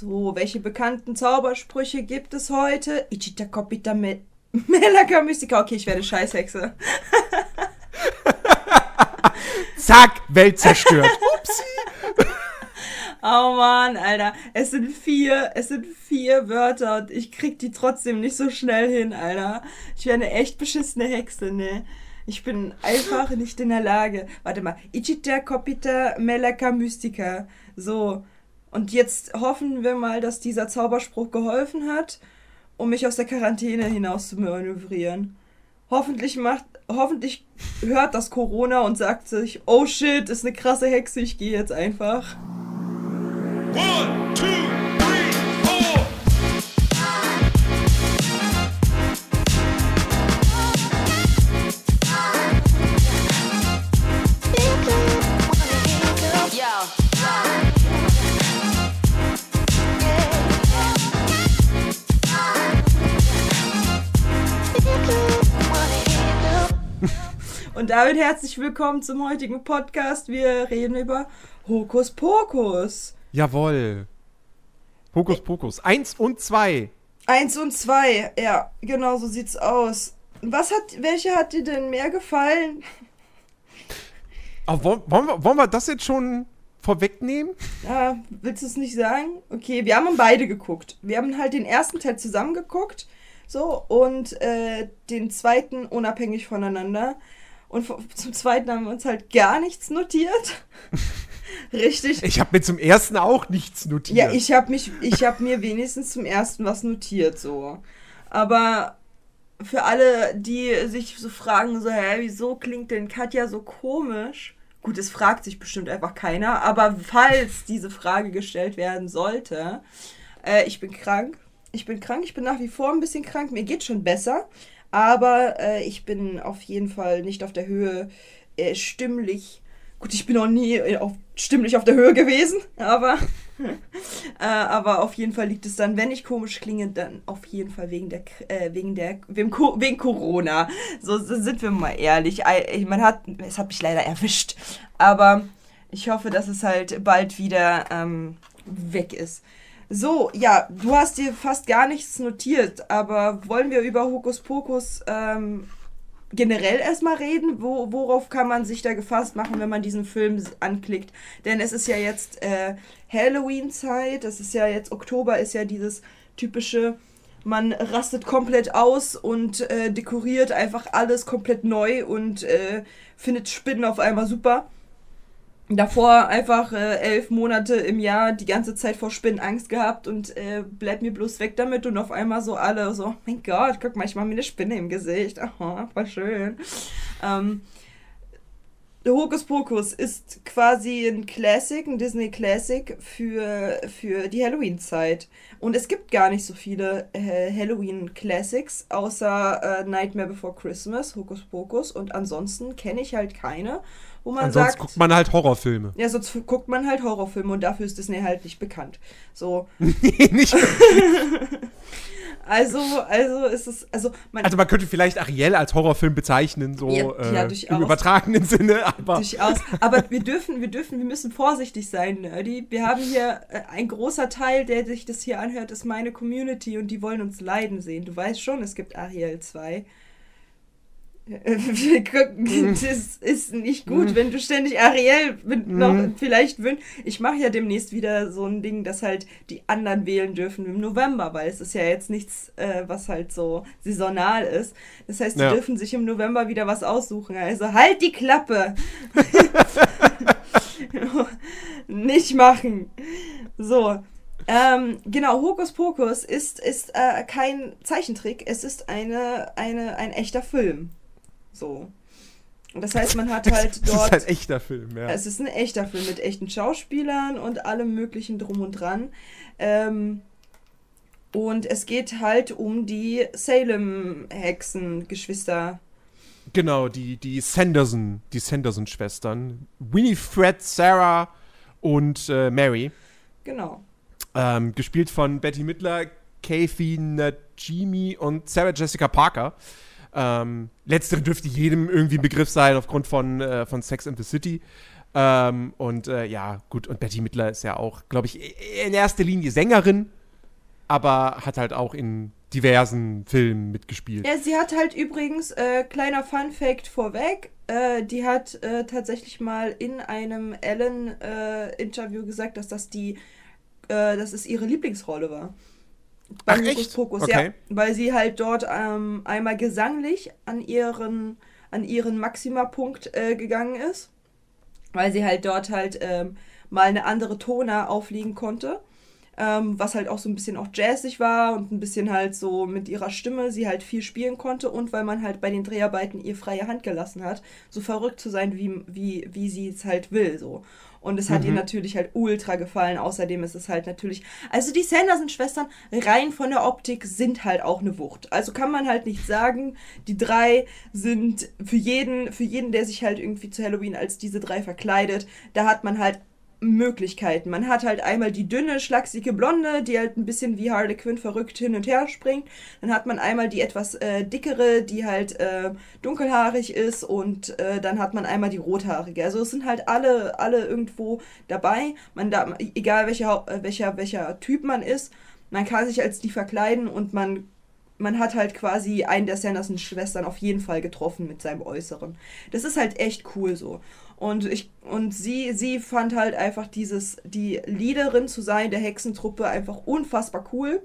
So, welche bekannten Zaubersprüche gibt es heute? Ichita Kopita Me Melaka Mystica. Okay, ich werde Scheißhexe. Zack, Welt zerstört. Upsi. Oh Mann, Alter. Es sind vier, es sind vier Wörter und ich krieg die trotzdem nicht so schnell hin, Alter. Ich wäre eine echt beschissene Hexe, ne? Ich bin einfach nicht in der Lage. Warte mal. Ichita Kopita Melaka Mystica. So. Und jetzt hoffen wir mal, dass dieser Zauberspruch geholfen hat, um mich aus der Quarantäne hinaus zu manövrieren. Hoffentlich macht, hoffentlich hört das Corona und sagt sich, oh shit, ist eine krasse Hexe, ich gehe jetzt einfach. One, two, Und damit herzlich willkommen zum heutigen Podcast. Wir reden über Hokus Pokus. Jawohl. Hokus Pokus. Eins und zwei. Eins und zwei, ja, genau so sieht's aus. Was hat, welche hat dir denn mehr gefallen? Aber wollen, wollen, wir, wollen wir das jetzt schon vorwegnehmen? Ah, willst du es nicht sagen? Okay, wir haben beide geguckt. Wir haben halt den ersten Teil zusammen geguckt, so, und äh, den zweiten unabhängig voneinander. Und zum zweiten haben wir uns halt gar nichts notiert. Richtig. Ich habe mir zum ersten auch nichts notiert. Ja, ich habe mich, ich habe mir wenigstens zum ersten was notiert, so. Aber für alle, die sich so fragen, so, hä, wieso klingt denn Katja so komisch? Gut, es fragt sich bestimmt einfach keiner, aber falls diese Frage gestellt werden sollte, äh, ich bin krank. Ich bin krank, ich bin nach wie vor ein bisschen krank, mir geht schon besser, aber äh, ich bin auf jeden Fall nicht auf der Höhe äh, stimmlich. Gut, ich bin noch nie äh, auf, stimmlich auf der Höhe gewesen, aber äh, aber auf jeden Fall liegt es dann, wenn ich komisch klinge, dann auf jeden Fall wegen der, äh, wegen der, wegen, wegen Corona. So, so sind wir mal ehrlich. Man hat, es hat mich leider erwischt. Aber ich hoffe, dass es halt bald wieder ähm, weg ist. So, ja, du hast dir fast gar nichts notiert, aber wollen wir über Hokus Pokus ähm, generell erstmal reden? Wo, worauf kann man sich da gefasst machen, wenn man diesen Film anklickt? Denn es ist ja jetzt äh, Halloween-Zeit, es ist ja jetzt Oktober, ist ja dieses typische, man rastet komplett aus und äh, dekoriert einfach alles komplett neu und äh, findet Spinnen auf einmal super. Davor einfach äh, elf Monate im Jahr die ganze Zeit vor Spinnen Angst gehabt und äh, bleib mir bloß weg damit und auf einmal so alle so, mein Gott, guck mal, ich mach mir eine Spinne im Gesicht. Aha, voll schön. Ähm, Hokus Pokus ist quasi ein Classic, ein Disney Classic für, für die Halloween-Zeit. Und es gibt gar nicht so viele äh, Halloween Classics, außer äh, Nightmare Before Christmas, Hokus Pokus. Und ansonsten kenne ich halt keine, wo man Ansonsten sagt. guckt man halt Horrorfilme. Ja, sonst guckt man halt Horrorfilme und dafür ist Disney halt nicht bekannt. So, Nicht, also, also ist es, also man also man könnte vielleicht Ariel als Horrorfilm bezeichnen, so Ja, ja, äh, im übertragenen Sinne, aber durchaus. Aber wir dürfen, wir dürfen, wir müssen vorsichtig sein, Nerdy. Wir haben hier äh, ein großer Teil, der sich das hier anhört, ist meine Community und die wollen uns leiden sehen. Du weißt schon, es gibt Ariel 2. Wir gucken, das ist nicht gut, wenn du ständig Ariel noch vielleicht wün. Ich mache ja demnächst wieder so ein Ding, dass halt die anderen wählen dürfen im November, weil es ist ja jetzt nichts, äh, was halt so saisonal ist. Das heißt, die Ja. dürfen sich im November wieder was aussuchen. Also halt die Klappe! nicht machen. So. Ähm, genau, Hokus Pokus ist, ist äh, kein Zeichentrick, es ist eine, eine, ein echter Film. So. Und das heißt, man hat halt dort. ist halt echter Film, ja. Es ist ein echter Film mit echten Schauspielern und allem möglichen drum und dran. Ähm, und es geht halt um die Salem-Hexen-Geschwister. Genau, die, die Sanderson, die Sanderson-Schwestern. Winifred, Sarah und äh, Mary. Genau. Ähm, gespielt von Betty Midler, Kathy Najimy und Sarah Jessica Parker. Ähm, letztere dürfte jedem irgendwie ein Begriff sein aufgrund von, äh, von Sex and the City. Ähm, und äh, ja, gut, und Betty Midler ist ja auch, glaube ich, in erster Linie Sängerin, aber hat halt auch in diversen Filmen mitgespielt. Ja, sie hat halt übrigens, äh, kleiner Fun Fact vorweg, äh, die hat äh, tatsächlich mal in einem Ellen-Interview gesagt, dass das die, äh, dass es ihre Lieblingsrolle war. Ach, Beim echt? Hokus Pokus, Okay. ja. Weil sie halt dort ähm, einmal gesanglich an ihren, an ihren Maximapunkt äh, gegangen ist. Weil sie halt dort halt ähm, mal eine andere Tona auflegen konnte. Ähm, was halt auch so ein bisschen auch jazzig war und ein bisschen halt so mit ihrer Stimme sie halt viel spielen konnte und weil man halt bei den Dreharbeiten ihr freie Hand gelassen hat, so verrückt zu sein, wie, wie, wie sie es halt will, so. Und es hat ihr natürlich halt ultra gefallen. Außerdem ist es halt natürlich. Also die Sanderson-Schwestern rein von der Optik sind halt auch eine Wucht. Also kann man halt nicht sagen, die drei sind für jeden, für jeden, der sich halt irgendwie zu Halloween als diese drei verkleidet, da hat man halt Möglichkeiten. Man hat halt einmal die dünne, schlachsige Blonde, die halt ein bisschen wie Harley Quinn verrückt hin und her springt. Dann hat man einmal die etwas äh, dickere, die halt äh, dunkelhaarig ist und äh, dann hat man einmal die rothaarige. Also es sind halt alle, alle irgendwo dabei. Man da, egal welcher, äh, welcher, welcher Typ man ist, man kann sich als die verkleiden und man man hat halt quasi einen der Sanderson-Schwestern auf jeden Fall getroffen mit seinem Äußeren. Das ist halt echt cool so. Und ich und sie sie fand halt einfach dieses die Leaderin zu sein der Hexentruppe einfach unfassbar cool.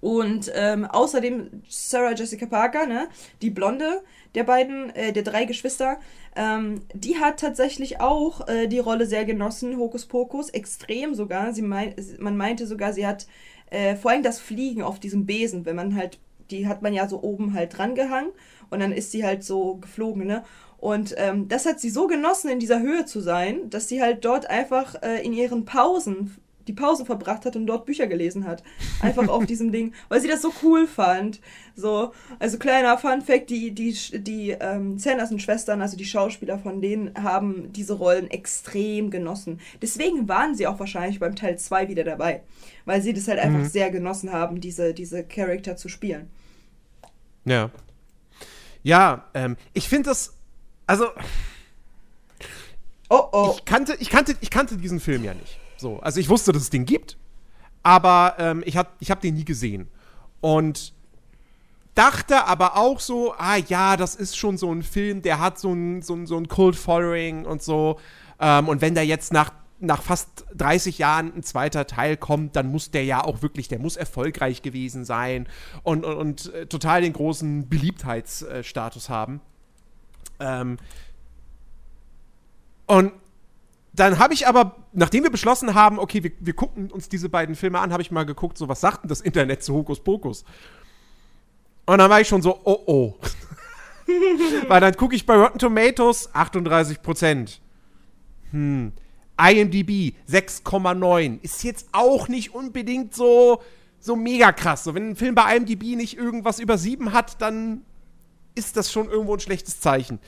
Und ähm, außerdem Sarah Jessica Parker, ne, die Blonde der beiden, äh, der drei Geschwister, ähm, die hat tatsächlich auch äh, die Rolle sehr genossen, Hokus Pokus, extrem sogar. Sie mein, man meinte sogar, sie hat äh, vor allem das Fliegen auf diesem Besen, wenn man halt, die hat man ja so oben halt dran gehangen und dann ist sie halt so geflogen, ne? Und ähm, das hat sie so genossen, in dieser Höhe zu sein, dass sie halt dort einfach äh, in ihren Pausen die Pausen verbracht hat und dort Bücher gelesen hat. Einfach auf diesem Ding, weil sie das so cool fand. So, also kleiner Fun Fact, die, die, die ähm, Sanderson-Schwestern, also die Schauspieler von denen, haben diese Rollen extrem genossen. Deswegen waren sie auch wahrscheinlich beim Teil 2 wieder dabei. Weil sie das halt einfach sehr genossen haben, diese, diese Charakter zu spielen. Ja. Ja, ähm, ich finde das, also, Oh oh. ich kannte, ich kannte, ich kannte diesen Film ja nicht. So, also ich wusste, dass es den gibt, aber ähm, ich habe ich hab den nie gesehen. Und dachte aber auch so, ah ja, das ist schon so ein Film, der hat so ein, so ein, so ein Cult-Following und so. Ähm, und wenn da jetzt nach, nach fast 30 Jahren ein zweiter Teil kommt, dann muss der ja auch wirklich, der muss erfolgreich gewesen sein und, und, und äh, total den großen Beliebtheitsstatus haben. Ähm, und dann habe ich aber, nachdem wir beschlossen haben, okay, wir, wir gucken uns diese beiden Filme an, habe ich mal geguckt, so was sagt denn das Internet zu Hokus Pokus? Und dann war ich schon so, oh oh. Weil dann gucke ich bei Rotten Tomatoes 38 Prozent. Hm. IMDb 6,9. Ist jetzt auch nicht unbedingt so, so mega krass. So, wenn ein Film bei IMDb nicht irgendwas über 7 hat, dann ist das schon irgendwo ein schlechtes Zeichen.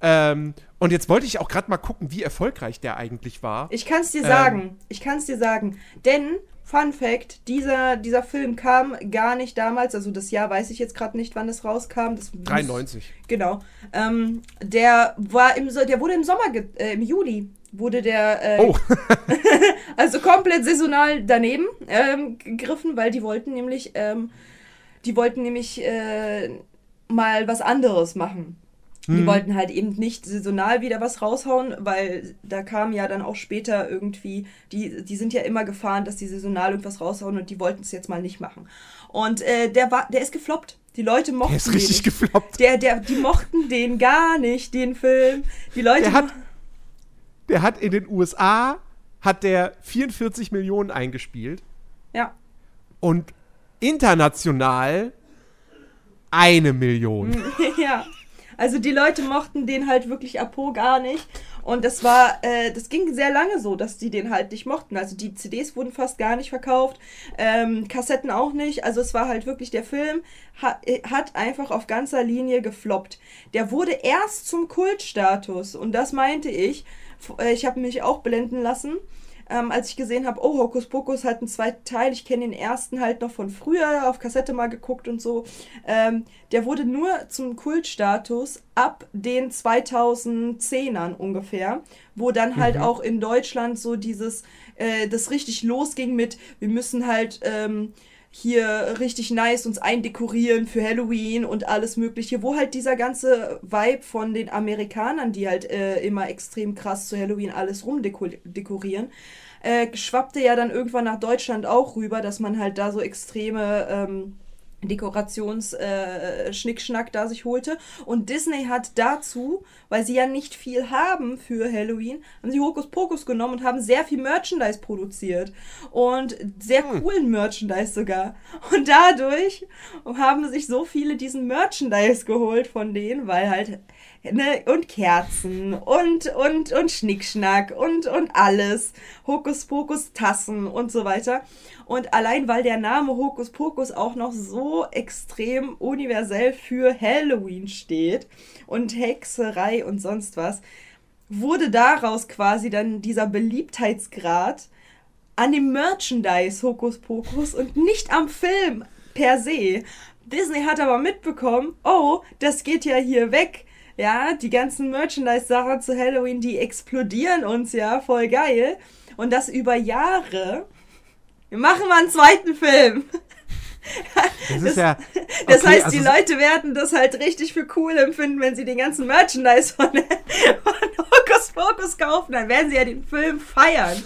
Ähm, und jetzt wollte ich auch gerade mal gucken, wie erfolgreich der eigentlich war. Ich kann es dir Ähm. sagen. Ich kann es dir sagen. Denn, Fun Fact, dieser, dieser Film kam gar nicht damals, also das Jahr weiß ich jetzt gerade nicht, wann es rauskam. Das muss- 93. Genau. Ähm, der war im der wurde im Sommer, äh, im Juli wurde der, äh, Oh, also komplett saisonal daneben ähm, gegriffen, weil die wollten nämlich, ähm, die wollten nämlich äh, mal was anderes machen. Die wollten halt eben nicht saisonal wieder was raushauen, weil da kam ja dann auch später irgendwie, die, die sind ja immer gefahren, dass die saisonal irgendwas raushauen und die wollten es jetzt mal nicht machen. Und äh, der war, der ist gefloppt. Die Leute mochten der ist den richtig nicht. gefloppt. Der, der, die mochten den gar nicht, den Film. Die Leute. Der hat, der hat in den USA hat der 44 Millionen eingespielt ja. und international eine Million. ja. Also die Leute mochten den halt wirklich Apo gar nicht. Und das war, äh, das ging sehr lange so, dass die den halt nicht mochten. Also die CDs wurden fast gar nicht verkauft, ähm, Kassetten auch nicht. Also es war halt wirklich, der Film hat, hat einfach auf ganzer Linie gefloppt. Der wurde erst zum Kultstatus und das meinte ich. Äh, Ich habe mich auch blenden lassen. Ähm, als ich gesehen habe, oh, Hokus Pokus hat einen zweiten Teil, ich kenne den ersten halt noch von früher, auf Kassette mal geguckt und so. Ähm, der wurde nur zum Kultstatus ab den 2010ern ungefähr, wo dann halt auch in Deutschland so dieses, äh, das richtig losging mit, wir müssen halt ähm, hier richtig nice uns eindekorieren für Halloween und alles mögliche, wo halt dieser ganze Vibe von den Amerikanern, die halt äh, immer extrem krass zu Halloween alles rumdekorieren, äh, schwappte ja dann irgendwann nach Deutschland auch rüber, dass man halt da so extreme ähm, Dekorations-Schnickschnack äh, da sich holte. Und Disney hat dazu, weil sie ja nicht viel haben für Halloween, haben sie Hokus Pokus genommen und haben sehr viel Merchandise produziert. Und sehr coolen Merchandise sogar. Und dadurch haben sich so viele diesen Merchandise geholt von denen, weil halt Ne, und Kerzen und, und, und Schnickschnack und, und alles. Hokus Pokus Tassen und so weiter. Und allein weil der Name Hokus Pokus auch noch so extrem universell für Halloween steht und Hexerei und sonst was, wurde daraus quasi dann dieser Beliebtheitsgrad an dem Merchandise Hokus Pokus und nicht am Film per se. Disney hat aber mitbekommen, oh, das geht ja hier weg. Ja, die ganzen Merchandise-Sachen zu Halloween, die explodieren uns ja, voll geil. Und das über Jahre. Wir machen mal einen zweiten Film. Das ist ja. Das okay, heißt, also die Leute werden das halt richtig für cool empfinden, wenn sie den ganzen Merchandise von, von Hokus Pokus kaufen. Dann werden sie ja den Film feiern.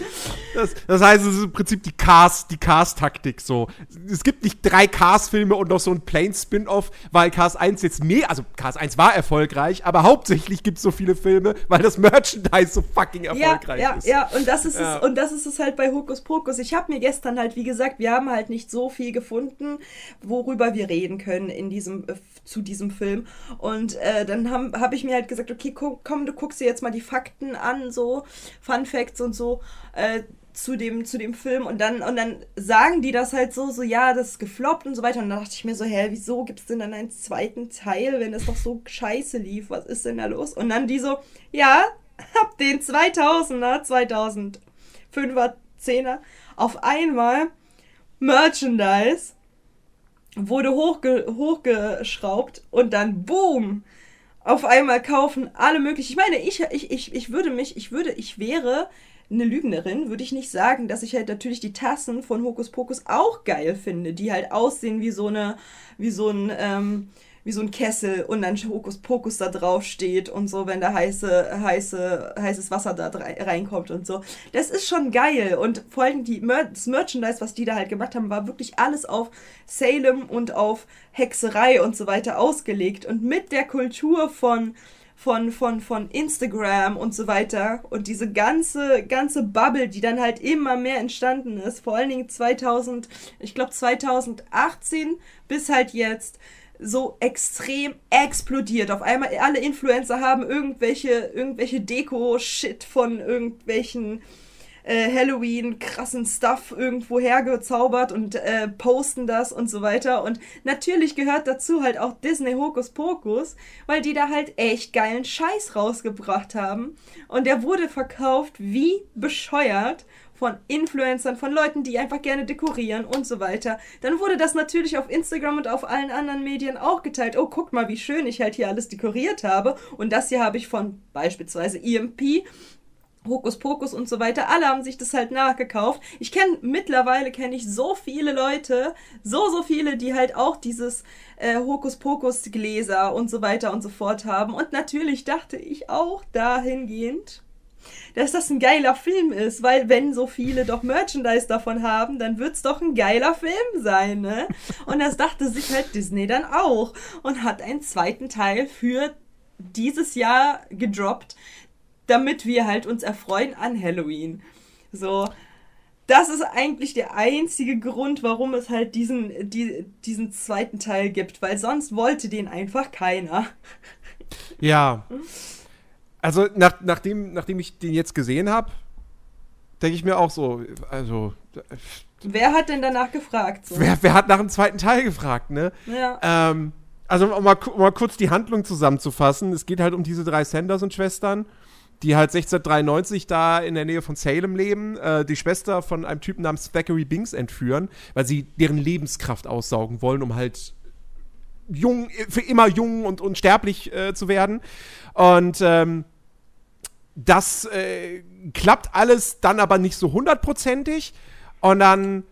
Das, das heißt, es ist im Prinzip die Cars, die Cars-Taktik so. Es gibt nicht drei Cars-Filme und noch so ein Plain-Spin-Off, weil Cars 1 jetzt mehr, also Cars 1 war erfolgreich, aber hauptsächlich gibt es so viele Filme, weil das Merchandise so fucking Ja, erfolgreich ja, ist. ja, und das ist Ja. es, und das ist es halt bei Hokus Pokus. Ich habe mir gestern halt, wie gesagt, wir haben halt nicht so viel gefunden, worüber wir reden können in diesem, äh, zu diesem Film. Und äh, dann habe hab ich mir halt gesagt, okay, komm, komm, du guckst dir jetzt mal die Fakten an, so Fun Facts und so. Äh, zu dem, zu dem Film und dann, und dann sagen die das halt so, so, ja, das ist gefloppt und so weiter. Und dann dachte ich mir so, hä, wieso gibt es denn dann einen zweiten Teil, wenn es doch so scheiße lief? Was ist denn da los? Und dann die so, ja, hab den 2000er, 2005er, 10er auf einmal Merchandise wurde hochge hochgeschraubt und dann boom auf einmal kaufen alle möglichen. Ich meine, ich, ich, ich, ich würde mich, ich würde, ich wäre eine Lügnerin, würde ich nicht sagen, dass ich halt natürlich die Tassen von Hokus Pokus auch geil finde, die halt aussehen wie so eine, wie so ein, ähm, wie so ein Kessel und dann Hokus Pokus da drauf steht und so, wenn da heiße, heiße, heißes Wasser da reinkommt und so. Das ist schon geil und vor allem die Mer das Merchandise, was die da halt gemacht haben, war wirklich alles auf Salem und auf Hexerei und so weiter ausgelegt und mit der Kultur von von, von, von Instagram und so weiter und diese ganze, ganze Bubble, die dann halt immer mehr entstanden ist, vor allen Dingen 2000, ich glaube 2018 bis halt jetzt, so extrem explodiert. Auf einmal alle Influencer haben irgendwelche, irgendwelche Deko-Shit von irgendwelchen äh, Halloween krassen Stuff irgendwo hergezaubert und äh, posten das und so weiter. Und natürlich gehört dazu halt auch Disney Hokus Pokus, weil die da halt echt geilen Scheiß rausgebracht haben. Und der wurde verkauft wie bescheuert von Influencern, von Leuten, die einfach gerne dekorieren und so weiter. Dann wurde das natürlich auf Instagram und auf allen anderen Medien auch geteilt. Oh, guck mal, wie schön ich halt hier alles dekoriert habe. Und das hier habe ich von beispielsweise EMP. Hokus Pokus und so weiter, alle haben sich das halt nachgekauft. Ich kenne mittlerweile kenne ich so viele Leute, so so viele, die halt auch dieses äh, Hokus Pokus Gläser und so weiter und so fort haben. Und natürlich dachte ich auch dahingehend, dass das ein geiler Film ist, weil wenn so viele doch Merchandise davon haben, dann wird's doch ein geiler Film sein, ne? Und das dachte sich halt Disney dann auch und hat einen zweiten Teil für dieses Jahr gedroppt, damit wir halt uns erfreuen an Halloween. So, das ist eigentlich der einzige Grund, warum es halt diesen, die, diesen zweiten Teil gibt, weil sonst wollte den einfach keiner. Ja. Also, nach, nachdem, nachdem ich den jetzt gesehen habe, denke ich mir auch so, also, Wer hat denn danach gefragt? So? wer, wer hat nach dem zweiten Teil gefragt, ne? Ja. Ähm, also, um mal, um mal kurz die Handlung zusammenzufassen. Es geht halt um diese drei Sanderson-Schwestern, die halt 1693 da in der Nähe von Salem leben, äh, die Schwester von einem Typen namens Thackeray Binks entführen, weil sie deren Lebenskraft aussaugen wollen, um halt jung, für immer jung und unsterblich äh, zu werden. Und ähm, das äh, klappt alles dann aber nicht so hundertprozentig. Und dann,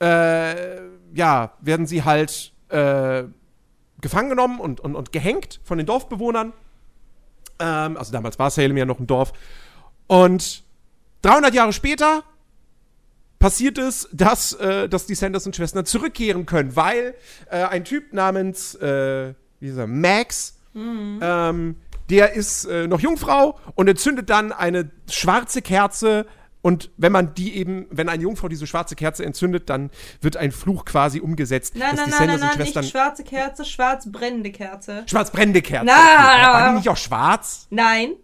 äh, ja, werden sie halt äh, gefangen genommen und, und, und gehängt von den Dorfbewohnern. Ähm, also damals war Salem ja noch ein Dorf. Und 300 Jahre später passiert es, dass, äh, dass die Sanderson-Schwestern zurückkehren können, weil äh, ein Typ namens, äh, wie ist er, Max, ähm, der ist äh, noch Jungfrau und entzündet dann eine schwarze Kerze. Und wenn man die eben, wenn eine Jungfrau diese schwarze Kerze entzündet, dann wird ein Fluch quasi umgesetzt. Nein, nein, nein, nein, nein, nicht schwarze Kerze, schwarz brennende Kerze. Schwarz brennende Kerze. Na! Okay. War die nicht auch schwarz? Nein,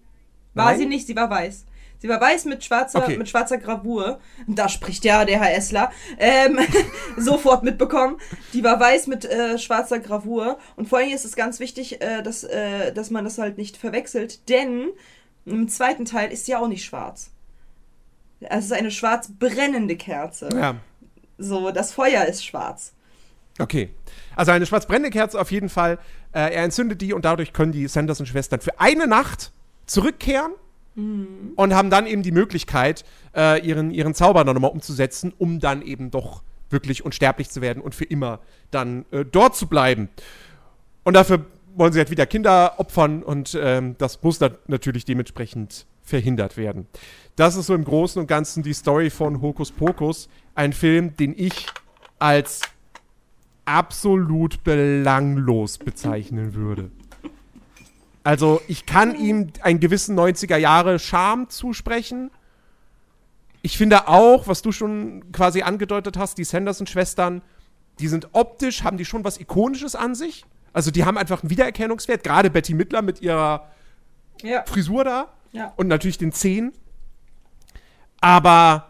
war Nein? sie nicht, sie war weiß. Sie war weiß mit schwarzer, Okay. mit schwarzer Gravur. Da spricht ja der Herr Essler. Ähm, sofort mitbekommen. Die war weiß mit äh, schwarzer Gravur. Und vor allem ist es ganz wichtig, äh, dass, äh, dass man das halt nicht verwechselt, denn im zweiten Teil ist sie auch nicht schwarz. Es ist eine schwarz brennende Kerze. Ja. So, das Feuer ist schwarz. Okay. Also eine schwarz brennende Kerze auf jeden Fall. Äh, er entzündet die und dadurch können die Sanderson-Schwestern für eine Nacht zurückkehren und haben dann eben die Möglichkeit, äh, ihren, ihren Zauber dann nochmal umzusetzen, um dann eben doch wirklich unsterblich zu werden und für immer dann äh, dort zu bleiben. Und dafür wollen sie halt wieder Kinder opfern und ähm, das muss dann natürlich dementsprechend verhindert werden. Das ist so im Großen und Ganzen die Story von Hokus Pokus. Ein Film, den ich als absolut belanglos bezeichnen würde. Also, ich kann ihm einen gewissen 90er Jahre Charme zusprechen. Ich finde auch, was du schon quasi angedeutet hast, die Sanderson-Schwestern, die sind optisch, haben die schon was Ikonisches an sich. Also, die haben einfach einen Wiedererkennungswert. Gerade Betty Midler mit ihrer Ja. Frisur da Ja. und natürlich den Zehen. Aber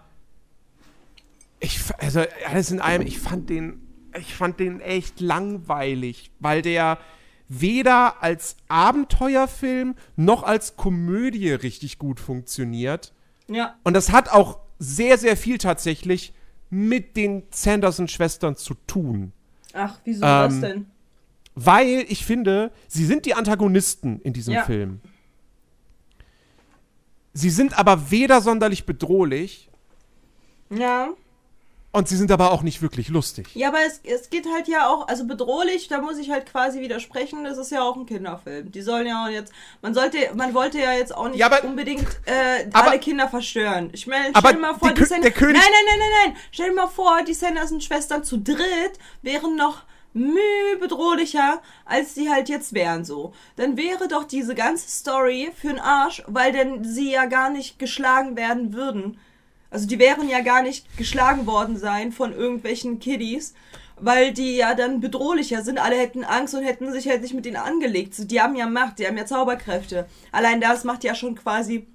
ich, also alles in allem, ich fand den, ich fand den echt langweilig, weil der weder als Abenteuerfilm noch als Komödie richtig gut funktioniert. Ja. Und das hat auch sehr, sehr viel tatsächlich mit den Sanderson-Schwestern zu tun. Ach, wieso Ähm, das denn? Weil ich finde, sie sind die Antagonisten in diesem Ja. Film. Sie sind aber weder sonderlich bedrohlich Ja. Und sie sind aber auch nicht wirklich lustig. Ja, aber es, es geht halt ja auch, also bedrohlich, da muss ich halt quasi widersprechen, das ist ja auch ein Kinderfilm. Die sollen ja auch jetzt, man sollte, man wollte ja jetzt auch nicht Ja, aber- unbedingt äh, aber- alle Kinder verstören. Ich meine, Aber stell dir mal vor, die die, San- der König- Nein, nein, nein, nein, nein. Stell dir mal vor, die Sanderson-Schwestern zu dritt wären noch müh bedrohlicher, als sie halt jetzt wären so. Dann wäre doch diese ganze Story für den Arsch, weil denn sie ja gar nicht geschlagen werden würden. Also die wären ja gar nicht geschlagen worden sein von irgendwelchen Kiddies, weil die ja dann bedrohlicher sind. Alle hätten Angst und hätten sich halt nicht mit denen angelegt. So, Die haben ja Macht, die haben ja Zauberkräfte. Allein das macht ja schon quasi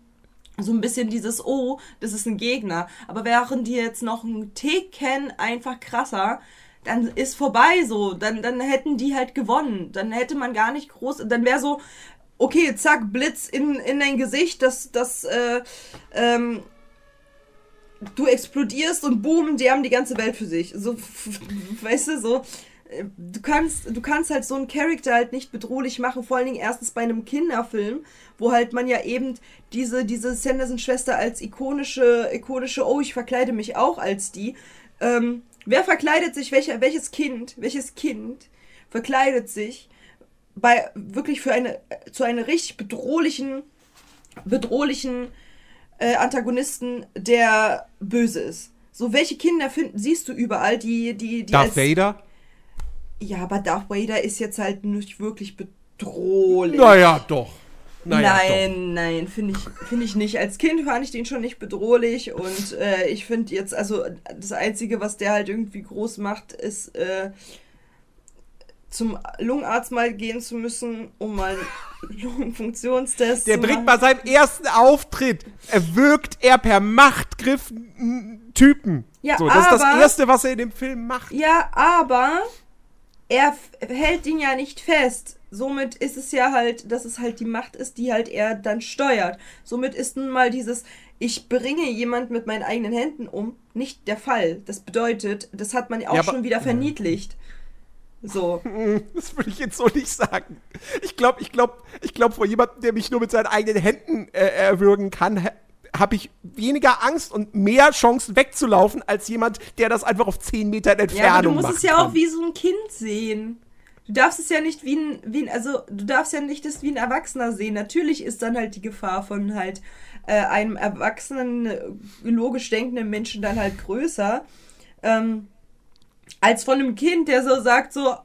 so ein bisschen dieses, oh, das ist ein Gegner. Aber wären die jetzt noch ein Ticken einfach krasser, dann ist vorbei so. Dann, dann hätten die halt gewonnen. Dann hätte man gar nicht groß, dann wäre so, okay, zack, Blitz in, in dein Gesicht, das, das, äh, ähm, du explodierst und boom, die haben die ganze Welt für sich. So, weißt du, so. äh, Du kannst, du kannst halt so einen Charakter halt nicht bedrohlich machen, vor allen Dingen erstens bei einem Kinderfilm, wo halt man ja eben diese, diese Sanderson-Schwester als ikonische, ikonische, oh, ich verkleide mich auch als die. Ähm, wer verkleidet sich, welcher, welches Kind, welches Kind verkleidet sich bei wirklich für eine, zu einer richtig bedrohlichen, bedrohlichen äh, Antagonisten, der böse ist. So, welche Kinder finden, siehst du überall, die, die, die. Darth Vader? Ja, aber Darth Vader ist jetzt halt nicht wirklich bedrohlich. Naja, doch. Naja, nein, nein, finde ich, finde ich nicht. Als Kind fand ich den schon nicht bedrohlich und äh, ich finde jetzt, also das Einzige, was der halt irgendwie groß macht, ist äh, zum Lungenarzt mal gehen zu müssen, um mal einen Lungenfunktionstest Der zu bringt bei seinem ersten Auftritt, erwürgt er per Machtgriff einen Typen. Ja, so, das ist das aber- Erste, was er in dem Film macht. Ja, aber er hält ihn ja nicht fest. Somit ist es ja halt, dass es halt die Macht ist, die halt er dann steuert. Somit ist nun mal dieses, ich bringe jemand mit meinen eigenen Händen um, nicht der Fall. Das bedeutet, das hat man ja auch Ja, aber- schon wieder verniedlicht. So. Das würde ich jetzt so nicht sagen. Ich glaube, ich glaube, ich glaube, vor jemandem, der mich nur mit seinen eigenen Händen äh, erwürgen kann, habe ich weniger Angst und mehr Chancen wegzulaufen, als jemand, der das einfach auf 10 Meter Entfernung Ja, aber du musst macht es ja kann. auch wie so ein Kind sehen. Du darfst es ja nicht wie ein, wie ein, also du darfst ja nicht das wie ein Erwachsener sehen. Natürlich ist dann halt die Gefahr von halt äh, einem erwachsenen, logisch denkenden Menschen dann halt größer. Ähm, als von einem Kind, der so sagt so,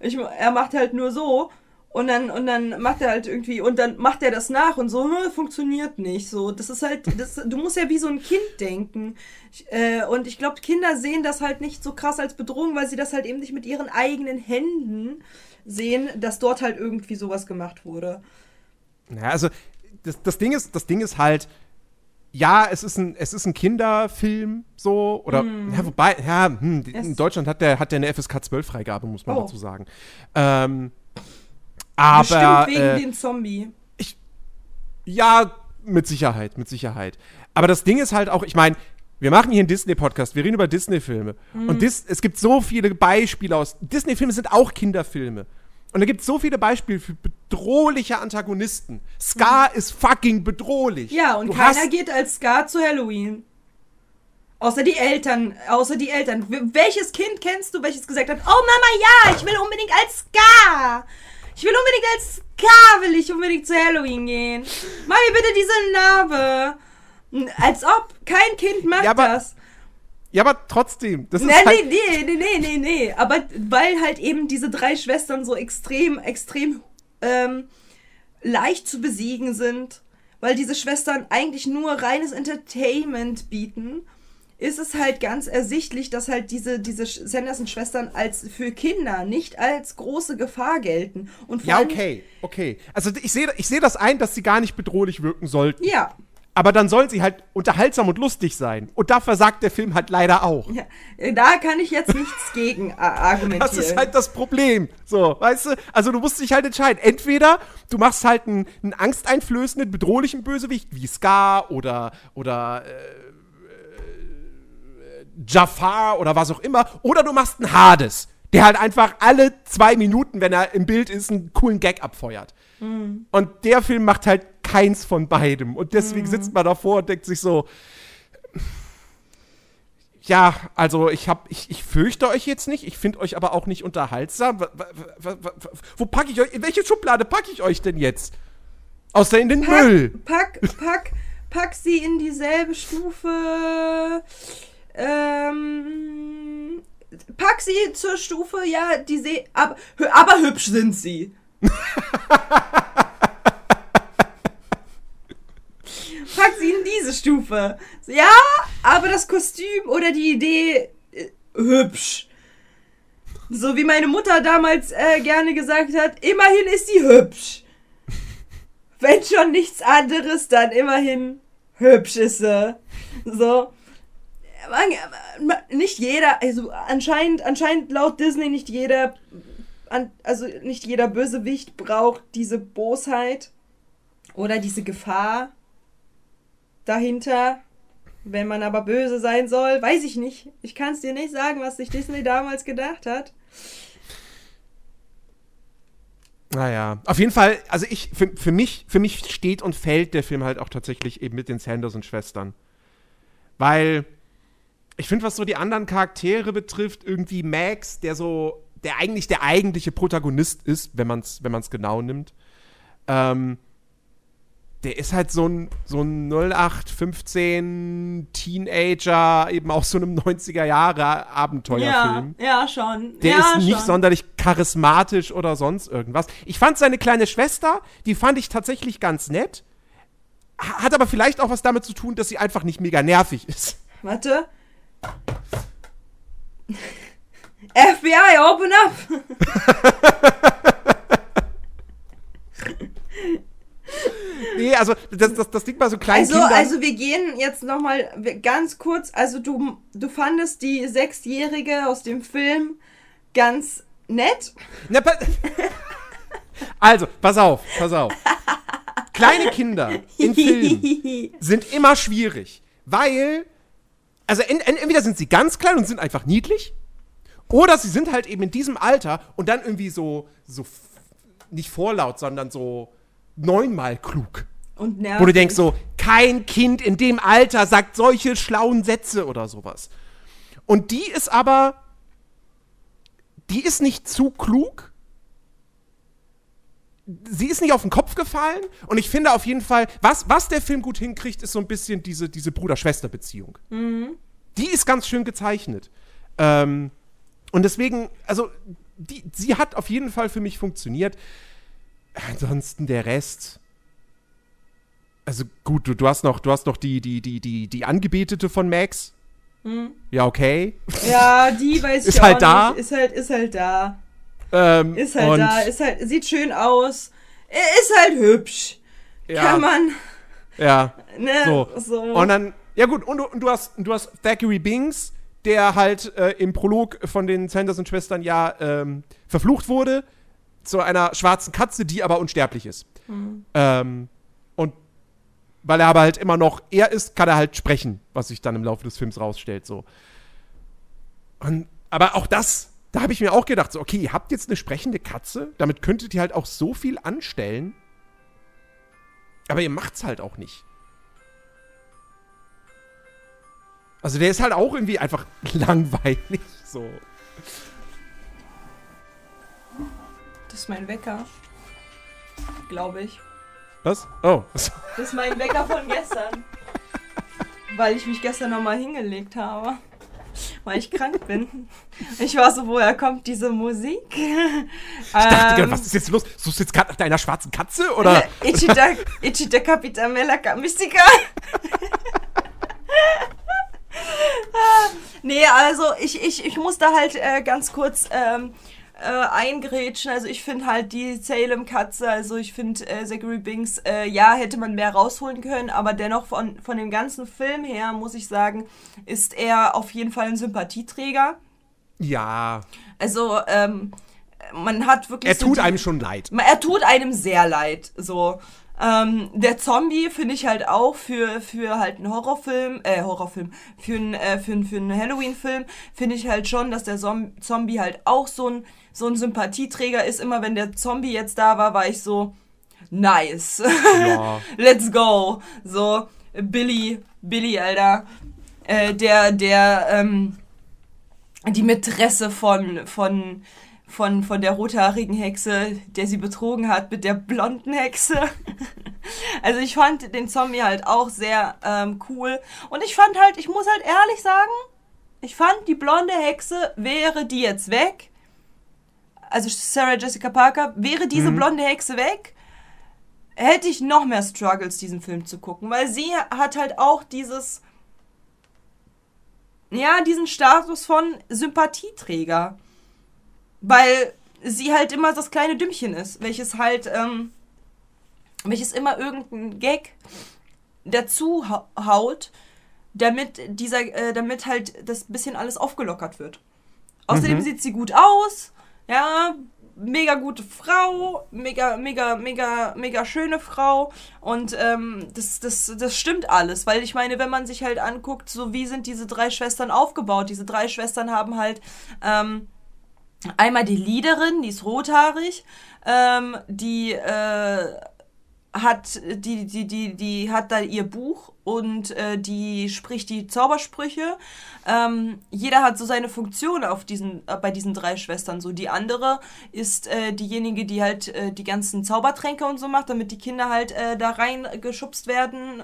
ich, er macht halt nur so und dann und dann macht er halt irgendwie und dann macht er das nach und so funktioniert nicht so. Das ist halt, das, du musst ja wie so ein Kind denken. Ich, äh, und ich glaube, Kinder sehen das halt nicht so krass als Bedrohung, weil sie das halt eben nicht mit ihren eigenen Händen sehen, dass dort halt irgendwie sowas gemacht wurde. Ja, also das, das, Ding ist, das Ding ist halt, ja, es ist ein, es ist ein Kinderfilm so, oder, ja, wobei, ja, hm, in Deutschland hat der, hat der eine FSK 12-Freigabe, muss man Oh. dazu sagen. Ähm, aber, Bestimmt wegen äh, dem Zombie. ja, mit Sicherheit, mit Sicherheit. Aber das Ding ist halt auch, ich meine, wir machen hier einen Disney-Podcast, wir reden über Disney-Filme. Und Dis es gibt so viele Beispiele aus. Disney-Filme sind auch Kinderfilme. Und da gibt es so viele Beispiele für bedrohliche Antagonisten. Scar ist fucking bedrohlich. Ja, und Du keiner geht als Scar zu Halloween. Außer die Eltern, außer die Eltern. Welches Kind kennst du, welches gesagt hat, oh Mama, ja, ich will unbedingt als Scar. Ich will unbedingt als Scar, will ich unbedingt zu Halloween gehen. Mami, bitte diese Narbe. Als ob, kein Kind macht Ja, das. Ja, aber trotzdem. Das Nee, ist halt, nee, nee, nee, nee, nee, nee. Aber weil halt eben diese drei Schwestern so extrem, extrem ähm, leicht zu besiegen sind, weil diese Schwestern eigentlich nur reines Entertainment bieten, ist es halt ganz ersichtlich, dass halt diese, diese Sch- Sanderson-Schwestern als für Kinder nicht als große Gefahr gelten. Und Ja, okay, okay. Also ich sehe ich seh das ein, dass sie gar nicht bedrohlich wirken sollten. Ja, Aber dann sollen sie halt unterhaltsam und lustig sein. Und da versagt der Film halt leider auch. ja, da kann ich jetzt nichts gegen a- argumentieren. Das ist halt das Problem. So, weißt du? Also du musst dich halt entscheiden. Entweder du machst halt einen, einen angsteinflößenden, bedrohlichen Bösewicht wie Scar oder, oder äh, äh, Jafar oder was auch immer. Oder du machst einen Hades, der halt einfach alle zwei Minuten, wenn er im Bild ist, einen coolen Gag abfeuert. Und der Film macht halt keins von beidem. Und deswegen sitzt man davor und denkt sich so, ja, also ich hab, ich, ich fürchte euch jetzt nicht, ich finde euch aber auch nicht unterhaltsam. Wo packe ich euch, in welche Schublade packe ich euch denn jetzt? Außer in den Müll. Pack, pack, pack, pack sie in dieselbe Stufe. Ähm, pack sie zur Stufe, ja, die seh, aber, aber hübsch sind sie. pack sie in diese Stufe. Ja, aber das Kostüm oder die Idee äh, hübsch. So wie meine Mutter damals äh, gerne gesagt hat, immerhin ist sie hübsch. Wenn schon nichts anderes, dann immerhin hübsch ist sie. So. Nicht jeder, also anscheinend, anscheinend laut Disney nicht jeder, also nicht jeder Bösewicht braucht diese Bosheit oder diese Gefahr dahinter. Wenn man aber böse sein soll, weiß ich nicht. Ich kann es dir nicht sagen, was sich Disney damals gedacht hat. Naja, auf jeden Fall, also ich, für, für, mich, für mich steht und fällt der Film halt auch tatsächlich eben mit den Sanderson-Schwestern. Weil ich finde, was so die anderen Charaktere betrifft, irgendwie Max, der so, der eigentlich der eigentliche Protagonist ist, wenn man es wenn man's genau nimmt, ähm, der ist halt so ein, so ein 0815 Teenager, eben aus so einem 90er Jahre Abenteuerfilm. ja, schon. Der ja, ist nicht schon. sonderlich charismatisch oder sonst irgendwas. Ich fand seine kleine Schwester, die fand ich tatsächlich ganz nett. Ha- Hat aber vielleicht auch was damit zu tun, dass sie einfach nicht mega nervig ist. Warte. FBI, open up! Nee, also das, das, das Ding bei so kleinen Also, Kindern. also wir gehen jetzt nochmal ganz kurz. Also du, du fandest die Sechsjährige aus dem Film ganz nett. Na, pa also, pass auf, pass auf. Kleine Kinder in Filmen sind immer schwierig, weil, also en en entweder sind sie ganz klein und sind einfach niedlich, oder sie sind halt eben in diesem Alter und dann irgendwie so, so nicht vorlaut, sondern so neunmal klug. Und nervig. Wo du denkst so, kein Kind in dem Alter sagt solche schlauen Sätze oder sowas. Und die ist aber, die ist nicht zu klug. Sie ist nicht auf den Kopf gefallen. Und ich finde auf jeden Fall, was, was der Film gut hinkriegt, ist so ein bisschen diese, diese Bruder-Schwester-Beziehung. Die ist ganz schön gezeichnet. Ähm, und deswegen, also, die, sie hat auf jeden Fall für mich funktioniert. Ansonsten der Rest. Also gut, du, du hast noch, du hast noch die, die, die, die, die Angebetete von Max. Ja, okay. Ja, die weiß ich Ist halt da. nicht. Ist halt, ist halt da. Ähm, Ist halt da. Ist halt, sieht schön aus. Ist halt hübsch. Ja, Kann man, ja. ne, So. so. Und dann, ja gut, und, du- und du hast, du hast Thackeray Binks, der halt äh, im Prolog von den Sanderson-Schwestern ja ähm, verflucht wurde zu einer schwarzen Katze, die aber unsterblich ist. Ähm, und weil er aber halt immer noch er ist, kann er halt sprechen, was sich dann im Laufe des Films rausstellt. So. Und, aber auch das, da habe ich mir auch gedacht, so, okay, ihr habt jetzt eine sprechende Katze, damit könntet ihr halt auch so viel anstellen. Aber ihr macht's halt auch nicht. Also der ist halt auch irgendwie einfach langweilig. So. Das ist mein Wecker. Glaube ich. Was? Oh. Das ist mein Wecker von gestern. Weil ich mich gestern nochmal hingelegt habe. Weil ich krank bin. Ich war so, woher kommt diese Musik? Ich dachte, Ähm, was ist jetzt los? Suchst du jetzt gerade nach deiner schwarzen Katze? Oder? Ichida, Ichida Capitamela Mystica. nee, also ich, ich, ich muss da halt äh, ganz kurz ähm, äh, eingrätschen. Also ich finde halt die Salem-Katze, also ich finde äh, Zachary Binks, äh, ja, hätte man mehr rausholen können, aber dennoch von, von dem ganzen Film her, muss ich sagen, ist er auf jeden Fall ein Sympathieträger. Ja. Also, ähm, man hat wirklich. Er so tut die- einem schon leid. er tut einem sehr leid. So. Ähm, der Zombie finde ich halt auch für, für halt einen Horrorfilm, äh, Horrorfilm, für einen, äh, für einen, für einen Halloween-Film, finde ich halt schon, dass der Zom Zombie halt auch so ein, so ein Sympathieträger ist. Immer wenn der Zombie jetzt da war, war ich so, nice. Ja. Let's go. So, Billy, Billy, Alter. Äh, der, der, ähm, die Mätresse von, von, von, von der rothaarigen Hexe, der sie betrogen hat mit der blonden Hexe. Also ich fand den Zombie halt auch sehr ähm, cool. Und ich fand halt, ich muss halt ehrlich sagen, ich fand die blonde Hexe, wäre die jetzt weg, also Sarah Jessica Parker, wäre diese blonde Hexe weg, hätte ich noch mehr Struggles, diesen Film zu gucken. Weil sie hat halt auch dieses, ja, diesen Status von Sympathieträger. Weil sie halt immer das kleine Dümmchen ist, welches halt, ähm, welches immer irgendeinen Gag dazu hau- haut, damit dieser, äh, damit halt das bisschen alles aufgelockert wird. Außerdem sieht sie gut aus, ja, mega gute Frau, mega, mega, mega, mega schöneAu und ähm, das, das, das stimmt alles, weil ich meine, wenn man sich halt anguckt, so wie sind diese drei Schwestern aufgebaut, diese drei Schwestern haben halt ähm, einmal die Leaderin, die ist rothaarig, ähm, die äh, hat die die die die hat da ihr Buch und äh, die spricht die Zaubersprüche. Ähm, jeder hat so seine Funktion auf diesen äh, bei diesen drei Schwestern so. Die andere ist äh, diejenige, die halt äh, die ganzen Zaubertränke und so macht, damit die Kinder halt äh, da reingeschubst werden.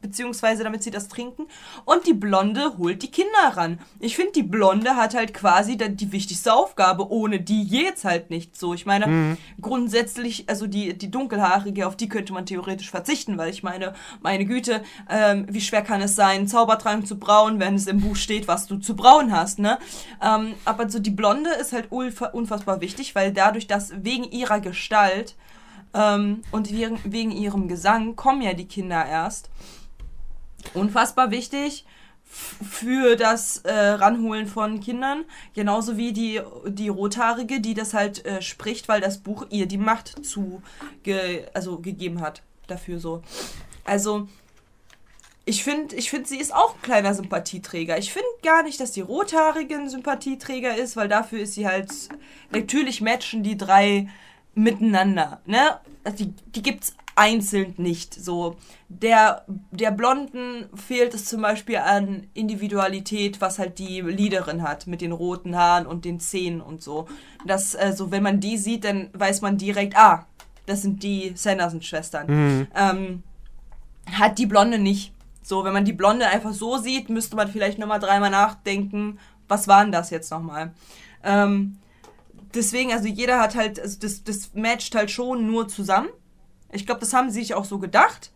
Beziehungsweise damit sie das trinken. Und die Blonde holt die Kinder ran. Ich finde, die Blonde hat halt quasi die wichtigste Aufgabe. Ohne die geht's halt nicht so. Ich meine, grundsätzlich, also die, die Dunkelhaarige, auf die könnte man theoretisch verzichten, weil ich meine, meine Güte, ähm, wie schwer kann es sein, einen Zaubertrank zu brauen, wenn es im Buch steht, was du zu brauen hast, ne? Ähm, aber so die Blonde ist halt unfassbar wichtig, weil dadurch, dass wegen ihrer Gestalt ähm, und wegen, wegen ihrem Gesang kommen ja die Kinder erst unfassbar wichtig, für das äh, Ranholen von Kindern. Genauso wie die, die Rothaarige, die das halt äh, spricht, weil das Buch ihr die Macht zu ge, also gegeben hat dafür so. Also, ich finde, ich find, sie ist auch ein kleiner Sympathieträger. Ich finde gar nicht, dass die Rothaarige ein Sympathieträger ist, weil dafür ist sie halt. Natürlich matchen die drei miteinander, ne? Also die, die gibt's einzeln nicht. So. Der, der Blonden fehlt es zum Beispiel an Individualität, was halt die Leaderin hat, mit den roten Haaren und den Zähnen und so. Das, also, wenn man die sieht, dann weiß man direkt, ah, das sind die Sanderson-Schwestern. Ähm, hat die Blonde nicht. So, wenn man die Blonde einfach so sieht, müsste man vielleicht nochmal dreimal nachdenken, was war denn das jetzt nochmal? Ähm, deswegen, also jeder hat halt, also das, das matcht halt schon nur zusammen. Ich glaube, das haben sie sich auch so gedacht.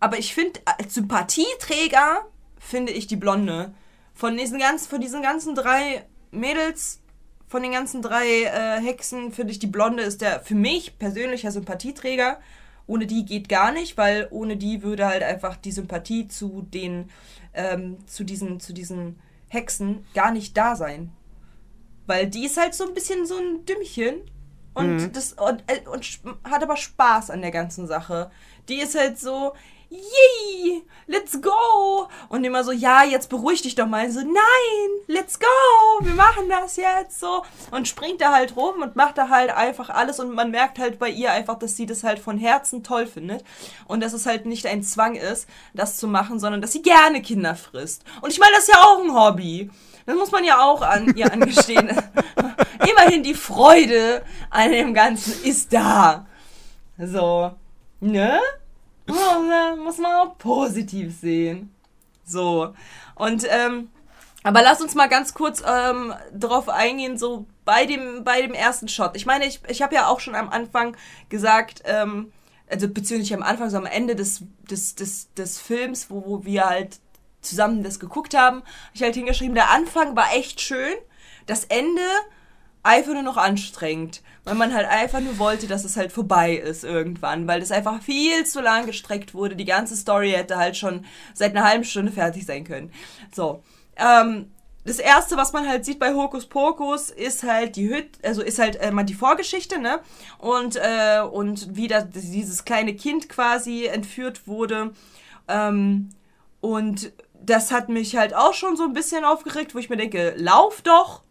Aber ich finde, als Sympathieträger finde ich die Blonde. Von diesen, ganz, von diesen ganzen drei Mädels, von den ganzen drei äh, Hexen, finde ich, die Blonde ist der für mich persönlicher Sympathieträger. Ohne die geht gar nicht, weil ohne die würde halt einfach die Sympathie zu den, ähm, zu diesen, zu diesen Hexen gar nicht da sein. Weil die ist halt so ein bisschen so ein Dümmchen und das und, äh, und hat aber Spaß an der ganzen Sache. Die ist halt so, yay, let's go. Und immer so, ja, jetzt beruhig dich doch mal. So, nein, let's go, wir machen das jetzt so. Und springt da halt rum und macht da halt einfach alles. Und man merkt halt bei ihr einfach, dass sie das halt von Herzen toll findet. Und dass es halt nicht ein Zwang ist, das zu machen, sondern dass sie gerne Kinder frisst. Und ich meine, das ist ja auch ein Hobby. Das muss man ja auch an ihr angestehen. Immerhin die Freude an dem Ganzen ist da. So, ne? Muss man auch positiv sehen. So. Und, ähm, aber lass uns mal ganz kurz ähm, drauf eingehen, so bei dem, bei dem ersten Shot. Ich meine, ich, ich habe ja auch schon am Anfang gesagt, ähm, also beziehungsweise am Anfang, sondern am Ende des, des, des, des Films, wo, wo wir halt zusammen das geguckt haben, hab ich halt hingeschrieben, der Anfang war echt schön, das Ende einfach nur noch anstrengend, weil man halt einfach nur wollte, dass es halt vorbei ist irgendwann, weil das einfach viel zu lang gestreckt wurde. Die ganze Story hätte halt schon seit einer halben Stunde fertig sein können. So, ähm, das erste, was man halt sieht bei Hokus Pokus, ist halt die Hütte, also ist halt äh, mal die Vorgeschichte, ne? Und, äh, und wie das, dieses kleine Kind quasi entführt wurde. Ähm, und das hat mich halt auch schon so ein bisschen aufgeregt, wo ich mir denke, lauf doch,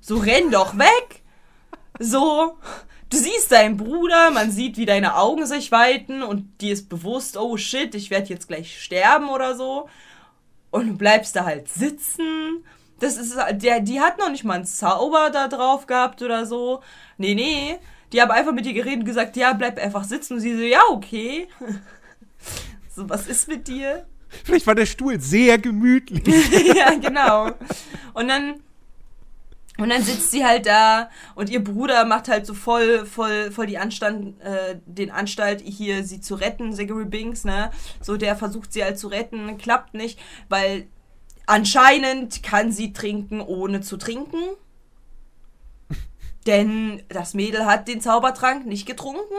so renn doch weg. So, du siehst deinen Bruder, man sieht, wie deine Augen sich weiten und dir ist bewusst, oh shit, ich werde jetzt gleich sterben oder so. Und du bleibst da halt sitzen. Das ist, der, die hat noch nicht mal einen Zauber da drauf gehabt oder so. Nee, nee. Die haben einfach mit dir geredet und gesagt, ja, bleib einfach sitzen. Und sie so, ja, okay. So, was ist mit dir? Vielleicht war der Stuhl sehr gemütlich. ja, genau. Und dann und dann sitzt sie halt da und ihr Bruder macht halt so voll, voll, voll die Anstand, äh, den Anstalt, hier sie zu retten, Zachary Binks, ne? So, der versucht sie halt zu retten, klappt nicht, weil anscheinend kann sie trinken, ohne zu trinken. Denn das Mädel hat den Zaubertrank nicht getrunken.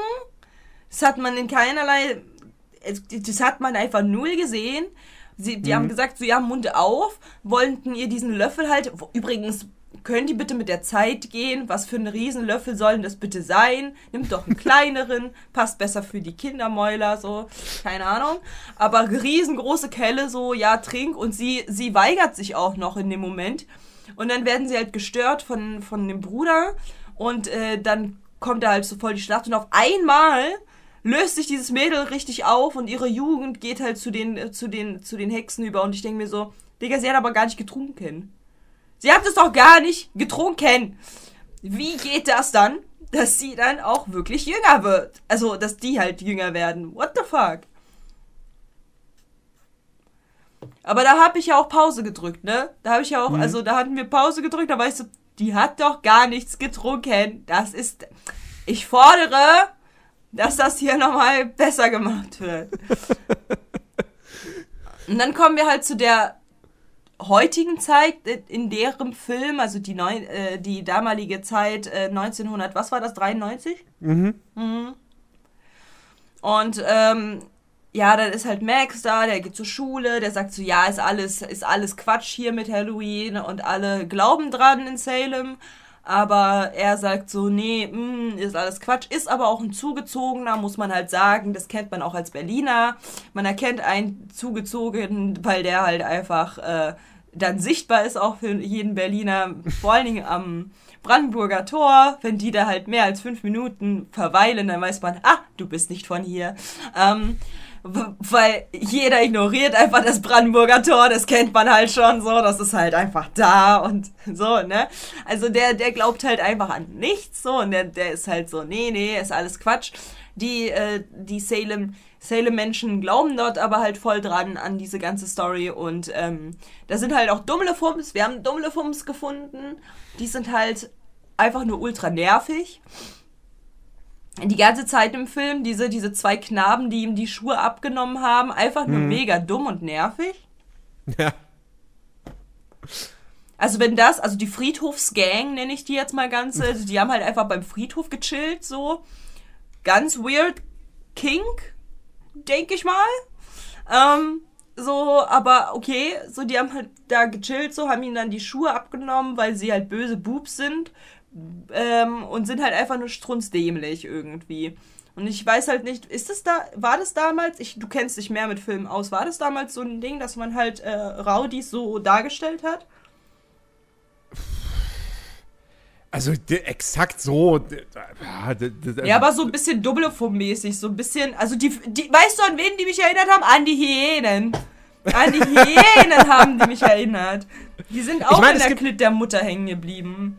Das hat man in keinerlei, das hat man einfach null gesehen. Sie, die haben gesagt, so ja, Mund auf, wollten ihr diesen Löffel halt, übrigens, können die bitte mit der Zeit gehen? Was für ein Riesenlöffel soll denn das bitte sein? Nimmt doch einen kleineren, passt besser für die Kindermäuler, so, keine Ahnung. Aber riesengroße Kelle, so, ja, trink. Und sie, sie weigert sich auch noch in dem Moment. Und dann werden sie halt gestört von, von dem Bruder. Und äh, dann kommt da halt so voll die Schlacht. Und auf einmal löst sich dieses Mädel richtig auf und ihre Jugend geht halt zu den, zu den, zu den Hexen über. Und ich denke mir so, Digga, sie hat aber gar nicht getrunken. Sie hat es doch gar nicht getrunken. Wie geht das dann, dass sie dann auch wirklich jünger wird? Also, dass die halt jünger werden. What the fuck? Aber da habe ich ja auch Pause gedrückt, ne? Da habe ich ja auch, also da hatten wir Pause gedrückt, da weißt du, die hat doch gar nichts getrunken. Das ist. Ich fordere, dass das hier nochmal besser gemacht wird. Und dann kommen wir halt zu der heutigen Zeit, äh, in deren Film, also die, neu, äh, die damalige Zeit, äh, 1900, was war das, 93? Mhm. Mhm. Und ähm, ja, dann ist halt Max da, der geht zur Schule, der sagt so, ja, ist alles, ist alles Quatsch hier mit Halloween und alle glauben dran in Salem. Aber er sagt so, nee, mh, ist alles Quatsch, ist aber auch ein Zugezogener, muss man halt sagen. Das kennt man auch als Berliner. Man erkennt einen Zugezogenen, weil der halt einfach äh, dann sichtbar ist, auch für jeden Berliner. Vor allen Dingen am Brandenburger Tor, wenn die da halt mehr als fünf Minuten verweilen, dann weiß man, ah, du bist nicht von hier. Ähm, weil jeder ignoriert einfach das Brandenburger Tor, das kennt man halt schon so, das ist halt einfach da und so, ne? Also der, der glaubt halt einfach an nichts so und der, der ist halt so, nee, nee, ist alles Quatsch. Die, äh, die Salem, Salem-Menschen glauben dort aber halt voll dran an diese ganze Story und ähm, da sind halt auch Dummelefums, wir haben Dummelefums gefunden, die sind halt einfach nur ultra nervig die ganze Zeit im Film, diese, diese zwei Knaben, die ihm die Schuhe abgenommen haben, einfach nur mega dumm und nervig. Ja. Also wenn das, also die Friedhofsgang nenne ich die jetzt mal ganz, also die haben halt einfach beim Friedhof gechillt, so. Ganz weird Kink, denke ich mal. Ähm, so, aber okay, so die haben halt da gechillt, so, haben ihnen dann die Schuhe abgenommen, weil sie halt böse Boobs sind. Ähm, und sind halt einfach nur strunzdämlich irgendwie. Und ich weiß halt nicht, ist das da, war das damals, ich, du kennst dich mehr mit Filmen aus, war das damals so ein Ding, dass man halt äh, Rowdies so dargestellt hat? Also exakt so. De, ja, aber so ein bisschen Doppelform-mäßig, so ein bisschen, also die, die, weißt du, an wen die mich erinnert haben? An die Hyänen. An die Hyänen haben die mich erinnert. Die sind auch meine, in es der gibt- Klit der Mutter hängen geblieben.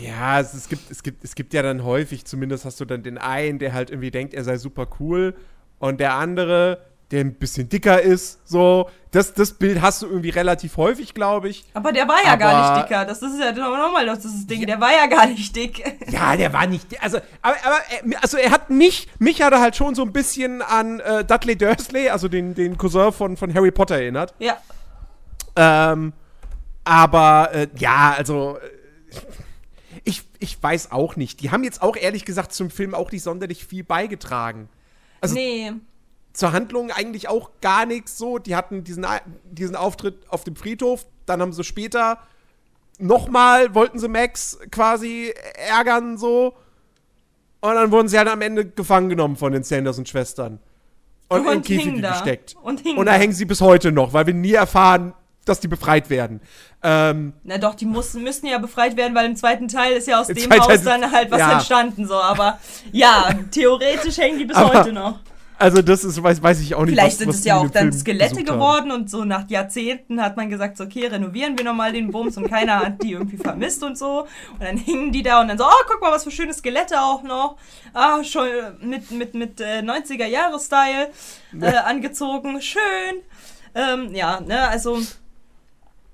Ja, es, es, gibt, es, gibt, es gibt ja dann häufig, zumindest hast du dann den einen, der halt irgendwie denkt, er sei super cool und der andere, der ein bisschen dicker ist, so. Das, das Bild hast du irgendwie relativ häufig, glaube ich. Aber der war ja gar Aber- nicht dicker. Das ist ja nochmal das ist das Ding. Der war ja gar nicht dick. Ja, der war nicht, also, aber, aber er, also er hat mich, mich hat er halt schon so ein bisschen an äh, Dudley Dursley, also den, den Cousin von, von Harry Potter erinnert. Ja. Ähm, aber äh, ja, also äh, ich, weiß auch nicht. Die haben jetzt auch ehrlich gesagt zum Film auch nicht sonderlich viel beigetragen. Also nee. zur Handlung eigentlich auch gar nichts so. Die hatten diesen, diesen Auftritt auf dem Friedhof, dann haben sie später nochmal, wollten sie Max quasi ärgern so. Und dann wurden sie halt am Ende gefangen genommen von den Sanders-Schwestern. Und, in Käfige hingen da. gesteckt. Und Und da. hängen sie bis heute noch, weil wir nie erfahren, dass die befreit werden. Ähm, Na doch, die mussten, müssten ja befreit werden, weil im zweiten Teil ist ja aus dem Haus Teil- dann halt was ja. entstanden, so. Aber ja, theoretisch hängen die bis Aber- heute noch. also das ist, weiß, weiß ich auch nicht. Vielleicht was- sind was es ja auch dann Film Skelette geworden und so nach Jahrzehnten hat man gesagt, so, okay, renovieren wir nochmal den Bums und keiner hat die irgendwie vermisst und so. Und dann hingen die da und dann so, oh, guck mal, was für schöne Skelette auch noch. Ah, schon mit, mit, mit äh, 90er-Jahre-Style äh, angezogen. Schön. Ähm, ja, ne, also.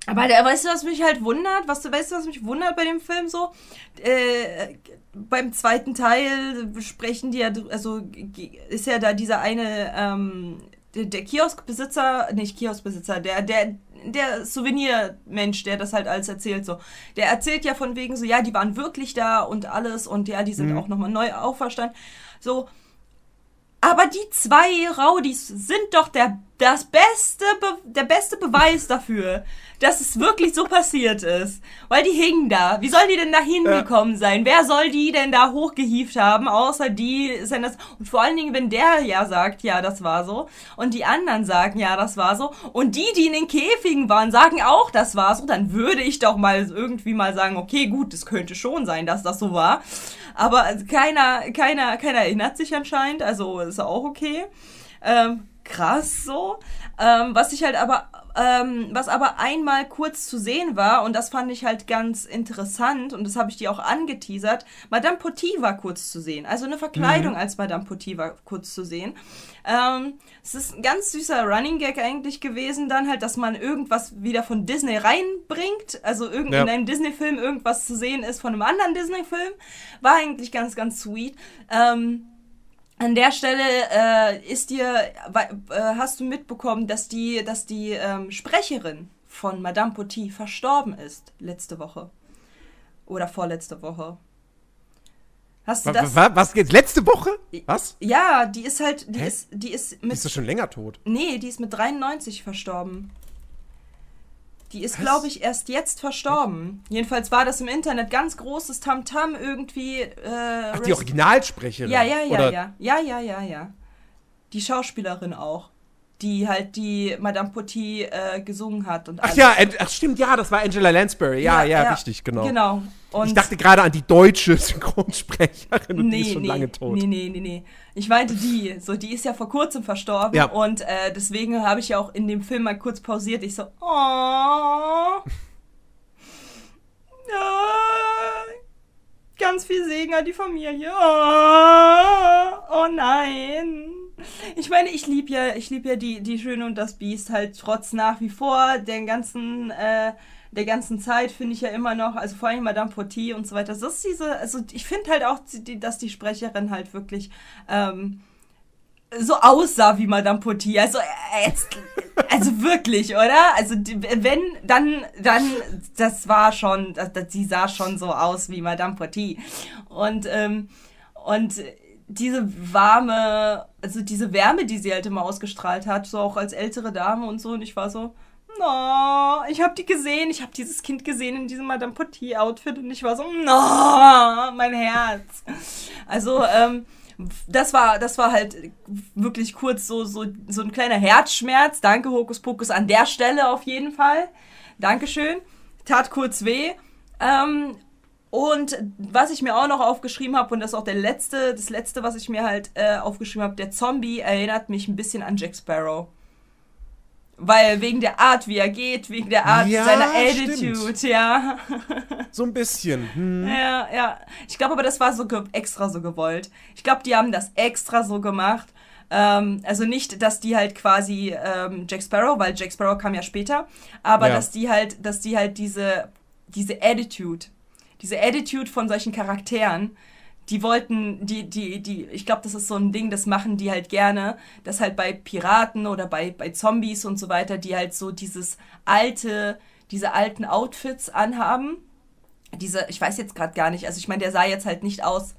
Aber der, weißt du, was mich halt wundert? Was, weißt du, was mich wundert bei dem Film so? Äh, beim zweiten Teil sprechen die ja, also ist ja da dieser eine, ähm, der, der Kioskbesitzer, nicht Kioskbesitzer, der, der, der Souvenirmensch, der das halt alles erzählt, so. Der erzählt ja von wegen so, ja, die waren wirklich da und alles und ja, die sind auch nochmal neu auferstanden. So, aber die zwei Raudis sind doch der, das beste, Be der beste Beweis dafür, dass es wirklich so passiert ist. Weil die hingen da. Wie sollen die denn da hingekommen sein? Wer soll die denn da hochgehieft haben, außer die sind das. Und vor allen Dingen, wenn der ja sagt, ja, das war so. Und die anderen sagen, ja, das war so. Und die, die in den Käfigen waren, sagen auch, das war so. Dann würde ich doch mal irgendwie mal sagen, okay, gut, es könnte schon sein, dass das so war. Aber keiner, keiner, keiner erinnert sich anscheinend. Also ist auch okay. Ähm, krass so. Ähm, was ich halt aber, ähm, was aber einmal kurz zu sehen war, und das fand ich halt ganz interessant, und das habe ich dir auch angeteasert, Madame Potty war kurz zu sehen. Also eine Verkleidung als Madame Potty war kurz zu sehen. Ähm, es ist ein ganz süßer Running Gag eigentlich gewesen, dann halt, dass man irgendwas wieder von Disney reinbringt. Also irgend Ja. in einem Disney-Film irgendwas zu sehen ist von einem anderen Disney-Film. War eigentlich ganz, ganz sweet. Ähm, an der Stelle äh, ist dir, äh, hast du mitbekommen, dass die, dass die ähm, Sprecherin von Madame Potty verstorben ist letzte Woche. Oder vorletzte Woche. Hast du das? wa- Was jetzt? Letzte Woche? Was? Ja, die ist halt, die Hä? ist, die ist mit, ist doch schon länger tot. nee, die ist mit 93 verstorben. Die ist, glaube ich, erst jetzt verstorben. Jedenfalls war das im Internet ganz großes Tamtam irgendwie. Äh, Ach, die Originalsprecherin. Ja, ja, ja, Oder ja. Ja, ja, ja, ja. Die Schauspielerin auch. Die halt die Madame Potty äh, gesungen hat und Ach alles. ja, An- ach stimmt, ja, das war Angela Lansbury. Ja, ja, richtig, genau. Genau. Und Ich dachte gerade an die deutsche Synchronsprecherin und nee, die ist schon nee, lange tot. Nee, nee, nee, nee. Ich meinte die. So, die ist ja vor kurzem verstorben. Ja. Und äh, deswegen habe ich ja auch in dem Film mal kurz pausiert. Ich so, oh. Ja. Ganz viel Segen an die Familie. Oh, oh nein. Ich meine, ich liebe ja, ich lieb ja die, die Schöne und das Biest halt trotz nach wie vor den ganzen, äh, der ganzen Zeit finde ich ja immer noch, also vor allem Madame Potty und so weiter. Das ist diese, also ich finde halt auch, dass die Sprecherin halt wirklich ähm, so aussah wie Madame Potty. Also äh, jetzt, also wirklich, oder? Also wenn, dann, dann, das war schon, das, das, sie sah schon so aus wie Madame Potty. Und, ähm, und diese warme, also diese Wärme, die sie halt immer ausgestrahlt hat, so auch als ältere Dame und so. Und ich war so, no, ich habe die gesehen, ich habe dieses Kind gesehen in diesem Madame Potty Outfit und ich war so, no, mein Herz. Also, ähm, das war, das war halt wirklich kurz so, so, so ein kleiner Herzschmerz. Danke, Hokus Pokus, an der Stelle auf jeden Fall. Dankeschön. Tat kurz weh. Ähm, und was ich mir auch noch aufgeschrieben habe, und das ist auch der letzte, das letzte, was ich mir halt äh, aufgeschrieben habe, der Zombie erinnert mich ein bisschen an Jack Sparrow. Weil wegen der Art, wie er geht, wegen der Art Ja, seiner stimmt. Attitude, ja. So ein bisschen. Hm. Ja, ja. Ich glaube aber, das war so extra so gewollt. Ich glaube, die haben das extra so gemacht. Ähm, also nicht, dass die halt quasi ähm, Jack Sparrow, weil Jack Sparrow kam ja später, aber Ja. dass die halt, dass die halt diese, diese Attitude, diese Attitude von solchen Charakteren, die wollten, die, die, die, ich glaube, das ist so ein Ding, das machen die halt gerne, dass halt bei Piraten oder bei, bei Zombies und so weiter, die halt so dieses alte, diese alten Outfits anhaben. Diese, ich weiß jetzt gerade gar nicht, also ich meine, der sah jetzt halt nicht aus,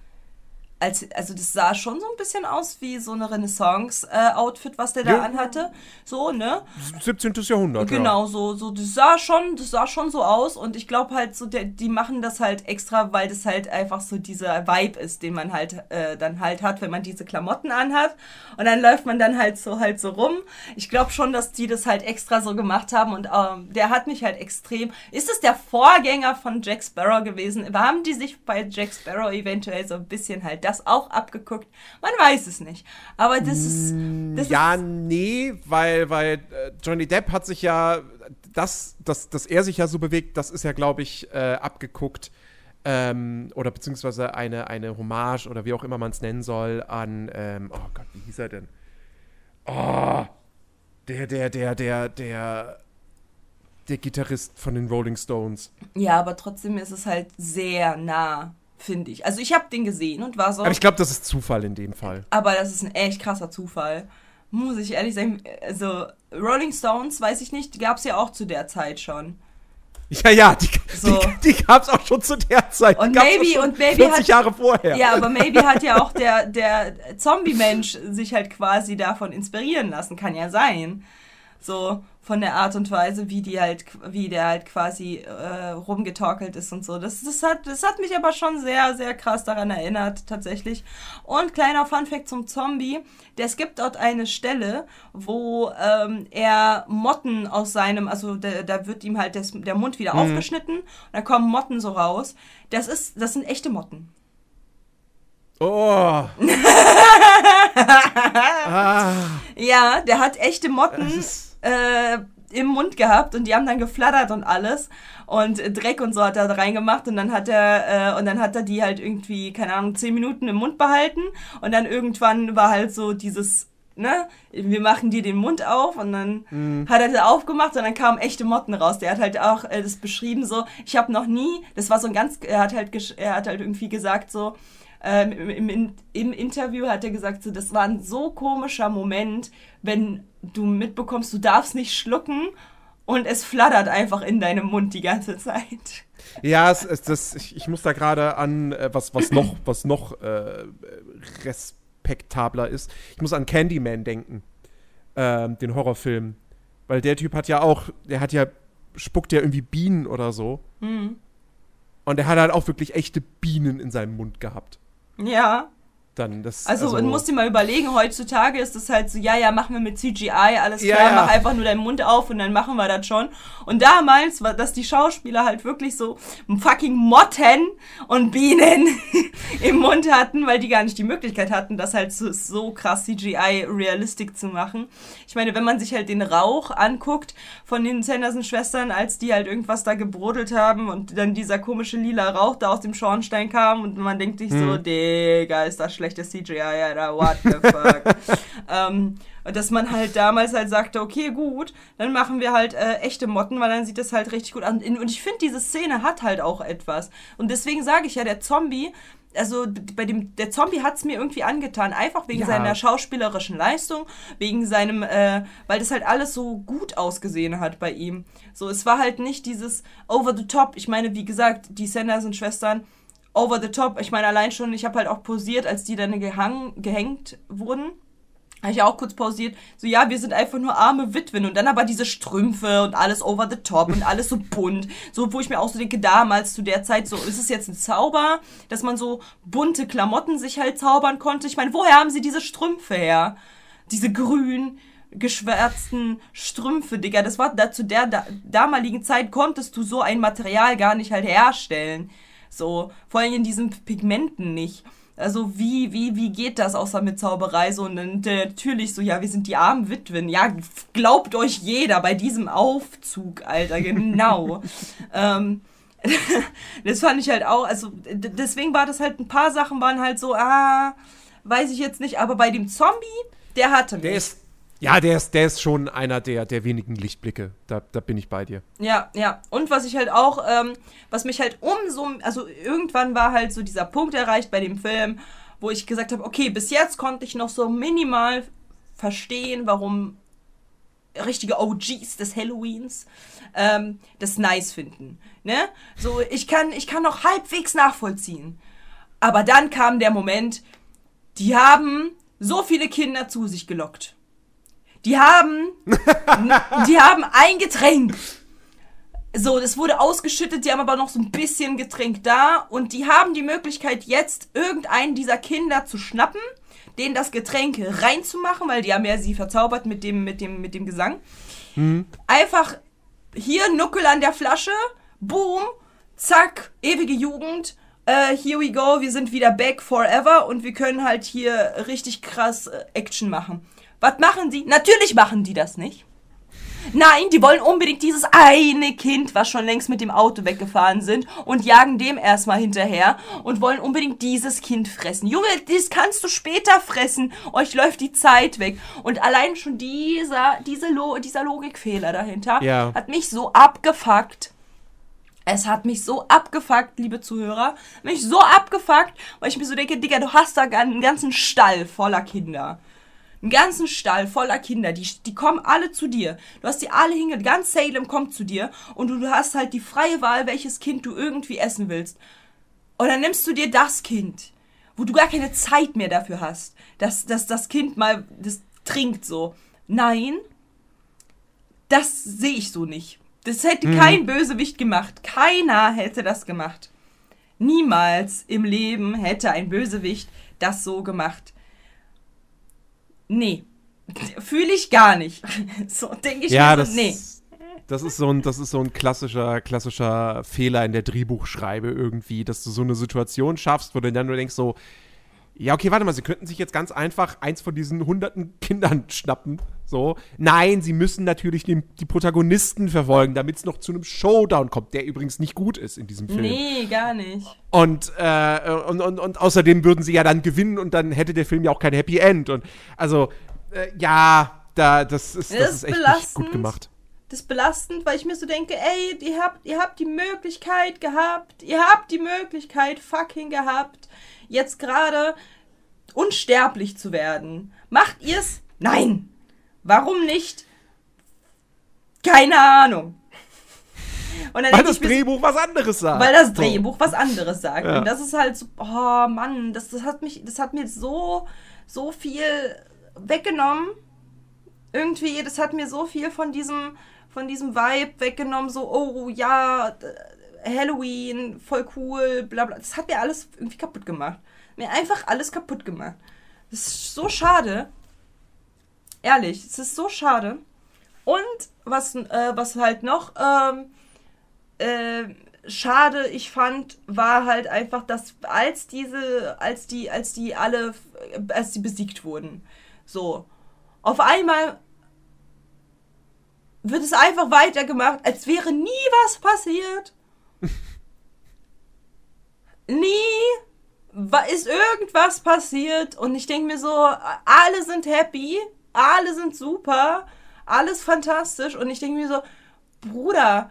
als, also das sah schon so ein bisschen aus wie so eine Renaissance-Outfit, was der da Ja. anhatte. So, ne? 17. Jahrhundert. Genau, so, so, das sah schon, das sah schon so aus und ich glaube halt so, der, die machen das halt extra, weil das halt einfach so dieser Vibe ist, den man halt äh, dann halt hat, wenn man diese Klamotten anhat und dann läuft man dann halt so halt so rum. Ich glaube schon, dass die das halt extra so gemacht haben und ähm, der hat mich halt extrem. Ist es der Vorgänger von Jack Sparrow gewesen? Haben die sich bei Jack Sparrow eventuell so ein bisschen halt das auch abgeguckt? Man weiß es nicht. Aber das ist, das Ja, ist nee, weil, weil äh, Johnny Depp hat sich ja, das, das, dass er sich ja so bewegt, das ist ja, glaube ich, äh, abgeguckt. Ähm, oder beziehungsweise eine, eine Hommage oder wie auch immer man es nennen soll an, ähm, oh Gott, wie hieß er denn? Oh, der, der, der, der, der, der Gitarrist von den Rolling Stones. Ja, aber trotzdem ist es halt sehr nah, finde ich. Also ich habe den gesehen und war so, Aber ich glaube, das ist Zufall in dem Fall. aber das ist ein echt krasser Zufall. Muss ich ehrlich sagen, also Rolling Stones, weiß ich nicht, gab es ja auch zu der Zeit schon. Ja, ja, die, So. die, die gab es auch schon zu der Zeit. Die Und maybe- und maybe 40 hat- Jahre vorher. Ja, aber maybe hat ja auch der, der Zombie-Mensch sich halt quasi davon inspirieren lassen, kann ja sein. So von der Art und Weise, wie die halt, wie der halt quasi äh, rumgetorkelt ist und so. Das, das, hat, das hat mich aber schon sehr, sehr krass daran erinnert, tatsächlich. Und kleiner Funfact zum Zombie. Der, es gibt dort eine Stelle, wo ähm, er Motten aus seinem, also da, da wird ihm halt des, der Mund wieder aufgeschnitten und da kommen Motten so raus. Das ist, das sind echte Motten. Oh. ah, Ja, der hat echte Motten äh, im Mund gehabt und die haben dann geflattert und alles und Dreck und so hat er da reingemacht und dann hat er äh, und dann hat er die halt irgendwie keine Ahnung zehn Minuten im Mund behalten und dann irgendwann war halt so dieses ne wir machen dir den Mund auf und dann Mhm. hat er das aufgemacht und dann kamen echte Motten raus. Der hat halt auch äh, das beschrieben so. Ich habe noch nie, das war so ein ganz, er hat halt er hat halt irgendwie gesagt so. Ähm, im, im, Im Interview hat er gesagt, so, das war ein so komischer Moment, wenn du mitbekommst, du darfst nicht schlucken und es flattert einfach in deinem Mund die ganze Zeit. Ja, es, es, das, ich, ich muss da gerade an äh, was, was noch, was noch äh, respektabler ist. Ich muss an Candyman denken. Ähm, den Horrorfilm. Weil der Typ hat ja auch, der hat ja, spuckt ja irgendwie Bienen oder so. Mhm. Und der hat halt auch wirklich echte Bienen in seinem Mund gehabt. Ja. Dann das, Also, du musst dir mal überlegen, heutzutage ist es halt so, ja, ja, machen wir mit CGI, alles Ja, klar, ja. mach einfach nur deinen Mund auf und dann machen wir das schon. Und damals war, dass die Schauspieler halt wirklich so fucking Motten und Bienen im Mund hatten, weil die gar nicht die Möglichkeit hatten, das halt so, so krass CGI realistic zu machen. Ich meine, wenn man sich halt den Rauch anguckt von den Sanderson-Schwestern, als die halt irgendwas da gebrodelt haben und dann dieser komische lila Rauch da aus dem Schornstein kam und man denkt sich so, Digga, ist das schlechtes CGI, Alter, what the fuck. ähm, und dass man halt damals halt sagte, okay, gut, dann machen wir halt äh, echte Motten, weil dann sieht das halt richtig gut an. Und ich finde, diese Szene hat halt auch etwas. Und deswegen sage ich ja, der Zombie, also bei dem, der Zombie hat es mir irgendwie angetan, einfach wegen Ja. seiner schauspielerischen Leistung, wegen seinem, äh, weil das halt alles so gut ausgesehen hat bei ihm. So, es war halt nicht dieses over the top. Ich meine, wie gesagt, die Sanderson-Schwestern, over the top. Ich meine, allein schon, ich habe halt auch pausiert, als die dann gehangen, gehängt wurden. Habe ich auch kurz pausiert. So, ja, wir sind einfach nur arme Witwen. Und dann aber diese Strümpfe und alles over the top und alles so bunt. So, wo ich mir auch so denke, damals zu der Zeit, so, ist es jetzt ein Zauber, dass man so bunte Klamotten sich halt zaubern konnte? Ich meine, woher haben sie diese Strümpfe her? Diese grün geschwärzten Strümpfe, Digga. Das war da, zu der da, damaligen Zeit konntest du so ein Material gar nicht halt herstellen. So, vor allem in diesen Pigmenten nicht. Also wie, wie, wie geht das außer mit Zauberei? So, und dann äh, natürlich so, ja, wir sind die armen Witwen. Ja, glaubt euch jeder bei diesem Aufzug, Alter, genau. ähm, das fand ich halt auch, also deswegen war das halt, ein paar Sachen waren halt so, ah, weiß ich jetzt nicht, aber bei dem Zombie, der hatte mich. Der ist, ja, der ist, der ist schon einer der, der wenigen Lichtblicke. Da, da bin ich bei dir. Ja, ja. Und was ich halt auch, ähm, was mich halt umso, also irgendwann war halt so dieser Punkt erreicht bei dem Film, wo ich gesagt habe, okay, bis jetzt konnte ich noch so minimal verstehen, warum richtige OGs des Halloweens ähm, das nice finden. Ne? So, ich kann, ich kann noch halbwegs nachvollziehen. Aber dann kam der Moment, die haben so viele Kinder zu sich gelockt. Die haben, die haben ein Getränk. So, das wurde ausgeschüttet, die haben aber noch so ein bisschen Getränk da und die haben die Möglichkeit jetzt irgendeinen dieser Kinder zu schnappen, denen das Getränk reinzumachen, weil die haben ja sie verzaubert mit dem, mit dem, mit dem Gesang. Einfach hier Nuckel an der Flasche, boom, zack, ewige Jugend, äh, here we go, wir sind wieder back forever und wir können halt hier richtig krass äh, Action machen. Was machen die? Natürlich machen die das nicht. Nein, die wollen unbedingt dieses eine Kind, was schon längst mit dem Auto weggefahren sind und jagen dem erstmal hinterher und wollen unbedingt dieses Kind fressen. Junge, das kannst du später fressen. Euch läuft die Zeit weg. Und allein schon dieser, diese Lo dieser Logikfehler dahinter Ja. hat mich so abgefuckt. Es hat mich so abgefuckt, liebe Zuhörer. Mich so abgefuckt, weil ich mir so denke, Digga, du hast da einen ganzen Stall voller Kinder. Einen ganzen Stall voller Kinder, die, die kommen alle zu dir. Du hast die alle hinge, ganz Salem kommt zu dir und du, du hast halt die freie Wahl, welches Kind du irgendwie essen willst. Und dann nimmst du dir das Kind, wo du gar keine Zeit mehr dafür hast, dass, dass das Kind mal das trinkt so. Nein, das sehe ich so nicht. Das hätte kein Bösewicht gemacht. Keiner hätte das gemacht. Niemals im Leben hätte ein Bösewicht das so gemacht. Nee. Fühle ich gar nicht. So denke ich Ja, mir das, so, nee. das ist so ein, das ist so ein klassischer, klassischer Fehler in der Drehbuchschreibe irgendwie, dass du so eine Situation schaffst, wo du dann nur denkst so, ja, okay, warte mal, sie könnten sich jetzt ganz einfach eins von diesen hunderten Kindern schnappen. So. Nein, sie müssen natürlich den, die Protagonisten verfolgen, damit es noch zu einem Showdown kommt, der übrigens nicht gut ist in diesem Film. Nee, gar nicht. Und, äh, und, und, und außerdem würden sie ja dann gewinnen und dann hätte der Film ja auch kein Happy End. Und also, äh, ja, da, das ist, das Das ist echt nicht gut gemacht. Das ist belastend, weil ich mir so denke, ey, ihr habt, ihr habt die Möglichkeit gehabt, ihr habt die Möglichkeit fucking gehabt, jetzt gerade unsterblich zu werden. Macht ihr's? Nein. Warum nicht? Keine Ahnung. Und dann Weil das ich so- Drehbuch was anderes sagt. weil das So. Drehbuch was anderes sagt. Ja. Und das ist halt so, oh Mann, das, das hat mich, das hat mir so, so viel weggenommen. Irgendwie, das hat mir so viel von diesem, von diesem Vibe weggenommen, so, oh ja, Halloween, voll cool, bla bla. Das hat mir alles irgendwie kaputt gemacht. Mir einfach alles kaputt gemacht. Das ist so schade. Ehrlich, es ist so schade. Und was, äh, was halt noch ähm, äh, schade ich fand, war halt einfach, dass als diese, als die, als die alle, äh, als die besiegt wurden, so, auf einmal wird es einfach weitergemacht, als wäre nie was passiert. Nie ist irgendwas passiert und ich denke mir so, alle sind happy, alle sind super, alles fantastisch und ich denke mir so, Bruder,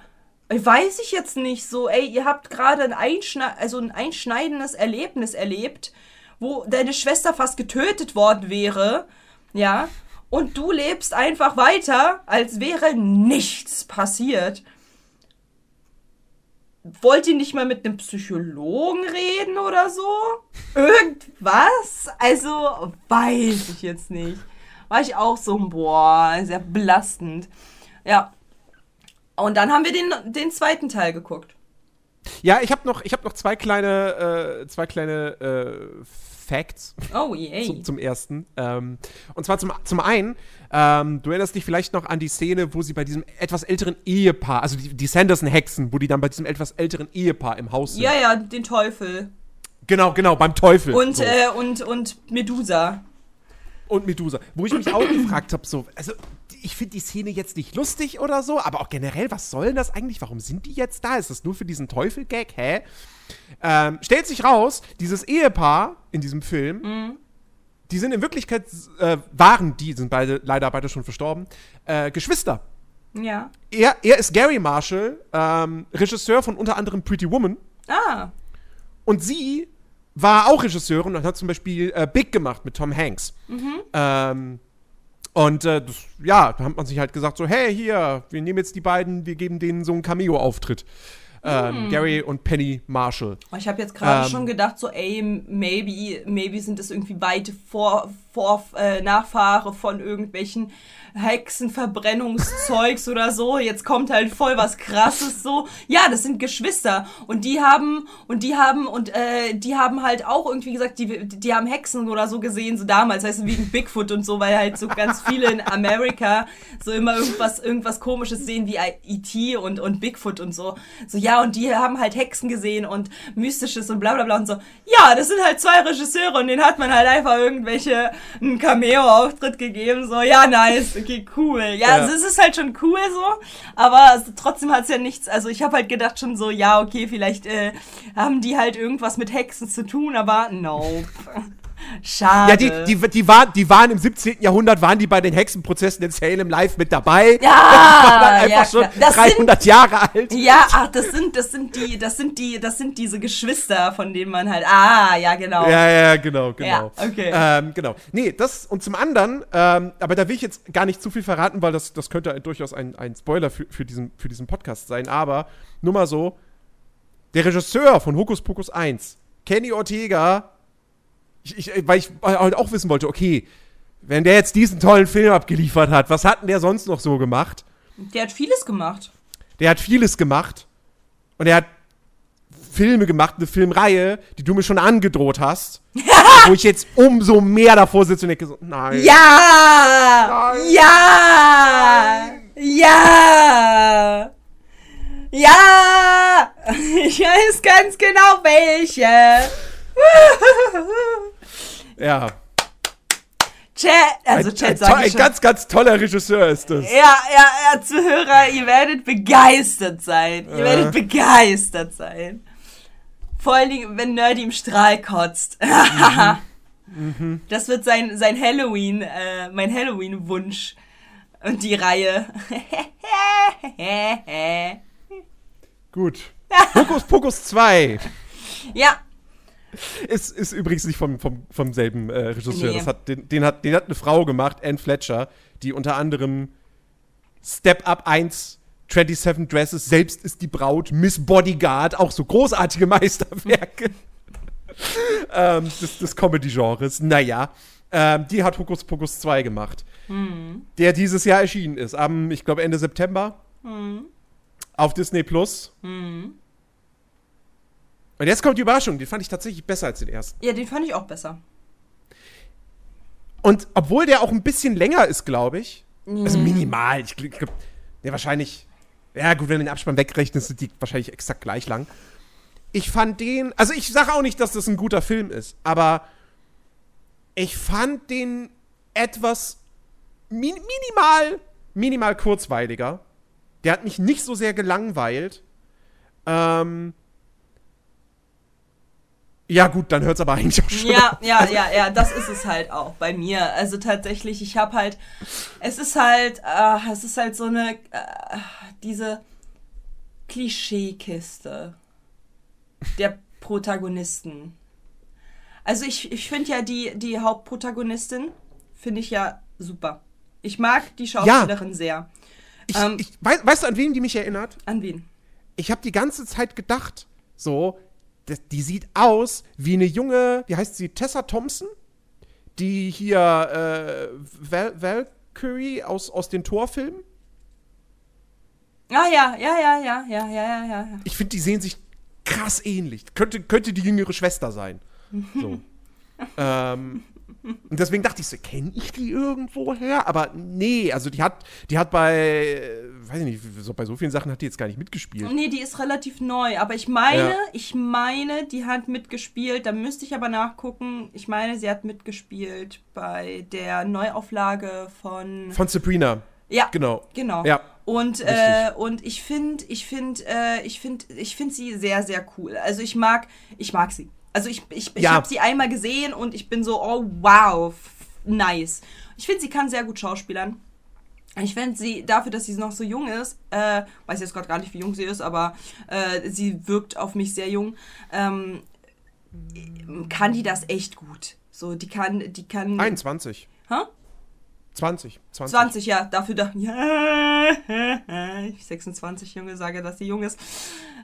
weiß ich jetzt nicht so, ey, ihr habt gerade ein, Einschne also ein einschneidendes Erlebnis erlebt, wo deine Schwester fast getötet worden wäre, ja, und du lebst einfach weiter, als wäre nichts passiert. Wollt ihr nicht mal mit einem Psychologen reden oder so? Irgendwas? Also, weiß ich jetzt nicht. War ich auch so, boah, sehr belastend. Ja. Und dann haben wir den, den zweiten Teil geguckt. Ja, ich habe noch, hab noch zwei kleine, äh, zwei kleine äh, Facts Oh, yay. zum, zum ersten. Ähm, und zwar zum, zum einen, ähm, du erinnerst dich vielleicht noch an die Szene, wo sie bei diesem etwas älteren Ehepaar, also die, die Sanderson-Hexen, wo die dann bei diesem etwas älteren Ehepaar im Haus sind. ja, ja, den Teufel. Genau, genau, beim Teufel. Und, so. äh, und, und Medusa. und Medusa. Wo ich mich auch gefragt habe, so, also ich finde die Szene jetzt nicht lustig oder so, aber auch generell, was soll denn das eigentlich? Warum sind die jetzt da? Ist das nur für diesen Teufel-Gag? Hä? Ähm, stellt sich raus, dieses Ehepaar in diesem Film, die sind in Wirklichkeit, äh, waren, die sind beide, leider beide schon verstorben, äh, Geschwister. Ja. Er, er ist Gary Marshall, ähm, Regisseur von unter anderem Pretty Woman. Ah. Und sie war auch Regisseurin und hat zum Beispiel äh, Big gemacht mit Tom Hanks. Ähm, und äh, das, ja, da hat man sich halt gesagt so, hey, hier, wir nehmen jetzt die beiden, wir geben denen so einen Cameo-Auftritt. Ähm, Gary und Penny Marshall. Ich habe jetzt gerade Ähm. schon gedacht, so, ey, maybe, maybe sind das irgendwie weite Vor, Vor, äh, Nachfahre von irgendwelchen Hexenverbrennungszeugs oder so. Jetzt kommt halt voll was krasses so. Ja, das sind Geschwister und die haben und die haben und äh, die haben halt auch irgendwie gesagt, die, die haben Hexen oder so gesehen, so damals, heißt wegen Bigfoot und so, weil halt so ganz viele in Amerika so immer irgendwas irgendwas komisches sehen wie E.T. und und Bigfoot und so. So ja, und die haben halt Hexen gesehen und mystisches und bla bla bla und so. Ja, das sind halt zwei Regisseure und denen hat man halt einfach irgendwelche einen Cameo-Auftritt gegeben. So, ja, nice, okay, cool. Ja, Ja. also es ist halt schon cool so, aber trotzdem hat's ja nichts. Also ich habe halt gedacht schon so, ja, okay, vielleicht äh, haben die halt irgendwas mit Hexen zu tun, aber nope. Schade. Ja, die, die, die, waren, die waren im 17. Jahrhundert, waren die bei den Hexenprozessen in Salem live mit dabei. Ja, waren dann einfach ja, schon. Das 300 Jahre alt. Ja, ach, das sind, das sind die, das sind die, das sind diese Geschwister, von denen man halt, ah, ja, genau. Ja, ja, genau, genau. Ja, okay. Ähm, genau. Nee, das und zum anderen, ähm, aber da will ich jetzt gar nicht zu viel verraten, weil das, das könnte durchaus ein, ein Spoiler für, für, diesen, für diesen Podcast sein. Aber nur mal so: Der Regisseur von Hokus Pokus 1, Kenny Ortega, ich, ich, weil ich halt auch wissen wollte, okay, wenn der jetzt diesen tollen Film abgeliefert hat, was hat denn der sonst noch so gemacht? Der hat vieles gemacht. Der hat vieles gemacht und er hat Filme gemacht, eine Filmreihe, die du mir schon angedroht hast, wo ich jetzt umso mehr davor sitze und denke so, nein. Ja! Ja! Ja! Ja! Ich weiß ganz genau welche. Ja. Chat, also ein, Chat ein, sag ein ich schon. ganz, ganz toller Regisseur ist das. Ja, ja, ja, Zuhörer, ihr werdet begeistert sein. Ihr Äh. werdet begeistert sein. Vor allen Dingen, wenn Nerdy im Strahl kotzt. Mhm. Das wird sein, sein Halloween, äh, mein Halloween-Wunsch. Und die Reihe. Gut. Hokus Pokus 2 ja, ist, ist übrigens nicht vom, vom, vom selben äh, Regisseur. Nee. Das hat, den, den, hat, den hat eine Frau gemacht, Anne Fletcher, die unter anderem Step Up 1, 27 Dresses, selbst ist die Braut, Miss Bodyguard, auch so großartige Meisterwerke ähm, des, des Comedy-Genres. Naja, ähm, die hat Hokus Pokus 2 gemacht, der dieses Jahr erschienen ist, am, ich glaube, Ende September auf Disney Plus. Und jetzt kommt die Überraschung, den fand ich tatsächlich besser als den ersten. Ja, den fand ich auch besser. Und obwohl der auch ein bisschen länger ist, glaube ich, Mhm. also minimal, ich glaube, der wahrscheinlich, ja gut, wenn du den Abspann wegrechnest, sind die wahrscheinlich exakt gleich lang. Ich fand den, also ich sage auch nicht, dass das ein guter Film ist, aber ich fand den etwas min minimal, minimal kurzweiliger. Der hat mich nicht so sehr gelangweilt. Ähm, ja gut, dann hört es aber eigentlich auch schon Ja, ja, ja, ja, das ist es halt auch bei mir. Also tatsächlich, ich habe halt, es ist halt, äh, es ist halt so eine, äh, diese Klischeekiste der Protagonisten. Also ich, ich finde ja die, die Hauptprotagonistin, finde ich ja super. Ich mag die Schauspielerin sehr. Ich, Ähm, ich, weißt, weißt du, an wen die mich erinnert? An wen? Ich habe die ganze Zeit gedacht, so, die sieht aus wie eine junge, wie heißt sie, Tessa Thompson? Die hier, äh, Val Valkyrie aus, aus den Torfilmen. Ah ja, ja, ja, ja, ja, ja, ja, ja. ja. Ich finde, die sehen sich krass ähnlich. Könnte, könnte die jüngere Schwester sein. So. ähm, und deswegen dachte ich so, kenne ich die irgendwo her? Aber nee, also die hat, die hat bei, weiß ich nicht, so, bei so vielen Sachen hat die jetzt gar nicht mitgespielt. Nee, die ist relativ neu, aber ich meine, Ja. ich meine, die hat mitgespielt, da müsste ich aber nachgucken. Ich meine, sie hat mitgespielt bei der Neuauflage von Von Sabrina. Ja, Genau. genau. Ja. Und, äh, und ich finde, ich finde, äh, ich finde, ich finde sie sehr, sehr cool. Also ich mag, ich mag sie. Also ich, ich, ich Ja. habe sie einmal gesehen und ich bin so, oh wow, nice. Ich finde, sie kann sehr gut schauspielern. Ich finde sie, dafür, dass sie noch so jung ist, äh, weiß jetzt gerade gar nicht, wie jung sie ist, aber äh, sie wirkt auf mich sehr jung, ähm, kann die das echt gut. So, die kann, die kann. 21. Hä? 20. 20. 20, ja, dafür da. Ja, ich 26 Junge sage, dass sie jung ist.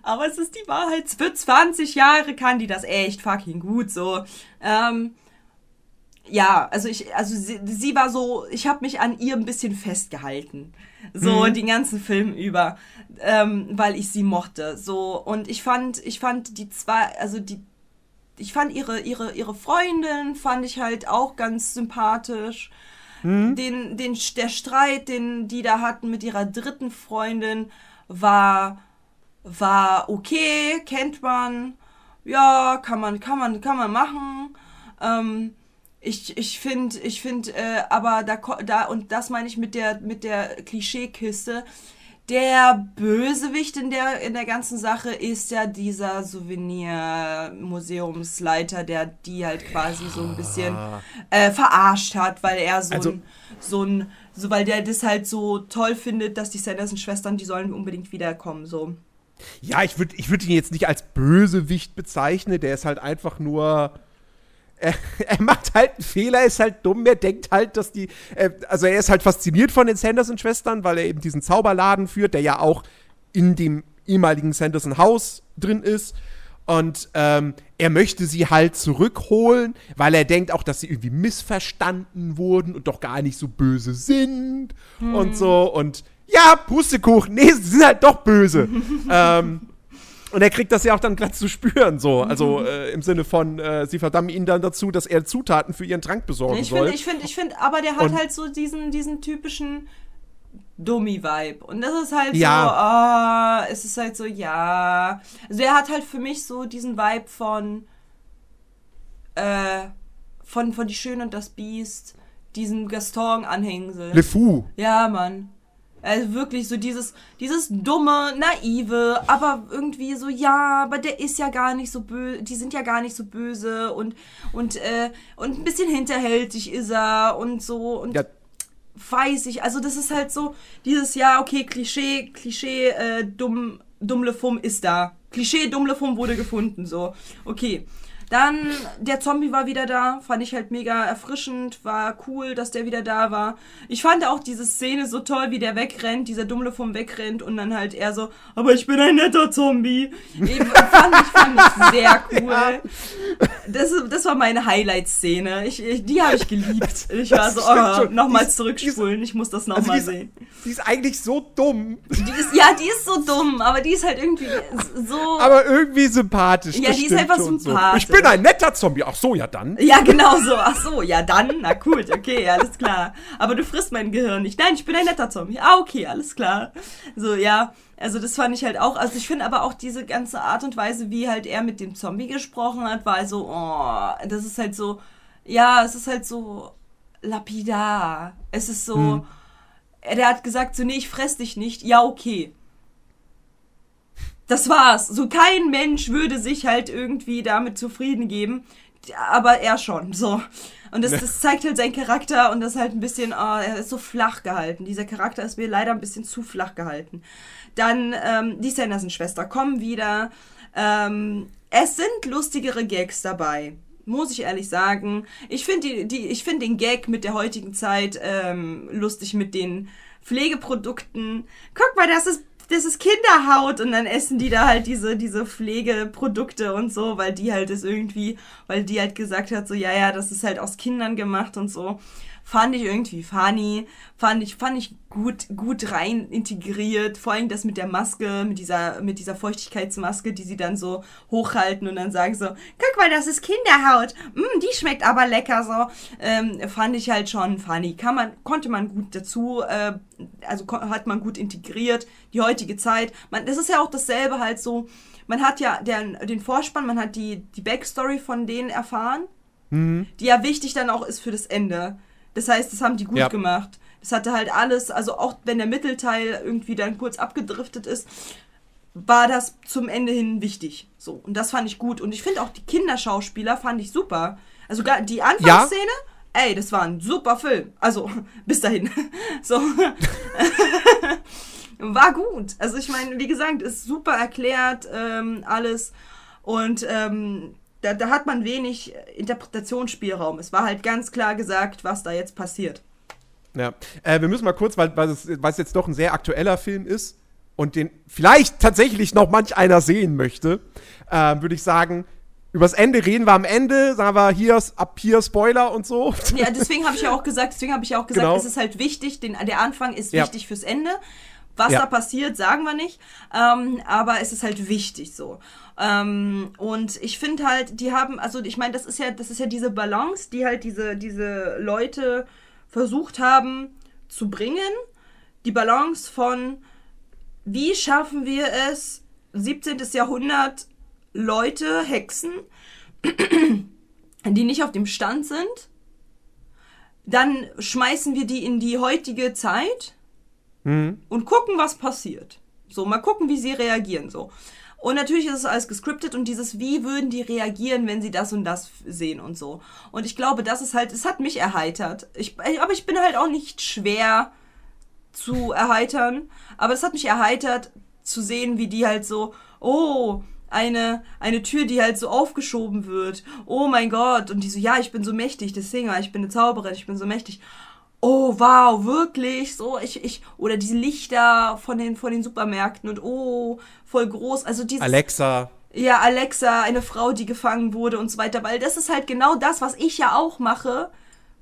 Aber es ist die Wahrheit. Für 20 Jahre kann die das echt fucking gut so. Ähm, ja, also ich, also sie, sie war so, ich habe mich an ihr ein bisschen festgehalten. So den ganzen Film über, ähm, weil ich sie mochte. So und ich fand, ich fand die zwei, also die, ich fand ihre, ihre, ihre Freundin fand ich halt auch ganz sympathisch. Den, den, der Streit, den die da hatten mit ihrer dritten Freundin, war, war okay, kennt man. Ja, kann man, kann man, kann man machen. Ähm, ich ich finde, ich finde, äh, aber da, da, und das meine ich mit der, mit der Klischeekiste. Der Bösewicht in der, in der ganzen Sache ist ja dieser Souvenir-Museumsleiter, der die halt quasi so ein bisschen äh, verarscht hat, weil er so Also- ein, so ein, so, weil der das halt so toll findet, dass die Sanderson-Schwestern, die sollen unbedingt wiederkommen, so. Ja, ich würde ich würd ihn jetzt nicht als Bösewicht bezeichnen. Der ist halt einfach nur. Er, er macht halt einen Fehler, ist halt dumm. Er denkt halt, dass die. Äh, also, er ist halt fasziniert von den Sanderson-Schwestern, weil er eben diesen Zauberladen führt, der ja auch in dem ehemaligen Sanderson-Haus drin ist. Und ähm, er möchte sie halt zurückholen, weil er denkt auch, dass sie irgendwie missverstanden wurden und doch gar nicht so böse sind und so. Und ja, Pustekuchen, nee, sie sind halt doch böse. ähm, und er kriegt das ja auch dann glatt zu spüren, so. Also äh, im Sinne von, äh, sie verdammen ihn dann dazu, dass er Zutaten für ihren Trank besorgen Ich soll. finde, ich finde, ich finde, aber der hat Und- halt so diesen, diesen typischen Dummy-Vibe. Und das ist halt Ja. so, ah, es ist halt so, ja. Also er hat halt für mich so diesen Vibe von, äh, von, von Die Schöne und das Biest, diesen Gaston-Anhängsel. Le Fou. Ja, Mann. Also wirklich so dieses, dieses dumme, naive, aber irgendwie so, ja, aber der ist ja gar nicht so böse, die sind ja gar nicht so böse und, und, äh, und ein bisschen hinterhältig ist er und so und Ja, weiß ich, also das ist halt so, dieses, ja, okay, Klischee, Klischee, äh, dumm, dumm Le Fum ist da, Klischee Dummlefum wurde gefunden, so. Okay. Dann, der Zombie war wieder da, fand ich halt mega erfrischend, war cool, dass der wieder da war. Ich fand auch diese Szene so toll, wie der wegrennt, dieser Dummlefum wegrennt und dann halt er so, aber ich bin ein netter Zombie. Eben, fand ich, fand ich sehr cool. Das, das war meine Highlight-Szene. Ich, ich, die habe ich geliebt. Ich war so, oh, nochmal zurückspulen, ich muss das Also nochmal ist, sehen. die ist eigentlich so dumm, Die ist, ja, die ist so dumm, aber die ist halt irgendwie so. aber irgendwie sympathisch. Ja, die ist einfach sympathisch. So. Ich bin ein netter Zombie. Ach so, ja dann. ja, genau so. Ach so, ja dann, na gut, okay, alles klar. Aber du frisst mein Gehirn nicht. Nein, ich bin ein netter Zombie. Ah, okay, alles klar. So, ja. Also das fand ich halt auch, also ich finde aber auch diese ganze Art und Weise, wie halt er mit dem Zombie gesprochen hat, war so, oh, das ist halt so, ja, es ist halt so lapidar. Es ist so, der hat gesagt so, nee, ich fress dich nicht. Ja, okay. Das war's. So kein Mensch würde sich halt irgendwie damit zufrieden geben, aber er schon. So. Und das, das zeigt halt seinen Charakter und das halt ein bisschen, oh, er ist so flach gehalten. Dieser Charakter ist mir leider ein bisschen zu flach gehalten. Dann ähm, die Sanderson-Schwester kommen wieder. Ähm, es sind lustigere Gags dabei. Muss ich ehrlich sagen. Ich finde die, die, ich finde den Gag mit der heutigen Zeit ähm, lustig mit den Pflegeprodukten. Guck mal, das ist das ist Kinderhaut und dann essen die da halt diese, diese Pflegeprodukte und so, weil die halt es irgendwie, weil die halt gesagt hat, so, ja, ja, das ist halt aus Kindern gemacht und so. Fand ich irgendwie funny, fand ich, fand ich gut, gut rein integriert. Vor allem das mit der Maske, mit dieser, mit dieser Feuchtigkeitsmaske, die sie dann so hochhalten und dann sagen so, guck mal, das ist Kinderhaut. Mm, die schmeckt aber lecker so. Ähm, fand ich halt schon funny. Kann man, konnte man gut dazu, äh, also hat man gut integriert. Die heutige Zeit. Man, das ist ja auch dasselbe halt so. Man hat ja den, den Vorspann, man hat die, die Backstory von denen erfahren die ja wichtig dann auch ist für das Ende. Das heißt, das haben die gut Ja. gemacht. Das hatte halt alles, also auch wenn der Mittelteil irgendwie dann kurz abgedriftet ist, war das zum Ende hin wichtig. So, und das fand ich gut. Und ich finde auch die Kinderschauspieler fand ich super. Also gar die Anfangsszene, ey, das war ein super Film. Also, bis dahin. So. war gut. Also ich meine, wie gesagt, ist super erklärt, ähm, alles. Und ähm, da, da hat man wenig Interpretationsspielraum. Es war halt ganz klar gesagt, was da jetzt passiert. Ja. Äh, wir müssen mal kurz, weil, weil, es, weil es jetzt doch ein sehr aktueller Film ist und den vielleicht tatsächlich noch manch einer sehen möchte, äh, würde ich sagen, übers Ende reden wir am Ende, sagen wir hier, ab hier Spoiler und so. Ja, deswegen habe ich ja auch gesagt, deswegen habe ich ja auch gesagt, Genau. es ist halt wichtig, den, der Anfang ist Ja. wichtig fürs Ende. Was Ja. da passiert, sagen wir nicht. Ähm, aber es ist halt wichtig so. Ähm, und ich finde halt, die haben, also ich meine, das ist ja, das ist ja diese Balance, die halt diese, diese Leute versucht haben zu bringen. Die Balance von, wie schaffen wir es, 17. Jahrhundert Leute, Hexen, die nicht auf dem Stand sind, dann schmeißen wir die in die heutige Zeit und gucken, was passiert. So, mal gucken, wie sie reagieren. So. Und natürlich ist es alles gescriptet und dieses, wie würden die reagieren, wenn sie das und das sehen und so. Und ich glaube, das ist halt, es hat mich erheitert. Ich, aber ich bin halt auch nicht schwer zu erheitern. Aber es hat mich erheitert zu sehen, wie die halt so, oh, eine, eine Tür, die halt so aufgeschoben wird. Oh mein Gott. Und die so, ja, ich bin so mächtig, deswegen, ich bin eine Zauberin, ich bin so mächtig. Oh, wow, wirklich? So, ich, ich, oder diese Lichter von den, von den Supermärkten und oh, voll groß. Also dieses. Alexa. Ja, Alexa, eine Frau, die gefangen wurde und so weiter, weil das ist halt genau das, was ich ja auch mache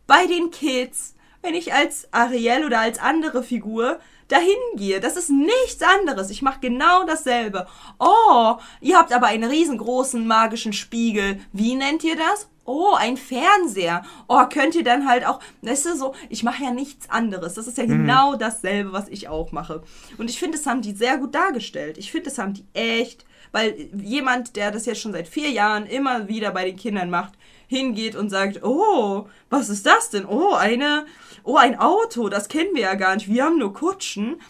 bei den Kids, wenn ich als Ariel oder als andere Figur dahin gehe. Das ist nichts anderes. Ich mache genau dasselbe. Oh, ihr habt aber einen riesengroßen magischen Spiegel. Wie nennt ihr das? Oh, ein Fernseher. Oh, könnt ihr dann halt auch, weißt du, so, ich mache ja nichts anderes. Das ist ja genau dasselbe, was ich auch mache. Und ich finde, das haben die sehr gut dargestellt. Ich finde, das haben die echt, weil jemand, der das jetzt schon seit vier Jahren immer wieder bei den Kindern macht, hingeht und sagt, oh, was ist das denn? Oh, eine, oh, ein Auto, das kennen wir ja gar nicht. Wir haben nur Kutschen.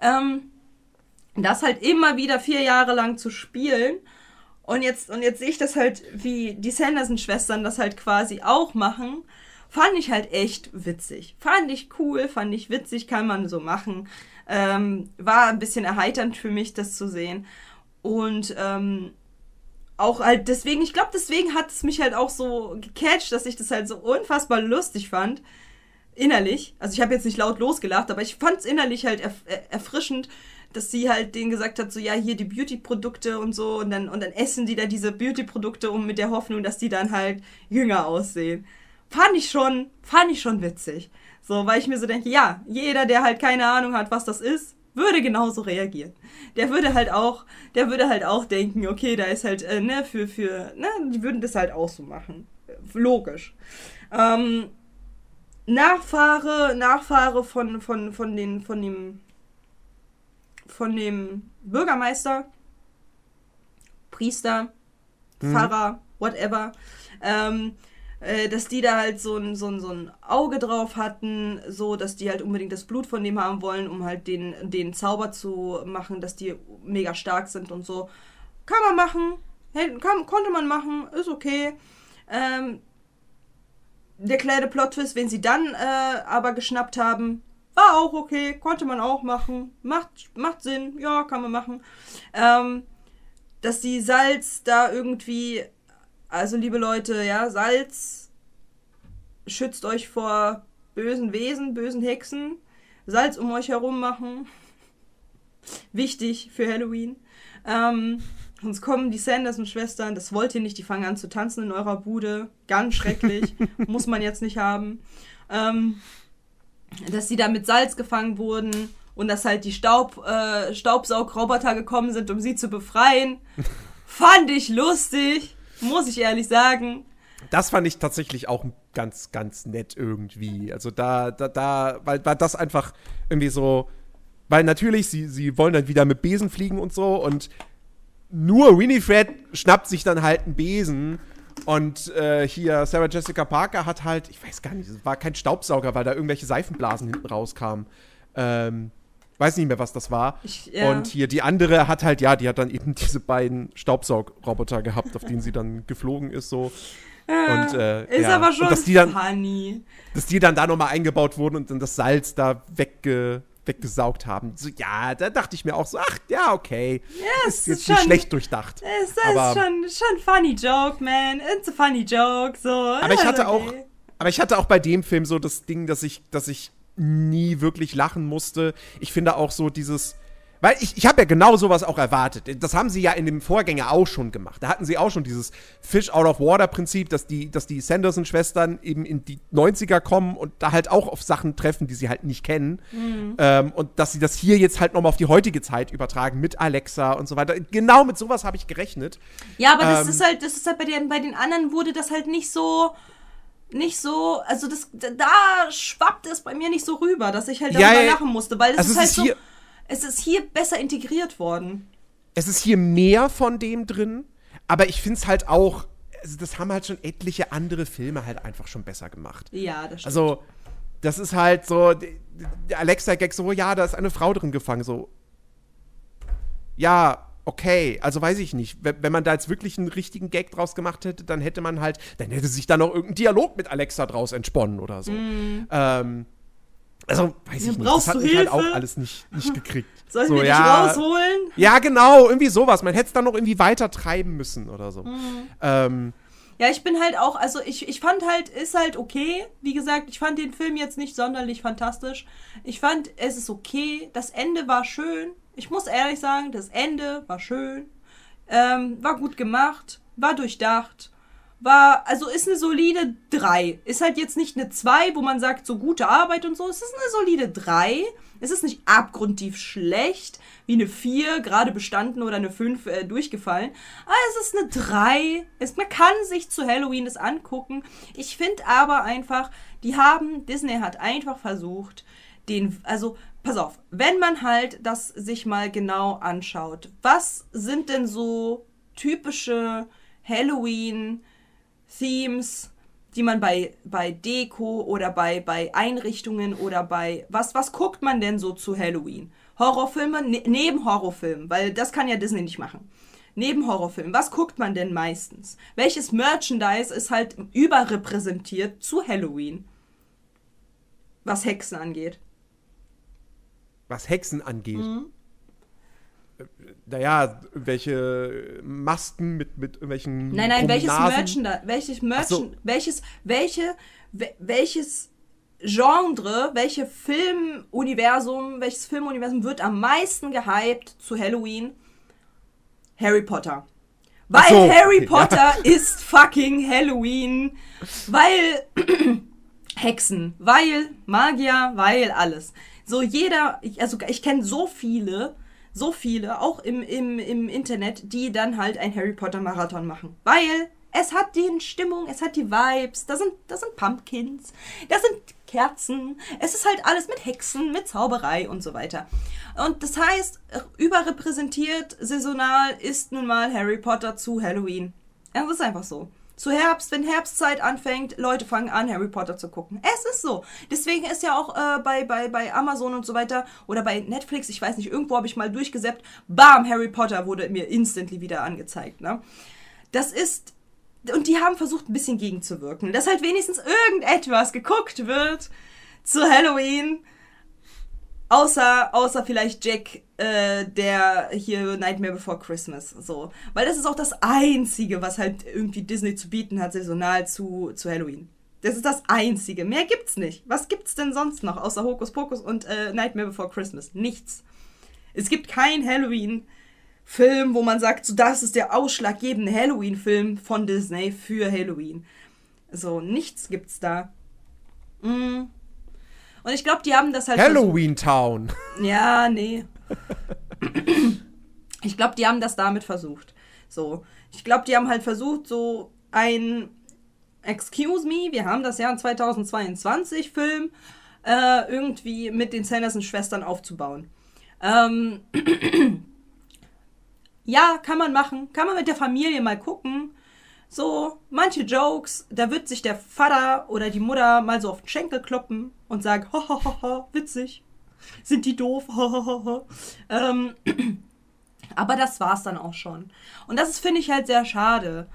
Ähm, das halt immer wieder vier Jahre lang zu spielen. Und jetzt, und jetzt sehe ich das halt, wie die Sanderson-Schwestern das halt quasi auch machen. Fand ich halt echt witzig. Fand ich cool, fand ich witzig, kann man so machen. Ähm, war ein bisschen erheiternd für mich, das zu sehen. Und ähm, auch halt deswegen, ich glaube, deswegen hat es mich halt auch so gecatcht, dass ich das halt so unfassbar lustig fand. Innerlich. Also ich habe jetzt nicht laut losgelacht, aber ich fand es innerlich halt erf er erfrischend, dass sie halt denen gesagt hat, so ja, hier die Beauty-Produkte und so und dann, und dann essen die da diese Beauty-Produkte um mit der Hoffnung, dass die dann halt jünger aussehen. Fand ich schon, fand ich schon witzig. So, weil ich mir so denke, ja, jeder, der halt keine Ahnung hat, was das ist, würde genauso reagieren. Der würde halt auch, der würde halt auch denken, okay, da ist halt, äh, ne, für, für, ne, die würden das halt auch so machen. Logisch. Ähm, Nachfahre, Nachfahre von, von, von den, von dem, von dem Bürgermeister, Priester, Pfarrer, whatever, ähm, äh, dass die da halt so ein, so, ein, so ein Auge drauf hatten, so dass die halt unbedingt das Blut von dem haben wollen, um halt den, den Zauber zu machen, dass die mega stark sind und so. Kann man machen, kann, konnte man machen, ist okay. Ähm, der kleine Plot-Twist, wen sie dann äh, aber geschnappt haben, war auch okay, konnte man auch machen, macht, macht Sinn, ja, kann man machen. Ähm, dass die Salz da irgendwie, also liebe Leute, ja, Salz schützt euch vor bösen Wesen, bösen Hexen. Salz um euch herum machen. Wichtig für Halloween. Ähm, sonst kommen die Sanderson-Schwestern, das wollt ihr nicht, die fangen an zu tanzen in eurer Bude. Ganz schrecklich. Muss man jetzt nicht haben. Ähm, dass sie da mit Salz gefangen wurden und dass halt die Staub, äh, Staubsaugroboter gekommen sind, um sie zu befreien. Fand ich lustig, muss ich ehrlich sagen. Das fand ich tatsächlich auch ganz, ganz nett irgendwie. Also da, da, da, weil, weil das einfach irgendwie so, weil natürlich, sie, sie wollen dann wieder mit Besen fliegen und so und nur Winifred schnappt sich dann halt einen Besen und äh, hier Sarah Jessica Parker hat halt, ich weiß gar nicht, es war kein Staubsauger, weil da irgendwelche Seifenblasen hinten rauskamen. Ähm, weiß nicht mehr, was das war. Ich- ja. Und hier die andere hat halt, ja, die hat dann eben diese beiden Staubsaugroboter gehabt, auf denen sie dann geflogen ist, so. Und, äh, Ist ja. aber schon Und dass die dann, funny. dass die dann da nochmal eingebaut wurden und dann das Salz da wegge, weggesaugt haben. So, ja, da dachte ich mir auch so, ach, ja, okay. Ja, ist jetzt ist nicht schon- schlecht durchdacht. Es ist Aber- schon, schon funny joke, man. It's a funny joke, so. Aber ich hatte auch, okay. aber ich hatte auch bei dem Film so das Ding, dass ich, dass ich nie wirklich lachen musste. Ich finde auch so dieses, weil ich, ich habe ja genau sowas auch erwartet. Das haben sie ja in dem Vorgänger auch schon gemacht. Da hatten sie auch schon dieses Fish out of Water Prinzip, dass die, dass die Sanderson-Schwestern eben in die 90er kommen und da halt auch auf Sachen treffen, die sie halt nicht kennen. Ähm, und dass sie das hier jetzt halt nochmal auf die heutige Zeit übertragen mit Alexa und so weiter. Genau mit sowas habe ich gerechnet. Ja, aber das Ähm, ist halt, das ist halt bei den, bei den anderen wurde das halt nicht so, nicht so, also das, da schwappt es bei mir nicht so rüber, dass ich halt Ja, darüber ja, lachen musste, weil es also ist halt ist so, hier- es ist hier besser integriert worden. es ist hier mehr von dem drin, aber ich finde es halt auch, also das haben halt schon etliche andere Filme halt einfach schon besser gemacht. Ja, das stimmt. Also, das ist halt so, der Alexa-Gag so, ja, da ist eine Frau drin gefangen, so. Ja, okay, also weiß ich nicht. Wenn, man da jetzt wirklich einen richtigen Gag draus gemacht hätte, dann hätte man halt, dann hätte sich da noch irgendein Dialog mit Alexa draus entsponnen oder so. Ähm, also, weiß Ja, ich nicht. brauchst das hat du mich halt Hilfe? auch alles nicht, nicht gekriegt. Sollen so, wir dich ja, rausholen? ja, genau, irgendwie sowas. Man hätte es dann noch irgendwie weiter treiben müssen oder so. Ähm, Ja, ich bin halt auch, also ich, ich fand halt, ist halt okay. Wie gesagt, ich fand den Film jetzt nicht sonderlich fantastisch. Ich fand, es ist okay. Das Ende war schön. Ich muss ehrlich sagen, das Ende war schön. Ähm, war gut gemacht, war durchdacht. War, also ist eine solide 3. Ist halt jetzt nicht eine 2, wo man sagt, so gute Arbeit und so. Es ist eine solide 3. Es ist nicht abgrundtief schlecht, wie eine 4, gerade bestanden oder eine 5 äh, durchgefallen. Aber es ist eine 3. Es, man kann sich zu Halloween das angucken. Ich finde aber einfach, die haben, Disney hat einfach versucht, den, also pass auf, wenn man halt das sich mal genau anschaut, was sind denn so typische Halloween Themes, die man bei, bei Deko oder bei, bei Einrichtungen oder bei was was guckt man denn so zu Halloween? Horrorfilme ne, neben Horrorfilmen, weil das kann ja Disney nicht machen. Neben Horrorfilmen, was guckt man denn meistens? Welches Merchandise ist halt überrepräsentiert zu Halloween? Was Hexen angeht. was Hexen angeht. Naja, welche Masken mit, mit irgendwelchen. Nein, nein, welches. Merchandise, welches Merchand, so. welches, welche, we- welches Genre, welche Filmuniversum, welches Filmuniversum wird am meisten gehypt zu Halloween? Harry Potter. Weil so, Harry okay, Potter ist fucking Halloween. Weil Hexen, weil Magier, weil alles. So jeder, ich, also ich kenne so viele, so viele, auch im, im, im Internet, die dann halt ein Harry Potter Marathon machen. Weil es hat die Stimmung, es hat die Vibes, da sind, da sind Pumpkins, da sind Kerzen, es ist halt alles mit Hexen, mit Zauberei und so weiter. Und das heißt, überrepräsentiert saisonal ist nun mal Harry Potter zu Halloween. Das ist einfach so. Zu Herbst, wenn Herbstzeit anfängt, Leute fangen an, Harry Potter zu gucken. Es ist so. Deswegen ist ja auch äh, bei, bei, bei Amazon und so weiter oder bei Netflix, ich weiß nicht, irgendwo habe ich mal durchgesäppt, bam, Harry Potter wurde mir instantly wieder angezeigt. Ne? Das ist. Und die haben versucht, ein bisschen gegenzuwirken, dass halt wenigstens irgendetwas geguckt wird zu Halloween. Außer, außer vielleicht Jack, äh, der hier Nightmare Before Christmas, so. Weil das ist auch das Einzige, was halt irgendwie Disney zu bieten hat, saisonal zu, zu Halloween. Das ist das Einzige. Mehr gibt's nicht. Was gibt's denn sonst noch, außer Hokus Pokus und äh, Nightmare Before Christmas? Nichts. Es gibt kein Halloween-Film, wo man sagt, so, das ist der ausschlaggebende Halloween-Film von Disney für Halloween. So, nichts gibt's da. Mm. Und ich glaube, die haben das halt. Halloween Town. ja, nee. Ich glaube, die haben das damit versucht. So. Ich glaube, die haben halt versucht, so ein Excuse me, wir haben das Jahr 2022 Film äh, irgendwie mit den Sanderson-Schwestern aufzubauen. Ähm, ja, kann man machen. Kann man mit der Familie mal gucken. So, manche Jokes, da wird sich der Vater oder die Mutter mal so auf den Schenkel kloppen und sagen, hahaha, witzig. Sind die doof? Hahaha. ähm, aber das war's dann auch schon. Und das finde ich halt sehr schade.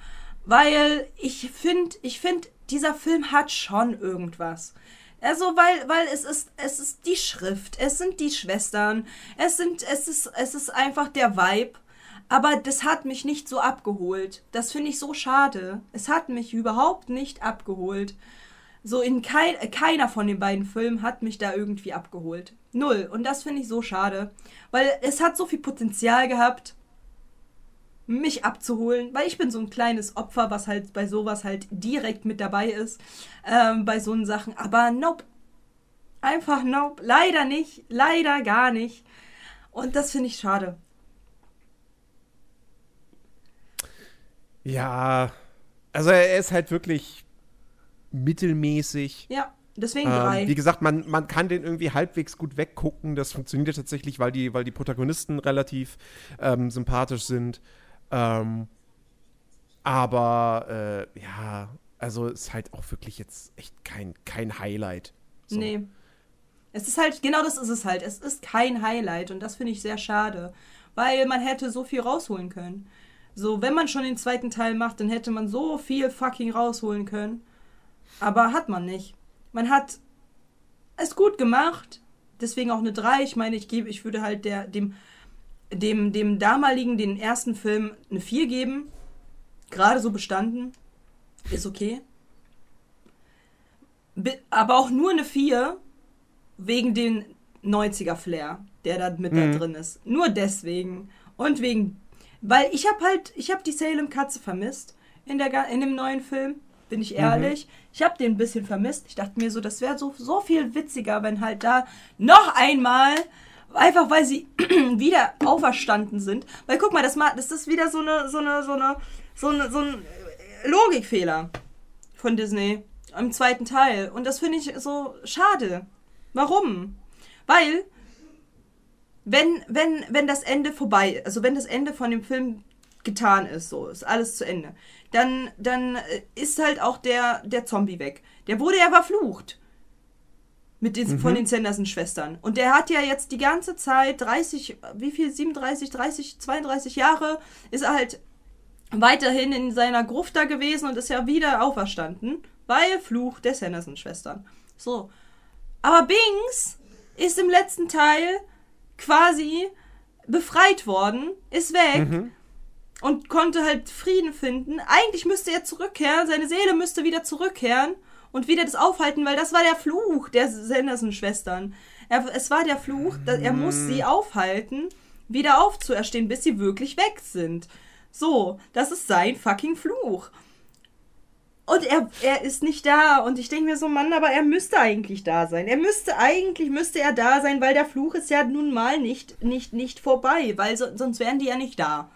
Weil ich finde, ich finde, dieser Film hat schon irgendwas. Also, weil, weil es ist, es ist die Schrift, es sind die Schwestern, es sind, es ist, es ist einfach der Vibe. Aber das hat mich nicht so abgeholt. Das finde ich so schade. Es hat mich überhaupt nicht abgeholt. So in kein, keiner von den beiden Filmen hat mich da irgendwie abgeholt. Null. Und das finde ich so schade. Weil es hat so viel Potenzial gehabt, mich abzuholen. Weil ich bin so ein kleines Opfer, was halt bei sowas halt direkt mit dabei ist. Ähm, bei so Sachen. Aber nope. Einfach nope. Leider nicht. Leider gar nicht. Und das finde ich schade. Ja, also er ist halt wirklich mittelmäßig. Ja, deswegen drei. Ähm, wie gesagt, man, man kann den irgendwie halbwegs gut weggucken. Das funktioniert tatsächlich, weil die, weil die Protagonisten relativ ähm, sympathisch sind. Ähm, aber äh, ja, also ist halt auch wirklich jetzt echt kein, kein Highlight. So. Nee. Es ist halt, genau das ist es halt. Es ist kein Highlight und das finde ich sehr schade. Weil man hätte so viel rausholen können. So, wenn man schon den zweiten Teil macht, dann hätte man so viel fucking rausholen können. Aber hat man nicht. Man hat es gut gemacht. Deswegen auch eine 3. Ich meine, ich gebe, ich würde halt der, dem, dem, dem damaligen, den ersten Film eine 4 geben. Gerade so bestanden. Ist okay. Aber auch nur eine 4 wegen dem 90er Flair, der da mit da drin ist. Nur deswegen. Und wegen. Weil ich habe halt, ich habe die Salem Katze vermisst in, der, in dem neuen Film. Bin ich ehrlich. Ich habe den ein bisschen vermisst. Ich dachte mir so, das wäre so, so viel witziger, wenn halt da noch einmal, einfach weil sie wieder auferstanden sind. Weil guck mal, das, das ist wieder so eine, so eine, so eine, so eine, so ein äh, Logikfehler von Disney im zweiten Teil. Und das finde ich so schade. Warum? Weil, wenn, wenn, wenn das Ende vorbei, also wenn das Ende von dem Film getan ist, so, ist alles zu Ende, dann, dann äh, ist halt auch der, der Zombie weg. Der wurde ja verflucht. Mit den, Von den Sanderson-Schwestern. Und der hat ja jetzt die ganze Zeit 30, wie viel, 37, 30, 32 Jahre, ist er halt weiterhin in seiner Gruft da gewesen und ist ja wieder auferstanden, weil Fluch der Sanderson-Schwestern. So. Aber Bings ist im letzten Teil quasi befreit worden, ist weg und konnte halt Frieden finden. Eigentlich müsste er zurückkehren, seine Seele müsste wieder zurückkehren und wieder das aufhalten, weil das war der Fluch der Sanderson-Schwestern. Er, es war der Fluch, dass er muss sie aufhalten, wieder aufzuerstehen, bis sie wirklich weg sind. So, das ist sein fucking Fluch. Und er, er ist nicht da. Und ich denke mir so, Mann, aber er müsste eigentlich da sein. Er müsste eigentlich, müsste er da sein, weil der Fluch ist ja nun mal nicht, nicht, nicht vorbei, weil so, sonst wären die ja nicht da.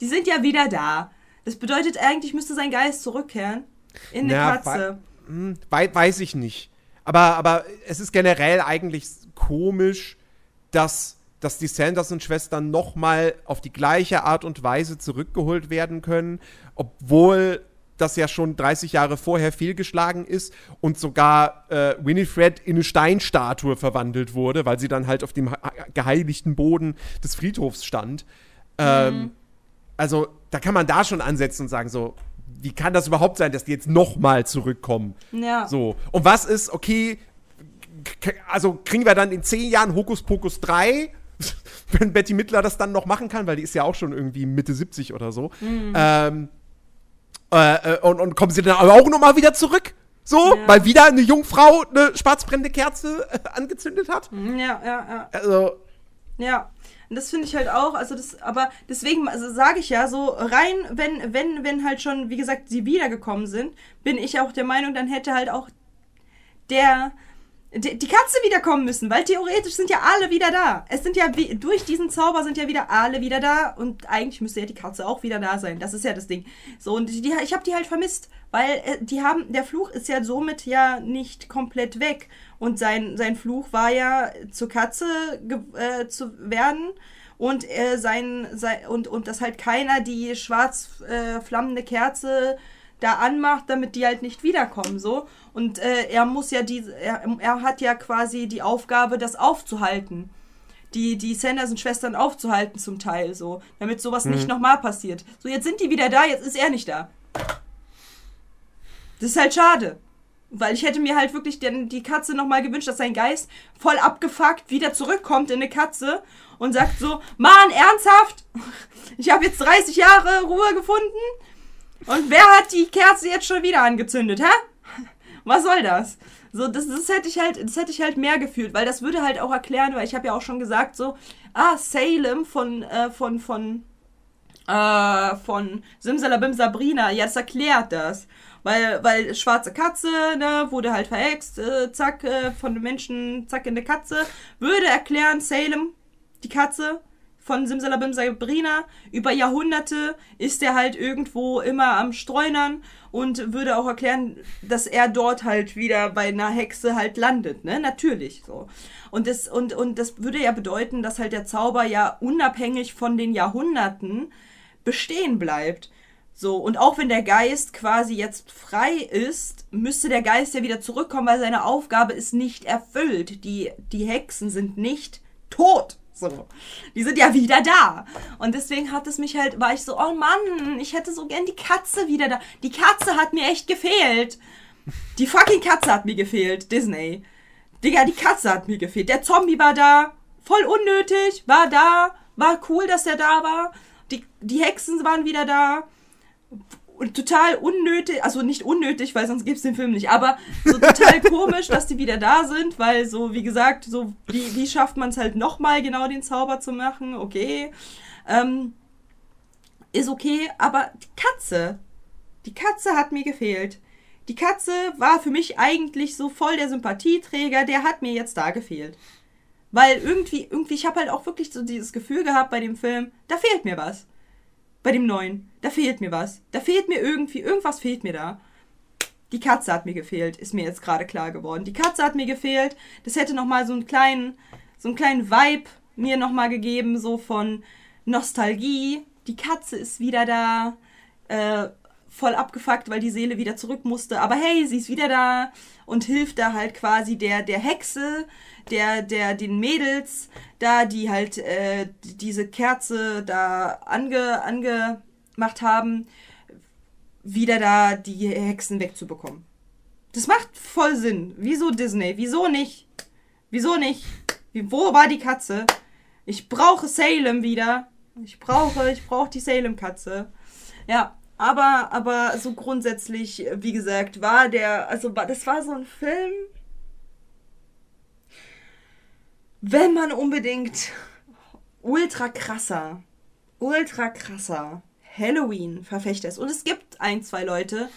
Die sind ja wieder da. Das bedeutet eigentlich, müsste sein Geist zurückkehren in eine Na, Katze. Hm, wei weiß ich nicht. Aber, aber es ist generell eigentlich komisch, dass, dass die Sanderson-Schwestern nochmal auf die gleiche Art und Weise zurückgeholt werden können, obwohl das ja schon 30 Jahre vorher fehlgeschlagen ist und sogar äh, Winifred in eine Steinstatue verwandelt wurde, weil sie dann halt auf dem geheiligten Boden des Friedhofs stand. Ähm, also da kann man da schon ansetzen und sagen so, wie kann das überhaupt sein, dass die jetzt nochmal zurückkommen? Ja. So. Und was ist, okay, also kriegen wir dann in zehn Jahren Hokus Pokus 3, wenn Betty Midler das dann noch machen kann, weil die ist ja auch schon irgendwie Mitte 70 oder so. Ähm, äh, äh, und, und kommen sie dann aber auch nochmal wieder zurück? So, Ja. weil wieder eine Jungfrau eine schwarzbrennende Kerze äh, angezündet hat? Ja, ja, ja. Also, Ja, und das finde ich halt auch, also das, aber deswegen, also sage ich ja, so rein, wenn, wenn, wenn halt schon, wie gesagt, sie wiedergekommen sind, bin ich auch der Meinung, dann hätte halt auch der, die, Katze wiederkommen müssen, weil theoretisch sind ja alle wieder da. Es sind ja, durch diesen Zauber sind ja wieder alle wieder da und eigentlich müsste ja die Katze auch wieder da sein. Das ist ja das Ding. So, und die, ich habe die halt vermisst, weil äh, die haben, der Fluch ist ja somit ja nicht komplett weg. Und sein, sein Fluch war ja zur Katze äh, zu werden und äh, sein, sein und, und dass halt keiner die schwarz äh, flammende Kerze da anmacht, damit die halt nicht wiederkommen so. Und äh, er muss ja die er, er hat ja quasi die Aufgabe das aufzuhalten. Die die Sanderson Schwestern aufzuhalten zum Teil so damit sowas nicht nochmal passiert. So jetzt sind die wieder da jetzt ist er nicht da. Das ist halt schade. Weil ich hätte mir halt wirklich den, die Katze nochmal gewünscht, dass sein Geist voll abgefuckt wieder zurückkommt in eine Katze und sagt so, Mann, ernsthaft? Ich habe jetzt 30 Jahre Ruhe gefunden und wer hat die Kerze jetzt schon wieder angezündet, hä? Was soll das? So, das, das hätte ich halt, das hätte ich halt mehr gefühlt, weil das würde halt auch erklären, weil ich habe ja auch schon gesagt, so, ah, Salem von, äh, von, von, äh, von Simsalabim Sabrina, ja, das erklärt das. Weil, weil schwarze Katze, ne, wurde halt verhext, äh, zack, äh, von den Menschen, zack, in der Katze. Würde erklären, Salem, die Katze von Simsalabim Sabrina, über Jahrhunderte ist er halt irgendwo immer am Streunern und würde auch erklären, dass er dort halt wieder bei einer Hexe halt landet, ne, natürlich, so. Und das, und, und das würde ja bedeuten, dass halt der Zauber ja unabhängig von den Jahrhunderten bestehen bleibt. So, und auch wenn der Geist quasi jetzt frei ist, müsste der Geist ja wieder zurückkommen, weil seine Aufgabe ist nicht erfüllt. Die, die Hexen sind nicht tot. So. Die sind ja wieder da. Und deswegen hat es mich halt, war ich so, oh Mann, ich hätte so gern die Katze wieder da. Die Katze hat mir echt gefehlt. Die fucking Katze hat mir gefehlt, Disney. Digga, die Katze hat mir gefehlt. Der Zombie war da. Voll unnötig, war da. War cool, dass er da war. Die, die Hexen waren wieder da total unnötig, also nicht unnötig, weil sonst gibt's den Film nicht, aber so total komisch, dass die wieder da sind, weil so, wie gesagt, so, wie, wie schafft man es halt nochmal genau den Zauber zu machen? Okay. Ähm, ist okay, aber die Katze, die Katze hat mir gefehlt. Die Katze war für mich eigentlich so voll der Sympathieträger, der hat mir jetzt da gefehlt. Weil irgendwie, irgendwie, ich habe halt auch wirklich so dieses Gefühl gehabt bei dem Film, da fehlt mir was bei dem neuen. Da fehlt mir was. Da fehlt mir irgendwie, irgendwas fehlt mir da. Die Katze hat mir gefehlt, ist mir jetzt gerade klar geworden. Die Katze hat mir gefehlt. Das hätte noch mal so einen kleinen, so einen kleinen Vibe mir noch mal gegeben, so von Nostalgie. Die Katze ist wieder da. Äh, voll abgefuckt, weil die Seele wieder zurück musste. Aber hey, sie ist wieder da und hilft da halt quasi der, der Hexe, der, der, den Mädels, da, die halt äh, diese Kerze da ange, angemacht haben, wieder da die Hexen wegzubekommen. Das macht voll Sinn. Wieso Disney? Wieso nicht? Wieso nicht? Wie, wo war die Katze? Ich brauche Salem wieder. Ich brauche, ich brauche die Salem-Katze. Ja, aber, aber so grundsätzlich, wie gesagt, war der, also das war so ein Film, wenn man unbedingt ultra krasser, ultra krasser Halloween-Verfechter ist. Und es gibt ein, zwei Leute,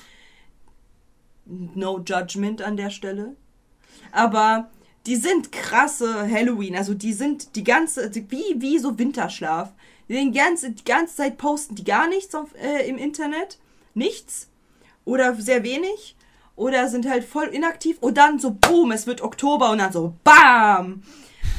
no judgment an der Stelle, aber die sind krasse Halloween, also die sind die ganze, wie, wie so Winterschlaf. Die, den ganze, die ganze Zeit posten die gar nichts auf, äh, im Internet, nichts. Oder sehr wenig. Oder sind halt voll inaktiv. Und dann so boom, es wird Oktober und dann so bam,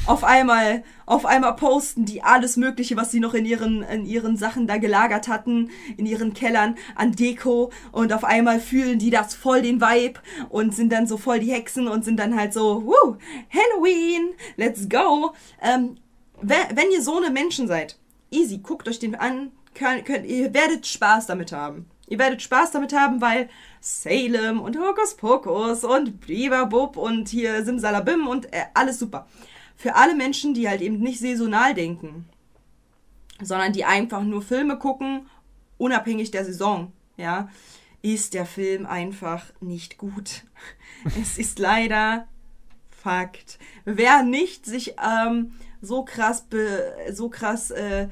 auf einmal, auf einmal posten die alles Mögliche, was sie noch in ihren, in ihren Sachen da gelagert hatten, in ihren Kellern an Deko. Und auf einmal fühlen die das voll den Vibe und sind dann so voll die Hexen und sind dann halt so, woo, Halloween, let's go. Ähm, wenn ihr so eine Menschen seid, easy, guckt euch den an, könnt, könnt, ihr werdet Spaß damit haben. Ihr werdet Spaß damit haben, weil Salem und Hokus Pokus und Blibabub und hier Simsalabim und äh, alles super. Für alle Menschen, die halt eben nicht saisonal denken, sondern die einfach nur Filme gucken, unabhängig der Saison, ja, ist der Film einfach nicht gut. es ist leider Fakt. Wer nicht sich ähm, so krass, be, so krass äh,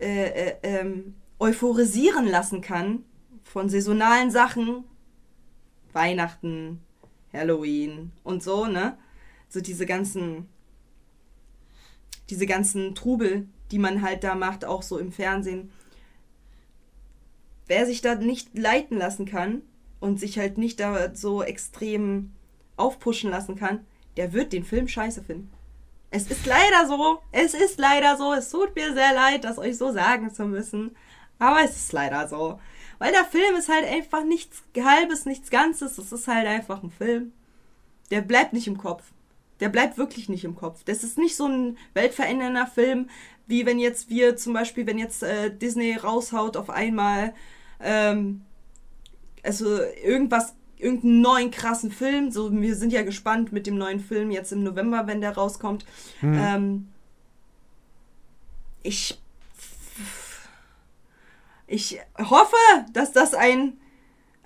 äh, äh, ähm, euphorisieren lassen kann von saisonalen Sachen, Weihnachten, Halloween und so, ne? So diese ganzen, diese ganzen Trubel, die man halt da macht, auch so im Fernsehen. Wer sich da nicht leiten lassen kann und sich halt nicht da so extrem aufpushen lassen kann, der wird den Film scheiße finden. Es ist leider so. Es ist leider so. Es tut mir sehr leid, das euch so sagen zu müssen. Aber es ist leider so. Weil der Film ist halt einfach nichts Halbes, nichts Ganzes. Es ist halt einfach ein Film. Der bleibt nicht im Kopf. Der bleibt wirklich nicht im Kopf. Das ist nicht so ein weltverändernder Film, wie wenn jetzt wir zum Beispiel, wenn jetzt äh, Disney raushaut auf einmal, ähm, also irgendwas, irgendeinen neuen krassen Film. So, wir sind ja gespannt mit dem neuen Film jetzt im November, wenn der rauskommt. Ähm, ich, ich hoffe, dass das ein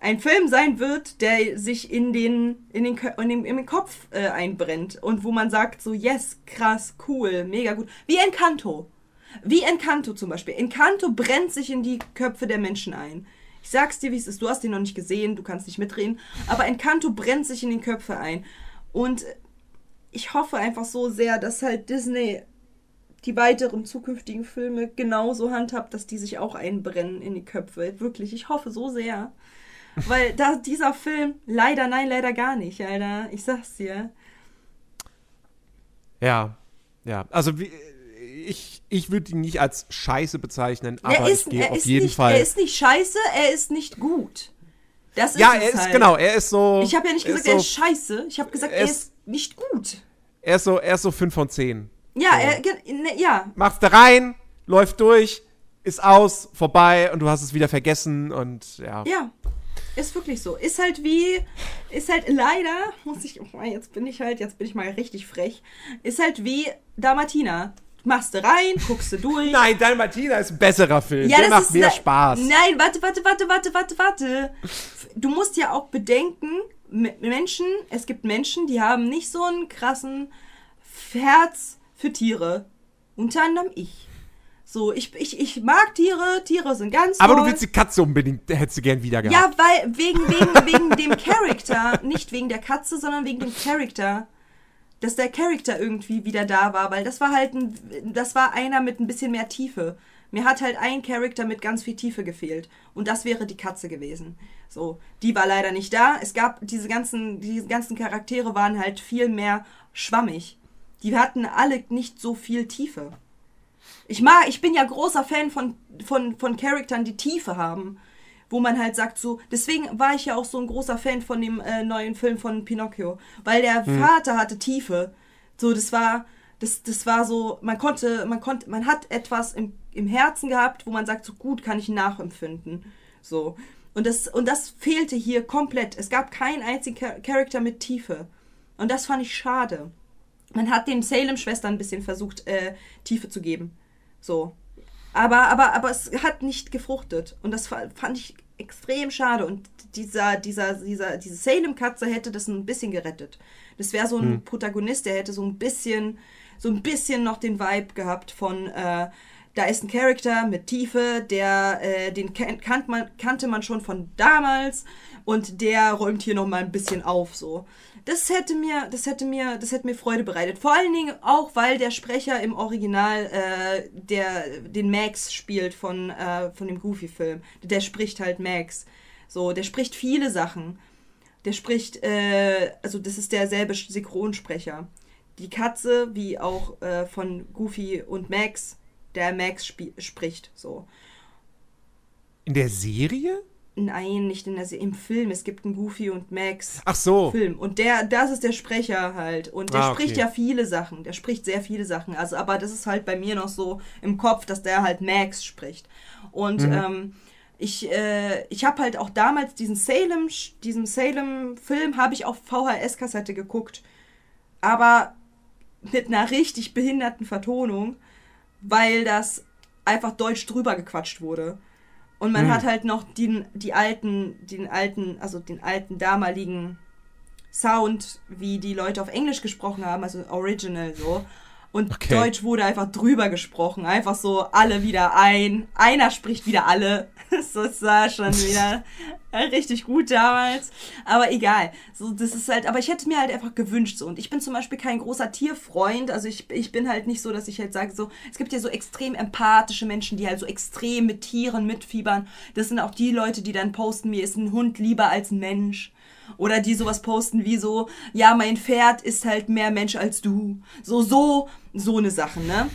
ein Film sein wird, der sich in den, in den, in den, in den Kopf äh, einbrennt und wo man sagt so, yes, krass, cool, mega gut. Wie Encanto. Wie Encanto zum Beispiel. Encanto brennt sich in die Köpfe der Menschen ein. Ich sag's dir, wie es ist. Du hast ihn noch nicht gesehen, du kannst nicht mitreden. Aber Encanto brennt sich in den Köpfe ein. Und ich hoffe einfach so sehr, dass halt Disney die weiteren zukünftigen Filme genauso handhabt, dass die sich auch einbrennen in die Köpfe. Wirklich, ich hoffe so sehr. Weil da dieser Film, leider, nein, leider gar nicht, Alter. Ich sag's dir. Ja, ja. Also wie, ich, ich würde ihn nicht als Scheiße bezeichnen, er aber ist, ich gehe er auf ist jeden nicht, Fall. Er ist nicht scheiße, er ist nicht gut. Das ist ja, er ist halt. genau, er ist so. Ich habe ja nicht er gesagt, ist er so, ist scheiße. Ich habe gesagt, er er ist- ist nicht gut. Er ist so, er ist so 5 von 10. Ja, So. er, ne, ja, Machst da rein, läuft durch, ist aus, vorbei und du hast es wieder vergessen und ja. Ja, ist wirklich so. Ist halt wie, ist halt leider, muss ich, oh, jetzt bin ich halt, jetzt bin ich mal richtig frech, ist halt wie Dalmatina. Machst du rein, guckst du durch. Nein, dein Martina ist ein besserer Film. Ja, Der das macht mehr ne- Spaß. Nein, warte, warte, warte, warte, warte, warte. Du musst ja auch bedenken, Menschen, es gibt Menschen, die haben nicht so einen krassen Herz für Tiere. Unter anderem ich. So, ich, ich, ich mag Tiere, Tiere sind ganz Aber toll. du willst die Katze unbedingt, hättest du gern wieder gehabt. Ja, weil wegen, wegen, wegen dem Charakter, nicht wegen der Katze, sondern wegen dem Charakter. Dass der Charakter irgendwie wieder da war, weil das war halt ein, das war einer mit ein bisschen mehr Tiefe. Mir hat halt ein Charakter mit ganz viel Tiefe gefehlt. Und das wäre die Katze gewesen. So, die war leider nicht da. Es gab diese ganzen, diese ganzen Charaktere waren halt viel mehr schwammig. Die hatten alle nicht so viel Tiefe. Ich mag, ich bin ja großer Fan von, von, von Charaktern, die Tiefe haben. Wo man halt sagt so, deswegen war ich ja auch so ein großer Fan von dem äh, neuen Film von Pinocchio. Weil der Vater hatte Tiefe. So, das war, das, das war so, man konnte, man konnte, man hat etwas im, im Herzen gehabt, wo man sagt, so gut kann ich nachempfinden. So. Und das, und das fehlte hier komplett. Es gab keinen einzigen Char Charakter mit Tiefe. Und das fand ich schade. man hat den Salem-Schwestern ein bisschen versucht, äh, Tiefe zu geben. So. Aber, aber, aber es hat nicht gefruchtet. Und das fa- fand ich extrem schade. Und dieser, dieser, dieser, diese Salem-Katze hätte das ein bisschen gerettet. Das wäre so ein Protagonist, der hätte so ein bisschen, so ein bisschen noch den Vibe gehabt von, äh, da ist ein Charakter mit Tiefe, der, äh, den kan kannt man, kannte man schon von damals und der räumt hier noch mal ein bisschen auf, so. Das hätte mir, das hätte mir, das hätte mir Freude bereitet. Vor allen Dingen auch, weil der Sprecher im Original äh, der den Max spielt von äh, von dem Goofy-Film. Der spricht halt Max. So, der spricht viele Sachen. Der spricht, äh, also das ist derselbe Synchronsprecher. Die Katze, wie auch äh, von Goofy und Max, der Max spricht. So. In der Serie? Nein, nicht in der Se im Film. Es gibt einen Goofy und Max. Ach so. Film. Und der, das ist der Sprecher halt. Und der Ah, okay. spricht ja viele Sachen. Der spricht sehr viele Sachen. Also, aber das ist halt bei mir noch so im Kopf, dass der halt Max spricht. Und Mhm. ähm, ich, äh, ich habe halt auch damals diesen Salem, diesen Salem-Film habe ich auf VHS-Kassette geguckt. Aber mit einer richtig behinderten Vertonung, weil das einfach deutsch drüber gequatscht wurde. Und man Hm. hat halt noch den, die alten, den alten, also den alten damaligen Sound, wie die Leute auf Englisch gesprochen haben, also Original so. Und Okay. Deutsch wurde einfach drüber gesprochen. Einfach so alle wieder ein. Einer spricht wieder alle. Das war schon wieder richtig gut damals. Aber egal. So, das ist halt, aber ich hätte mir halt einfach gewünscht so. Und ich bin zum Beispiel kein großer Tierfreund. Also ich, ich bin halt nicht so, dass ich halt sage, so, es gibt ja so extrem empathische Menschen, die halt so extrem mit Tieren mitfiebern. Das sind auch die Leute, die dann posten, mir ist ein Hund lieber als ein Mensch. Oder die sowas posten wie so, ja, mein Pferd ist halt mehr Mensch als du. So, so, so eine Sache, ne?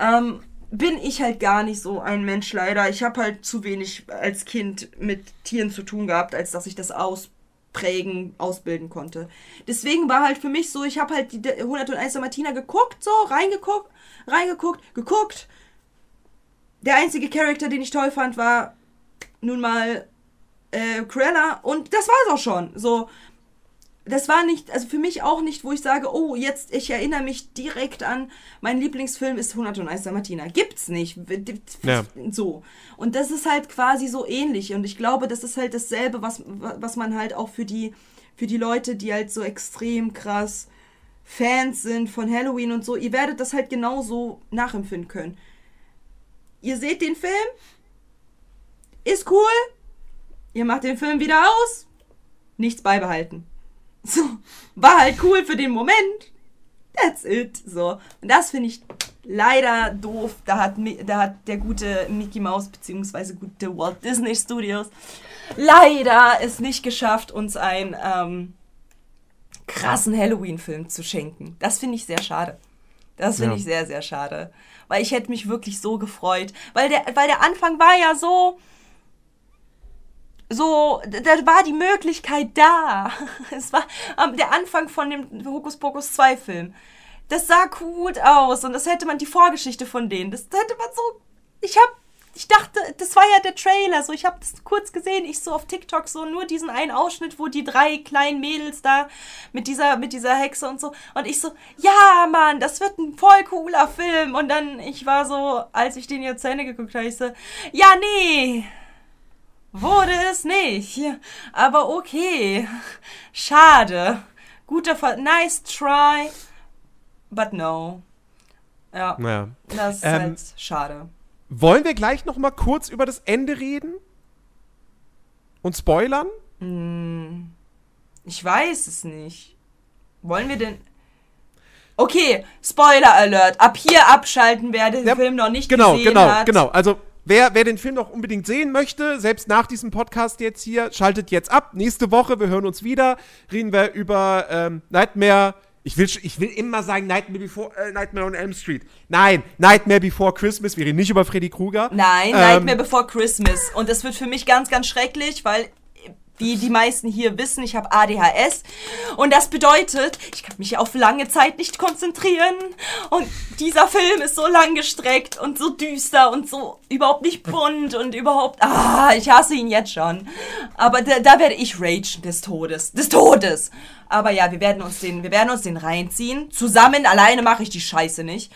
Ähm, bin ich halt gar nicht so ein Mensch leider. Ich habe halt zu wenig als Kind mit Tieren zu tun gehabt, als dass ich das ausprägen, ausbilden konnte. Deswegen war halt für mich so, ich habe halt die 101 Martina geguckt, so, reingeguckt, reingeguckt, geguckt. Der einzige Charakter, den ich toll fand, war nun mal äh, Cruella und das war's auch schon. So, das war nicht, also für mich auch nicht, wo ich sage, oh, jetzt, ich erinnere mich direkt an, mein Lieblingsfilm ist 101 Martina. Gibt's nicht. Ja. So. Und das ist halt quasi so ähnlich. Und ich glaube, das ist halt dasselbe, was, was man halt auch für die, für die Leute, die halt so extrem krass Fans sind von Halloween und so, ihr werdet das halt genauso nachempfinden können. Ihr seht den Film, ist cool, ihr macht den Film wieder aus, nichts beibehalten. So, war halt cool für den Moment. That's it. So. Und das finde ich leider doof. Da hat, da hat der gute Mickey Mouse beziehungsweise gute Walt Disney Studios leider es nicht geschafft, uns einen ähm, krassen Halloween-Film zu schenken. Das finde ich sehr schade. Das finde Ja. ich sehr, sehr schade. Weil ich hätte mich wirklich so gefreut. Weil der, weil der Anfang war ja so, so, da war die Möglichkeit da. Es war der Anfang von dem Hokus Pokus 2 Film. Das sah gut aus und das hätte man, die Vorgeschichte von denen, das hätte man so, ich hab, ich dachte, das war ja der Trailer, so, ich habe das kurz gesehen, ich so auf TikTok so nur diesen einen Ausschnitt, wo die drei kleinen Mädels da mit dieser, mit dieser Hexe und so und ich so, ja, Mann, das wird ein voll cooler Film und dann, ich war so, als ich den jetzt zu Ende geguckt habe, ich so, ja, nee, Wurde es nicht. Aber okay. Schade. Guter Fall. Nice try. But no. Ja, Naja. das ist Ähm, halt schade. Wollen wir gleich noch mal kurz über das Ende reden? Und spoilern? Ich weiß es nicht. Wollen wir denn. Okay, Spoiler Alert. Ab hier abschalten, wer den Ja, Film noch nicht Genau, gesehen genau, hat. genau. Also wer, wer den Film noch unbedingt sehen möchte, selbst nach diesem Podcast jetzt hier, schaltet jetzt ab. Nächste Woche, wir hören uns wieder, reden wir über ähm, Nightmare. Ich will, ich will immer sagen Nightmare Before, äh, Nightmare on Elm Street. Nein, Nightmare Before Christmas. Wir reden nicht über Freddy Krueger. Nein, Ähm, Nightmare Before Christmas. Und das wird für mich ganz, ganz schrecklich, weil wie die meisten hier wissen, ich habe ADHS und das bedeutet, ich kann mich auf lange Zeit nicht konzentrieren und dieser Film ist so lang gestreckt und so düster und so überhaupt nicht bunt und überhaupt, ah, ich hasse ihn jetzt schon. Aber da, da werde ich ragen des Todes, des Todes. Aber ja, wir werden uns den, wir werden uns den reinziehen. Zusammen, alleine mache ich die Scheiße nicht.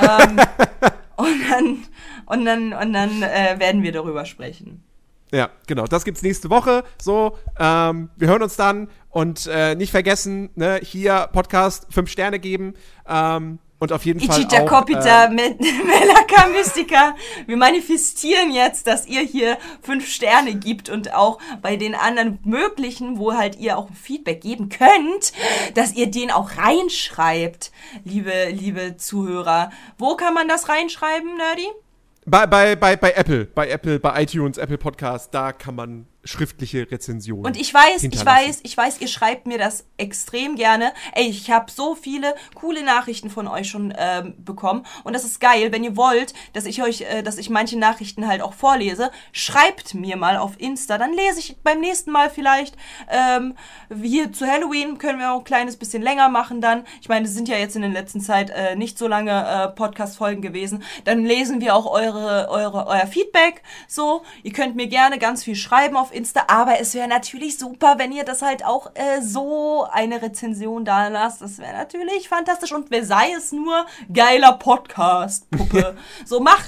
Ähm, und dann, und dann, und dann äh, werden wir darüber sprechen. Ja, genau. Das gibt's nächste Woche. So, ähm, wir hören uns dann und äh, nicht vergessen, ne, hier Podcast fünf Sterne geben ähm, und auf jeden Fall Ichita auch. Kopita, Me- Melaka Mystica. Wir manifestieren jetzt, dass ihr hier fünf Sterne gibt und auch bei den anderen möglichen, wo halt ihr auch Feedback geben könnt, dass ihr den auch reinschreibt, liebe, liebe Zuhörer. Wo kann man das reinschreiben, Nerdy? Bei, bei, bei, bei Apple, bei Apple, bei iTunes, Apple Podcast, da kann man schriftliche Rezensionen. Und ich weiß, ich weiß, ich weiß, ihr schreibt mir das extrem gerne. Ey, ich habe so viele coole Nachrichten von euch schon ähm, bekommen und das ist geil. Wenn ihr wollt, dass ich euch, äh, dass ich manche Nachrichten halt auch vorlese, schreibt mir mal auf Insta. Dann lese ich beim nächsten Mal vielleicht. Ähm, hier zu Halloween können wir auch ein kleines bisschen länger machen dann. Ich meine, es sind ja jetzt in der letzten Zeit äh, nicht so lange äh, Podcast-Folgen gewesen. Dann lesen wir auch eure, eure, euer Feedback. So, ihr könnt mir gerne ganz viel schreiben auf Insta, aber es wäre natürlich super, wenn ihr das halt auch äh, so eine Rezension da lasst. Das wäre natürlich fantastisch und wer sei es nur geiler Podcast, Puppe. so mach,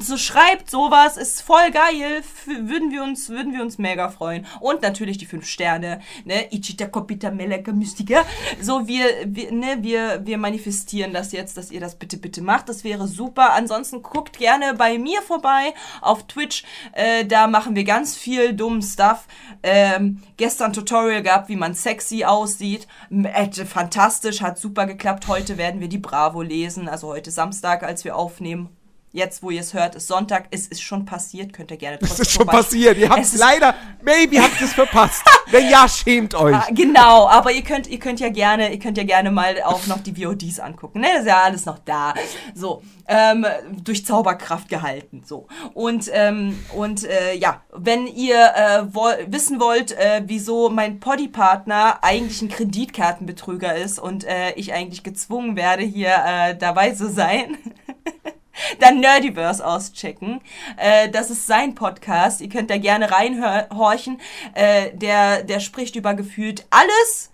so schreibt sowas, ist voll geil, F würden wir uns, würden wir uns mega freuen. Und natürlich die fünf Sterne, ne, Ichita Kopita Meleka Mystica. So wir, wir, ne, wir, wir manifestieren das jetzt, dass ihr das bitte, bitte macht. Das wäre super. Ansonsten guckt gerne bei mir vorbei auf Twitch. Äh, da machen wir ganz viel dummen Stuff. Ähm, gestern Tutorial gehabt, wie man sexy aussieht. Äh, fantastisch, hat super geklappt. Heute werden wir die Bravo lesen. Also heute Samstag, als wir aufnehmen. Jetzt, wo ihr es hört, ist Sonntag. Es ist schon passiert. Könnt ihr gerne trotzdem ist schon vorbei- passiert. Ihr habt Es es leider, maybe habt ihr es verpasst. Wenn ja, schämt euch. Ah, genau, aber ihr könnt, ihr könnt ja gerne, ihr könnt ja gerne mal auch noch die VODs angucken. Ne? Das ist ja alles noch da. So, ähm, durch Zauberkraft gehalten. So. Und, ähm, und äh, ja, wenn ihr äh, woll wissen wollt, äh, wieso mein Poddy-Partner eigentlich ein Kreditkartenbetrüger ist und äh, ich eigentlich gezwungen werde, hier äh, dabei zu sein. dann Nerdiverse auschecken. Äh, das ist sein Podcast. Ihr könnt da gerne reinhorchen. Äh, der, der spricht über gefühlt alles,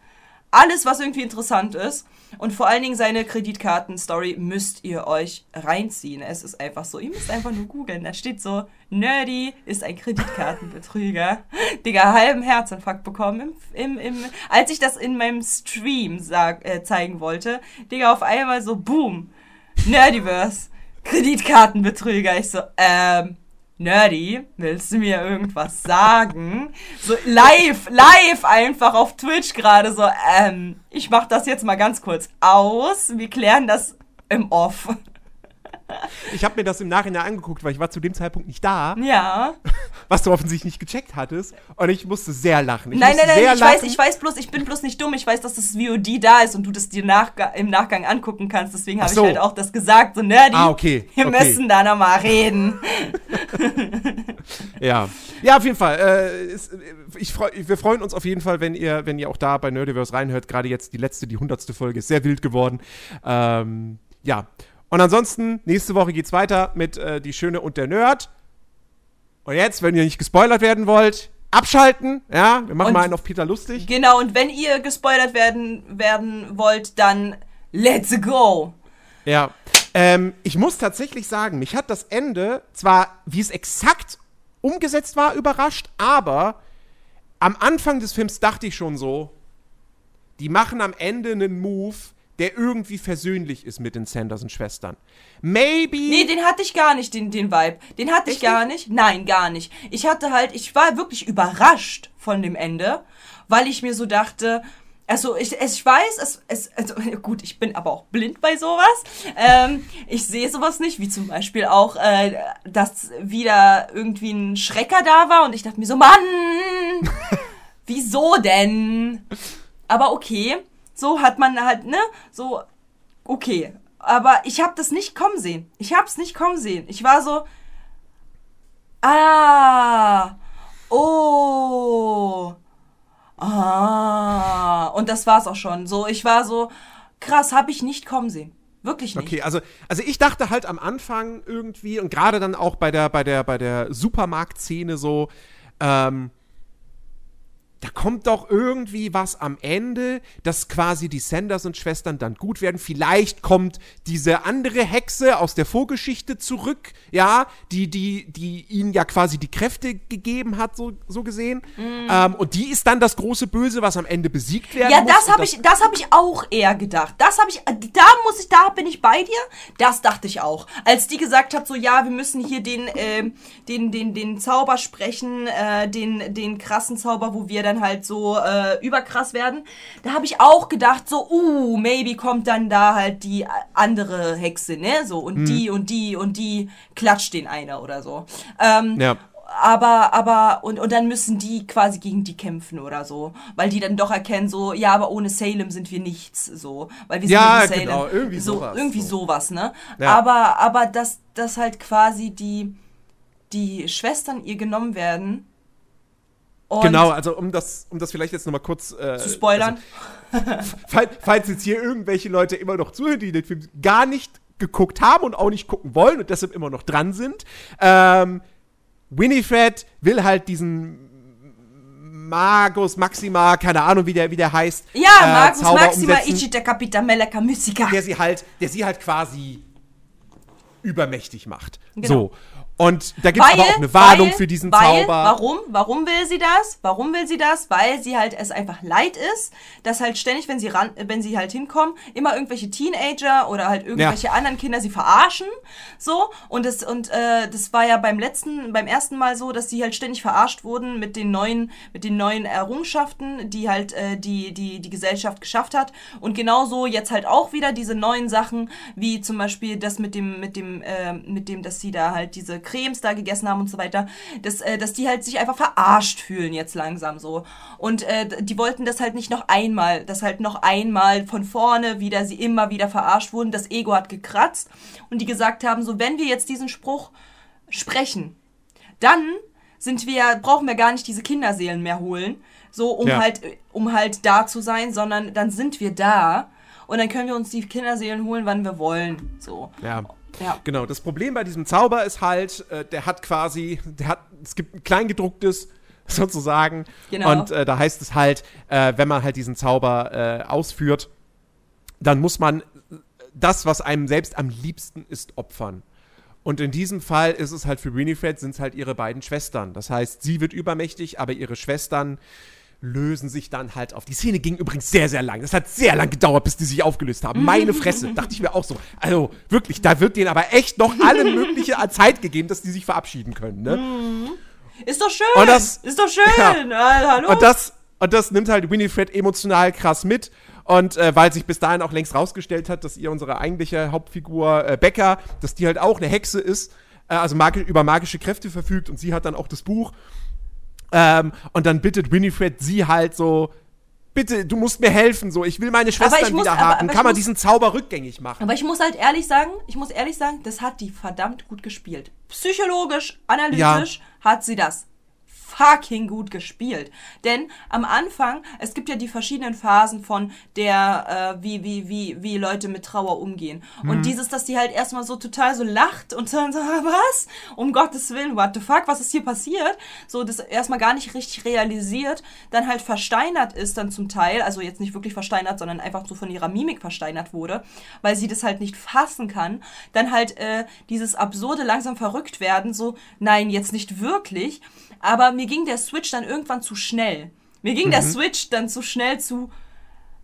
alles, was irgendwie interessant ist. Und vor allen Dingen seine Kreditkarten-Story müsst ihr euch reinziehen. Es ist einfach so, ihr müsst einfach nur googeln. Da steht so, Nerdy ist ein Kreditkartenbetrüger. Digga, halben Herzinfarkt bekommen, im, im, im, als ich das in meinem Stream sag, äh, zeigen wollte. Digga, auf einmal so, boom, Nerdiverse. Kreditkartenbetrüger. Ich so, ähm, Nerdy, willst du mir irgendwas sagen? So live, live einfach auf Twitch gerade so, ähm, ich mach das jetzt mal ganz kurz aus. Wir klären das im Off. Ich habe mir das im Nachhinein angeguckt, weil ich war zu dem Zeitpunkt nicht da, Ja. was du offensichtlich nicht gecheckt hattest. Und ich musste sehr lachen. Ich nein, nein, nein, ich lachen. weiß, ich weiß bloß, ich bin bloß nicht dumm. Ich weiß, dass das VOD da ist und du das dir nachga im Nachgang angucken kannst. Deswegen habe so. ich halt auch das gesagt. So, Nerdy, Ah, okay, wir okay. müssen da nochmal reden. Ja. Ja, auf jeden Fall. Äh, ist, äh, ich freu, wir freuen uns auf jeden Fall, wenn ihr, wenn ihr auch da bei Nerdiverse reinhört. Gerade jetzt die letzte, die hundertste Folge ist sehr wild geworden. Ähm, ja. Und ansonsten, nächste Woche geht's weiter mit äh, Die Schöne und der Nerd. Und jetzt, wenn ihr nicht gespoilert werden wollt, abschalten. Ja, wir machen Und- mal einen auf Peter lustig. Genau, und wenn ihr gespoilert werden, werden wollt, dann let's go. Ja. Ähm, ich muss tatsächlich sagen, mich hat das Ende zwar, wie es exakt umgesetzt war, überrascht, aber am Anfang des Films dachte ich schon so, die machen am Ende einen Move, der irgendwie versöhnlich ist mit den Sanderson-Schwestern. Maybe. Nee, den hatte ich gar nicht, den, den Vibe. Den hatte ich Echt gar nicht. Nein, gar nicht. Ich hatte halt, ich war wirklich überrascht von dem Ende, weil ich mir so dachte, also ich, ich weiß, es, es, also gut, ich bin aber auch blind bei sowas. Ähm, ich sehe sowas nicht, wie zum Beispiel auch, äh, dass wieder irgendwie ein Schrecker da war und ich dachte mir so, Mann, wieso denn? Aber okay, so hat man halt, ne, so, okay. Aber ich habe das nicht kommen sehen. Ich habe es nicht kommen sehen. Ich war so, ah, oh, Ah, und das war's auch schon. So, ich war so, krass, habe ich nicht kommen sehen. Wirklich nicht. Okay, also, also ich dachte halt am Anfang irgendwie und gerade dann auch bei der, bei der, bei der Supermarktszene so, ähm, da kommt doch irgendwie was am Ende, dass quasi die Sanderson-Schwestern dann gut werden. Vielleicht kommt diese andere Hexe aus der Vorgeschichte zurück, ja, die, die, die ihnen ja quasi die Kräfte gegeben hat, so, so gesehen. Ähm, und die ist dann das große Böse, was am Ende besiegt werden Ja, muss. das Und habe ich, das habe ich auch eher gedacht. Das habe ich, da muss ich, da bin ich bei dir. Das dachte ich auch, als die gesagt hat, so ja, wir müssen hier den, ähm, den, den, den Zauber sprechen, äh, den, den krassen Zauber, wo wir dann halt so äh, überkrass werden. Da habe ich auch gedacht, so, uh, maybe kommt dann da halt die andere Hexe, ne, so und die und die und die klatscht den einer oder so. Ähm, Ja. aber, aber, und, und dann müssen die quasi gegen die kämpfen oder so. Weil die dann doch erkennen, so, ja, aber ohne Salem sind wir nichts, so. Weil wir sind Ja, nicht Salem. genau, irgendwie so, sowas, Irgendwie so. sowas, ne? Ja. Aber, aber dass, dass halt quasi die, die Schwestern ihr genommen werden. Und Genau, also um das, um das vielleicht jetzt nochmal kurz äh, Zu spoilern. Also, falls, falls jetzt hier irgendwelche Leute immer noch zuhören, die den Film gar nicht geguckt haben und auch nicht gucken wollen und deshalb immer noch dran sind, ähm, Winifred will halt diesen Magus Maxima, keine Ahnung, wie der, wie der heißt. ja, äh, Magus Zauber Maxima umsetzen, Ichita Capita Meleka Musica. der sie halt, der sie halt quasi übermächtig macht. Genau. So. Und da gibt es aber auch eine Warnung weil- für diesen weil, Zauber. Warum? Warum will sie das? Warum will sie das? Weil sie halt es einfach leid ist, dass halt ständig, wenn sie ran, wenn sie halt hinkommen, immer irgendwelche Teenager oder halt irgendwelche anderen Kinder sie verarschen, so und das und äh, das war ja beim letzten, beim ersten Mal so, dass sie halt ständig verarscht wurden mit den neuen, mit den neuen Errungenschaften, die halt äh, die die die Gesellschaft geschafft hat und genauso jetzt halt auch wieder diese neuen Sachen, wie zum Beispiel das mit dem mit dem äh, mit dem, dass sie da halt diese Cremes da gegessen haben und so weiter, dass, äh, dass die halt sich einfach verarscht fühlen jetzt langsam so. Und äh, die wollten das halt nicht noch einmal, dass halt noch einmal von vorne wieder sie immer wieder verarscht wurden. Das Ego hat gekratzt und die gesagt haben, so wenn wir jetzt diesen Spruch sprechen, dann sind wir, brauchen wir gar nicht diese Kinderseelen mehr holen, so um Ja. halt, um halt da zu sein, sondern dann sind wir da und dann können wir uns die Kinderseelen holen, wann wir wollen, so. Ja. Ja. Genau, das Problem bei diesem Zauber ist halt, äh, der hat quasi, der hat, es gibt ein Kleingedrucktes sozusagen. Genau. Und äh, da heißt es halt, äh, wenn man halt diesen Zauber äh, ausführt, dann muss man das, was einem selbst am liebsten ist, opfern. Und in diesem Fall ist es halt für Winifred, sind es halt ihre beiden Schwestern. Das heißt, sie wird übermächtig, aber ihre Schwestern lösen sich dann halt auf. Die Szene ging übrigens sehr, sehr lang. Das hat sehr lang gedauert, bis die sich aufgelöst haben. Meine Fresse, dachte ich mir auch so. Also wirklich, da wird denen aber echt noch alle mögliche Zeit gegeben, dass die sich verabschieden können. Ne? Ist doch schön. Und das- ist doch schön. Ja. Äh, hallo. Und das, und das nimmt halt Winifred emotional krass mit. Und äh, weil sich bis dahin auch längst rausgestellt hat, dass ihr unsere eigentliche Hauptfigur äh, Becca, dass die halt auch eine Hexe ist, äh, also magi über magische Kräfte verfügt und sie hat dann auch das Buch. Ähm, und dann bittet Winifred sie halt so, bitte, du musst mir helfen, so, ich will meine Schwestern muss- wieder aber- haben. aber ich Kann man muss- diesen Zauber rückgängig machen? Aber ich muss halt ehrlich sagen, ich muss ehrlich sagen, das hat die verdammt gut gespielt. Psychologisch, analytisch hat sie das fucking gut gespielt. Denn am Anfang, es gibt ja die verschiedenen Phasen von der, äh, wie, wie, wie, wie Leute mit Trauer umgehen. Mhm. Und dieses, dass die halt erstmal so total so lacht und dann so, was? Um Gottes Willen, what the fuck, was ist hier passiert? So, das erstmal gar nicht richtig realisiert, dann halt versteinert ist dann zum Teil, also jetzt nicht wirklich versteinert, sondern einfach so von ihrer Mimik versteinert wurde, weil sie das halt nicht fassen kann. Dann halt äh, dieses absurde langsam verrückt werden, so, nein, jetzt nicht wirklich. Aber mir ging der Switch dann irgendwann zu schnell. Mir ging der Switch dann zu schnell zu,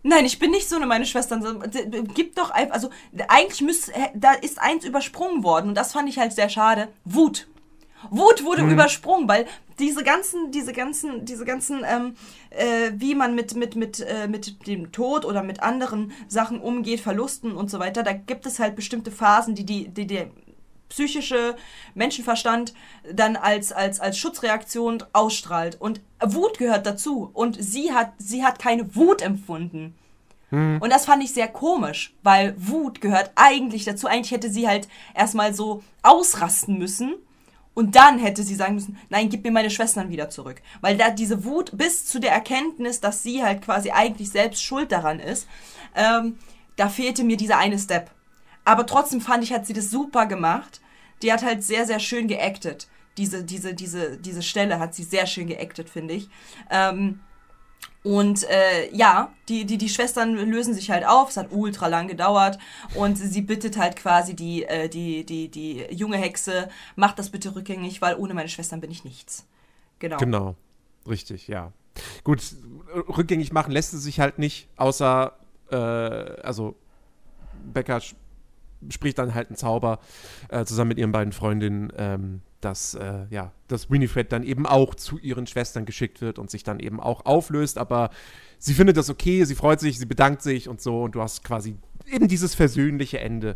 Nein, ich bin nicht so eine meine Schwestern. so, d- d- Gib doch einfach, also eigentlich müsste, da ist eins übersprungen worden und das fand ich halt sehr schade. Wut. Wut wurde übersprungen, weil diese ganzen, diese ganzen, diese ganzen, ähm, äh, wie man mit, mit, mit, äh, mit dem Tod oder mit anderen Sachen umgeht, Verlusten und so weiter, da gibt es halt bestimmte Phasen, die die, die, die psychische Menschenverstand dann als, als, als Schutzreaktion ausstrahlt. Und Wut gehört dazu. Und sie hat, sie hat keine Wut empfunden. Und das fand ich sehr komisch, weil Wut gehört eigentlich dazu. Eigentlich hätte sie halt erstmal so ausrasten müssen Und dann hätte sie sagen müssen, nein, gib mir meine Schwestern wieder zurück. Weil da diese Wut bis zu der Erkenntnis, dass sie halt quasi eigentlich selbst schuld daran ist, ähm, da fehlte mir dieser eine Step. Aber trotzdem fand ich, hat sie das super gemacht. Die hat halt sehr, sehr schön geactet. Diese, diese, diese, diese Stelle hat sie sehr schön geactet, finde ich. Ähm, und äh, ja, die, die, die Schwestern lösen sich halt auf, es hat ultra lang gedauert und sie bittet halt quasi die, äh, die, die, die junge Hexe, macht das bitte rückgängig, weil ohne meine Schwestern bin ich nichts. Genau. Genau. Richtig, ja. Gut, rückgängig machen lässt es sich halt nicht, außer, äh, also Becker spricht dann halt einen Zauber äh, zusammen mit ihren beiden Freundinnen, ähm, dass, äh, ja, dass Winifred dann eben auch zu ihren Schwestern geschickt wird und sich dann eben auch auflöst, aber sie findet das okay, sie freut sich, sie bedankt sich und so und du hast quasi eben dieses versöhnliche Ende.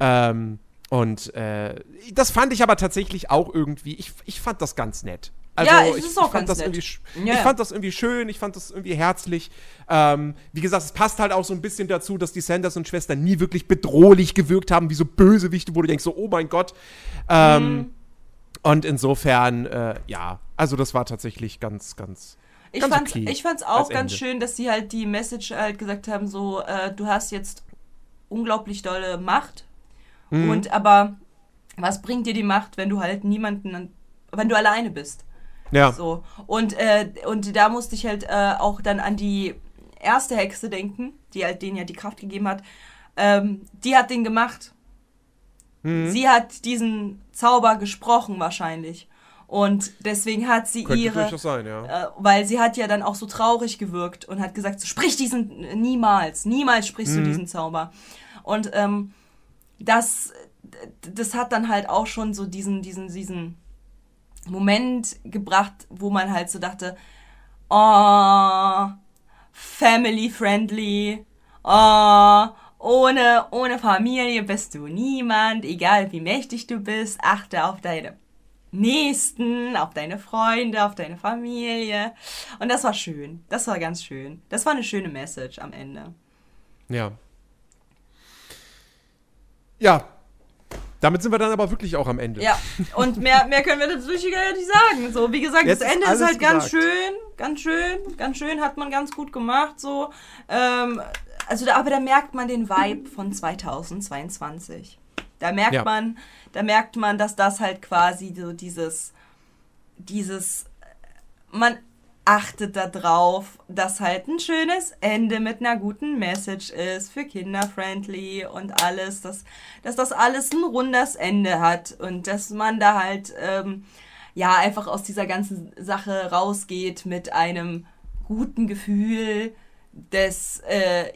Ähm, und äh, das fand ich aber tatsächlich auch irgendwie, ich, ich fand das ganz nett. Also Ja, ich, ich fand das nett. irgendwie Ja, ich fand das irgendwie schön, ich fand das irgendwie herzlich. Ähm, wie gesagt, es passt halt auch so ein bisschen dazu, dass die Sanderson-Schwestern nie wirklich bedrohlich gewirkt haben, wie so Bösewichte, wo du denkst, so, oh mein Gott. Ähm, Mhm. Und insofern, äh, ja, also das war tatsächlich ganz, ganz. Ich ganz fand's, okay ich fand's auch ganz Ende. schön, dass sie halt die Message halt gesagt haben, so, äh, du hast jetzt unglaublich dolle Macht. Mhm. Und aber was bringt dir die Macht, wenn du halt niemanden, an- wenn du alleine bist? Ja, So. Und, äh, und da musste ich halt äh, auch dann an die erste Hexe denken, die halt denen ja die Kraft gegeben hat. Ähm, die hat den gemacht. Mhm. Sie hat diesen Zauber gesprochen wahrscheinlich. Und deswegen hat sie könnte ihre. durchaus sein, ja. Äh, weil sie hat ja dann auch so traurig gewirkt und hat gesagt, so, sprich diesen niemals, niemals sprichst Mhm. du diesen Zauber. Und ähm, das, das hat dann halt auch schon so diesen, diesen, diesen Moment gebracht, wo man halt so dachte, oh, family friendly, oh, ohne, ohne Familie bist du niemand, egal wie mächtig du bist, achte auf deine Nächsten, auf deine Freunde, auf deine Familie. Und das war schön. Das war ganz schön. Das war eine schöne Message am Ende. Ja. Ja. Damit sind wir dann aber wirklich auch am Ende. Ja, und mehr, mehr können wir gar nicht sagen. So, wie gesagt, Jetzt das ist Ende ist alles halt ganz gesagt. schön, ganz schön, ganz schön, hat man ganz gut gemacht. So, ähm, also, da, aber da merkt man den Vibe von 2022. Da merkt Ja. man, da merkt man, dass das halt quasi so dieses, dieses, man achtet darauf, dass halt ein schönes Ende mit einer guten Message ist für Kinderfriendly und alles, dass, dass das alles ein rundes Ende hat und dass man da halt ähm, ja einfach aus dieser ganzen Sache rausgeht mit einem guten Gefühl, dass äh,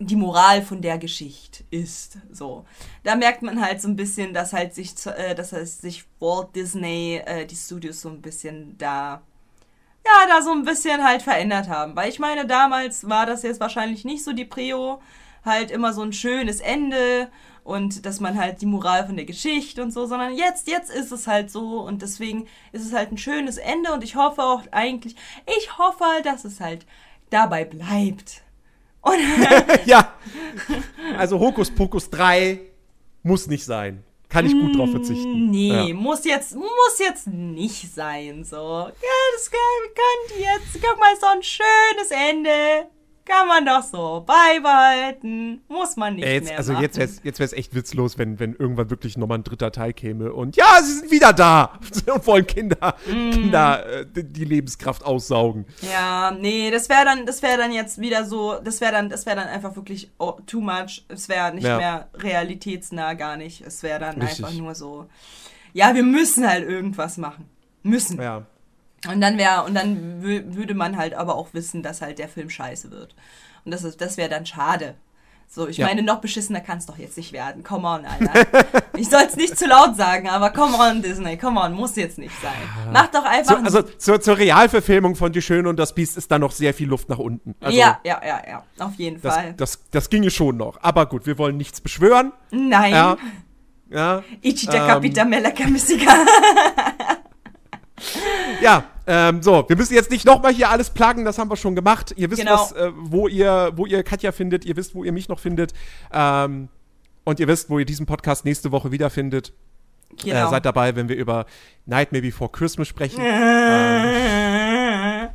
die Moral von der Geschichte ist. So, da merkt man halt so ein bisschen, dass halt sich, äh, dass halt sich Walt Disney äh, die Studios so ein bisschen da ja, da so ein bisschen halt verändert haben. Weil ich meine, damals war das jetzt wahrscheinlich nicht so die Prio. Halt immer so ein schönes Ende und dass man halt die Moral von der Geschichte und so, sondern jetzt, jetzt ist es halt so und deswegen ist es halt ein schönes Ende und ich hoffe auch eigentlich, ich hoffe halt, dass es halt dabei bleibt. Ja. Also Hokus Pokus 3 muss nicht sein. Kann ich gut drauf verzichten. Nee, Ja. muss jetzt, muss jetzt nicht sein, so. Ja, das kann- könnte jetzt, guck mal, so ein schönes Ende. Kann man doch so beibehalten. Muss man nicht Ey, jetzt, mehr also machen. jetzt wäre es jetzt wär's echt witzlos, wenn, wenn irgendwann wirklich nochmal ein dritter Teil käme und ja, sie sind wieder da und wollen Kinder, Mm. Kinder äh, die die Lebenskraft aussaugen. Ja, nee, das wäre dann, das wäre dann jetzt wieder so, das wäre dann, das wäre dann einfach wirklich oh, too much. Es wäre nicht Ja. mehr realitätsnah, gar nicht. Es wäre dann Richtig. einfach nur so, ja, wir müssen halt irgendwas machen. Müssen. Ja. Und dann wäre, und dann wü- würde man halt aber auch wissen, dass halt der Film scheiße wird. Und das ist, das wäre dann schade. So, ich Ja. meine, noch beschissener kann es doch jetzt nicht werden. Come on, Alter. ich soll es nicht zu laut sagen, aber come on, Disney, come on, muss jetzt nicht sein. Mach doch einfach. Zu, also zur, zur Realverfilmung von Die Schöne und das Biest ist da noch sehr viel Luft nach unten. Also, ja, ja, ja, ja, auf jeden Das, Fall. das, das ginge schon noch. Aber gut, wir wollen nichts beschwören. Nein. Ja. Ja. Ichita Ähm. Capita Missika. Ja, ähm, so, wir müssen jetzt nicht nochmal hier alles plagen, das haben wir schon gemacht. Ihr wisst, Genau. was, äh, wo, ihr, wo ihr Katja findet, ihr wisst, wo ihr mich noch findet. Ähm, und ihr wisst, wo ihr diesen Podcast nächste Woche wiederfindet. Genau. Äh, seid dabei, wenn wir über Nightmare Before Christmas sprechen.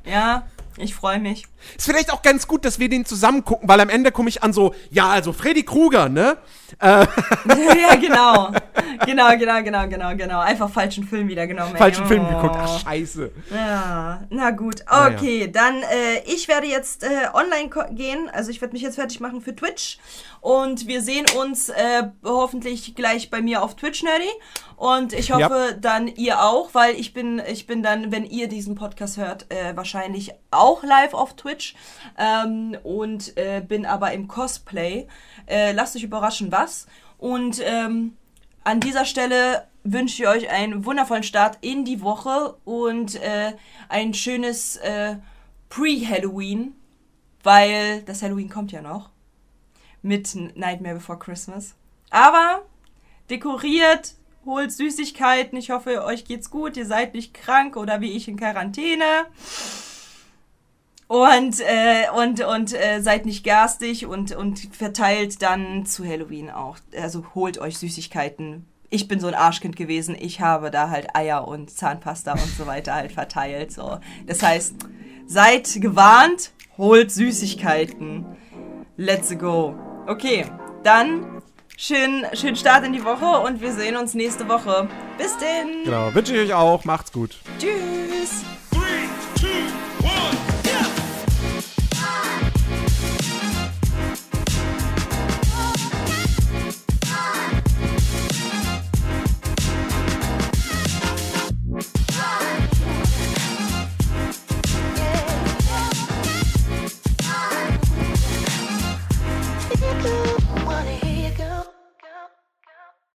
Ja, ich freue mich. Ist vielleicht auch ganz gut, dass wir den zusammen gucken, weil am Ende komme ich an so, ja, also Freddy Krueger, ne? ja, genau. Genau, genau, genau, genau, genau. Einfach falschen Film wieder genommen. Falschen Film Oh. geguckt. Ach, scheiße. Ja, na gut. Okay, dann äh, ich werde jetzt äh, online gehen. Also ich werde mich jetzt fertig machen für Twitch. Und wir sehen uns äh, hoffentlich gleich bei mir auf Twitch Nerdy. Und ich hoffe dann ihr auch, weil ich bin, ich bin dann, wenn ihr diesen Podcast hört, äh, wahrscheinlich auch live auf Twitch. Ähm, und äh, bin aber im Cosplay. Äh, lasst euch überraschen, was. Und ähm, an dieser Stelle wünsche ich euch einen wundervollen Start in die Woche und äh, ein schönes äh, Pre-Halloween, weil das Halloween kommt ja noch mit Nightmare Before Christmas. Aber dekoriert, holt Süßigkeiten. Ich hoffe, euch geht's gut. Ihr seid nicht krank oder wie ich in Quarantäne. Und, äh, und, und äh, seid nicht garstig und, und verteilt dann zu Halloween auch. Also holt euch Süßigkeiten. Ich bin so ein Arschkind gewesen. Ich habe da halt Eier und Zahnpasta und so weiter halt verteilt. So. Das heißt, seid gewarnt, holt Süßigkeiten. Let's go. Okay, dann schönen schönen Start in die Woche und wir sehen uns nächste Woche. Bis denn. Genau, wünsche ich euch auch. Macht's gut. Tschüss.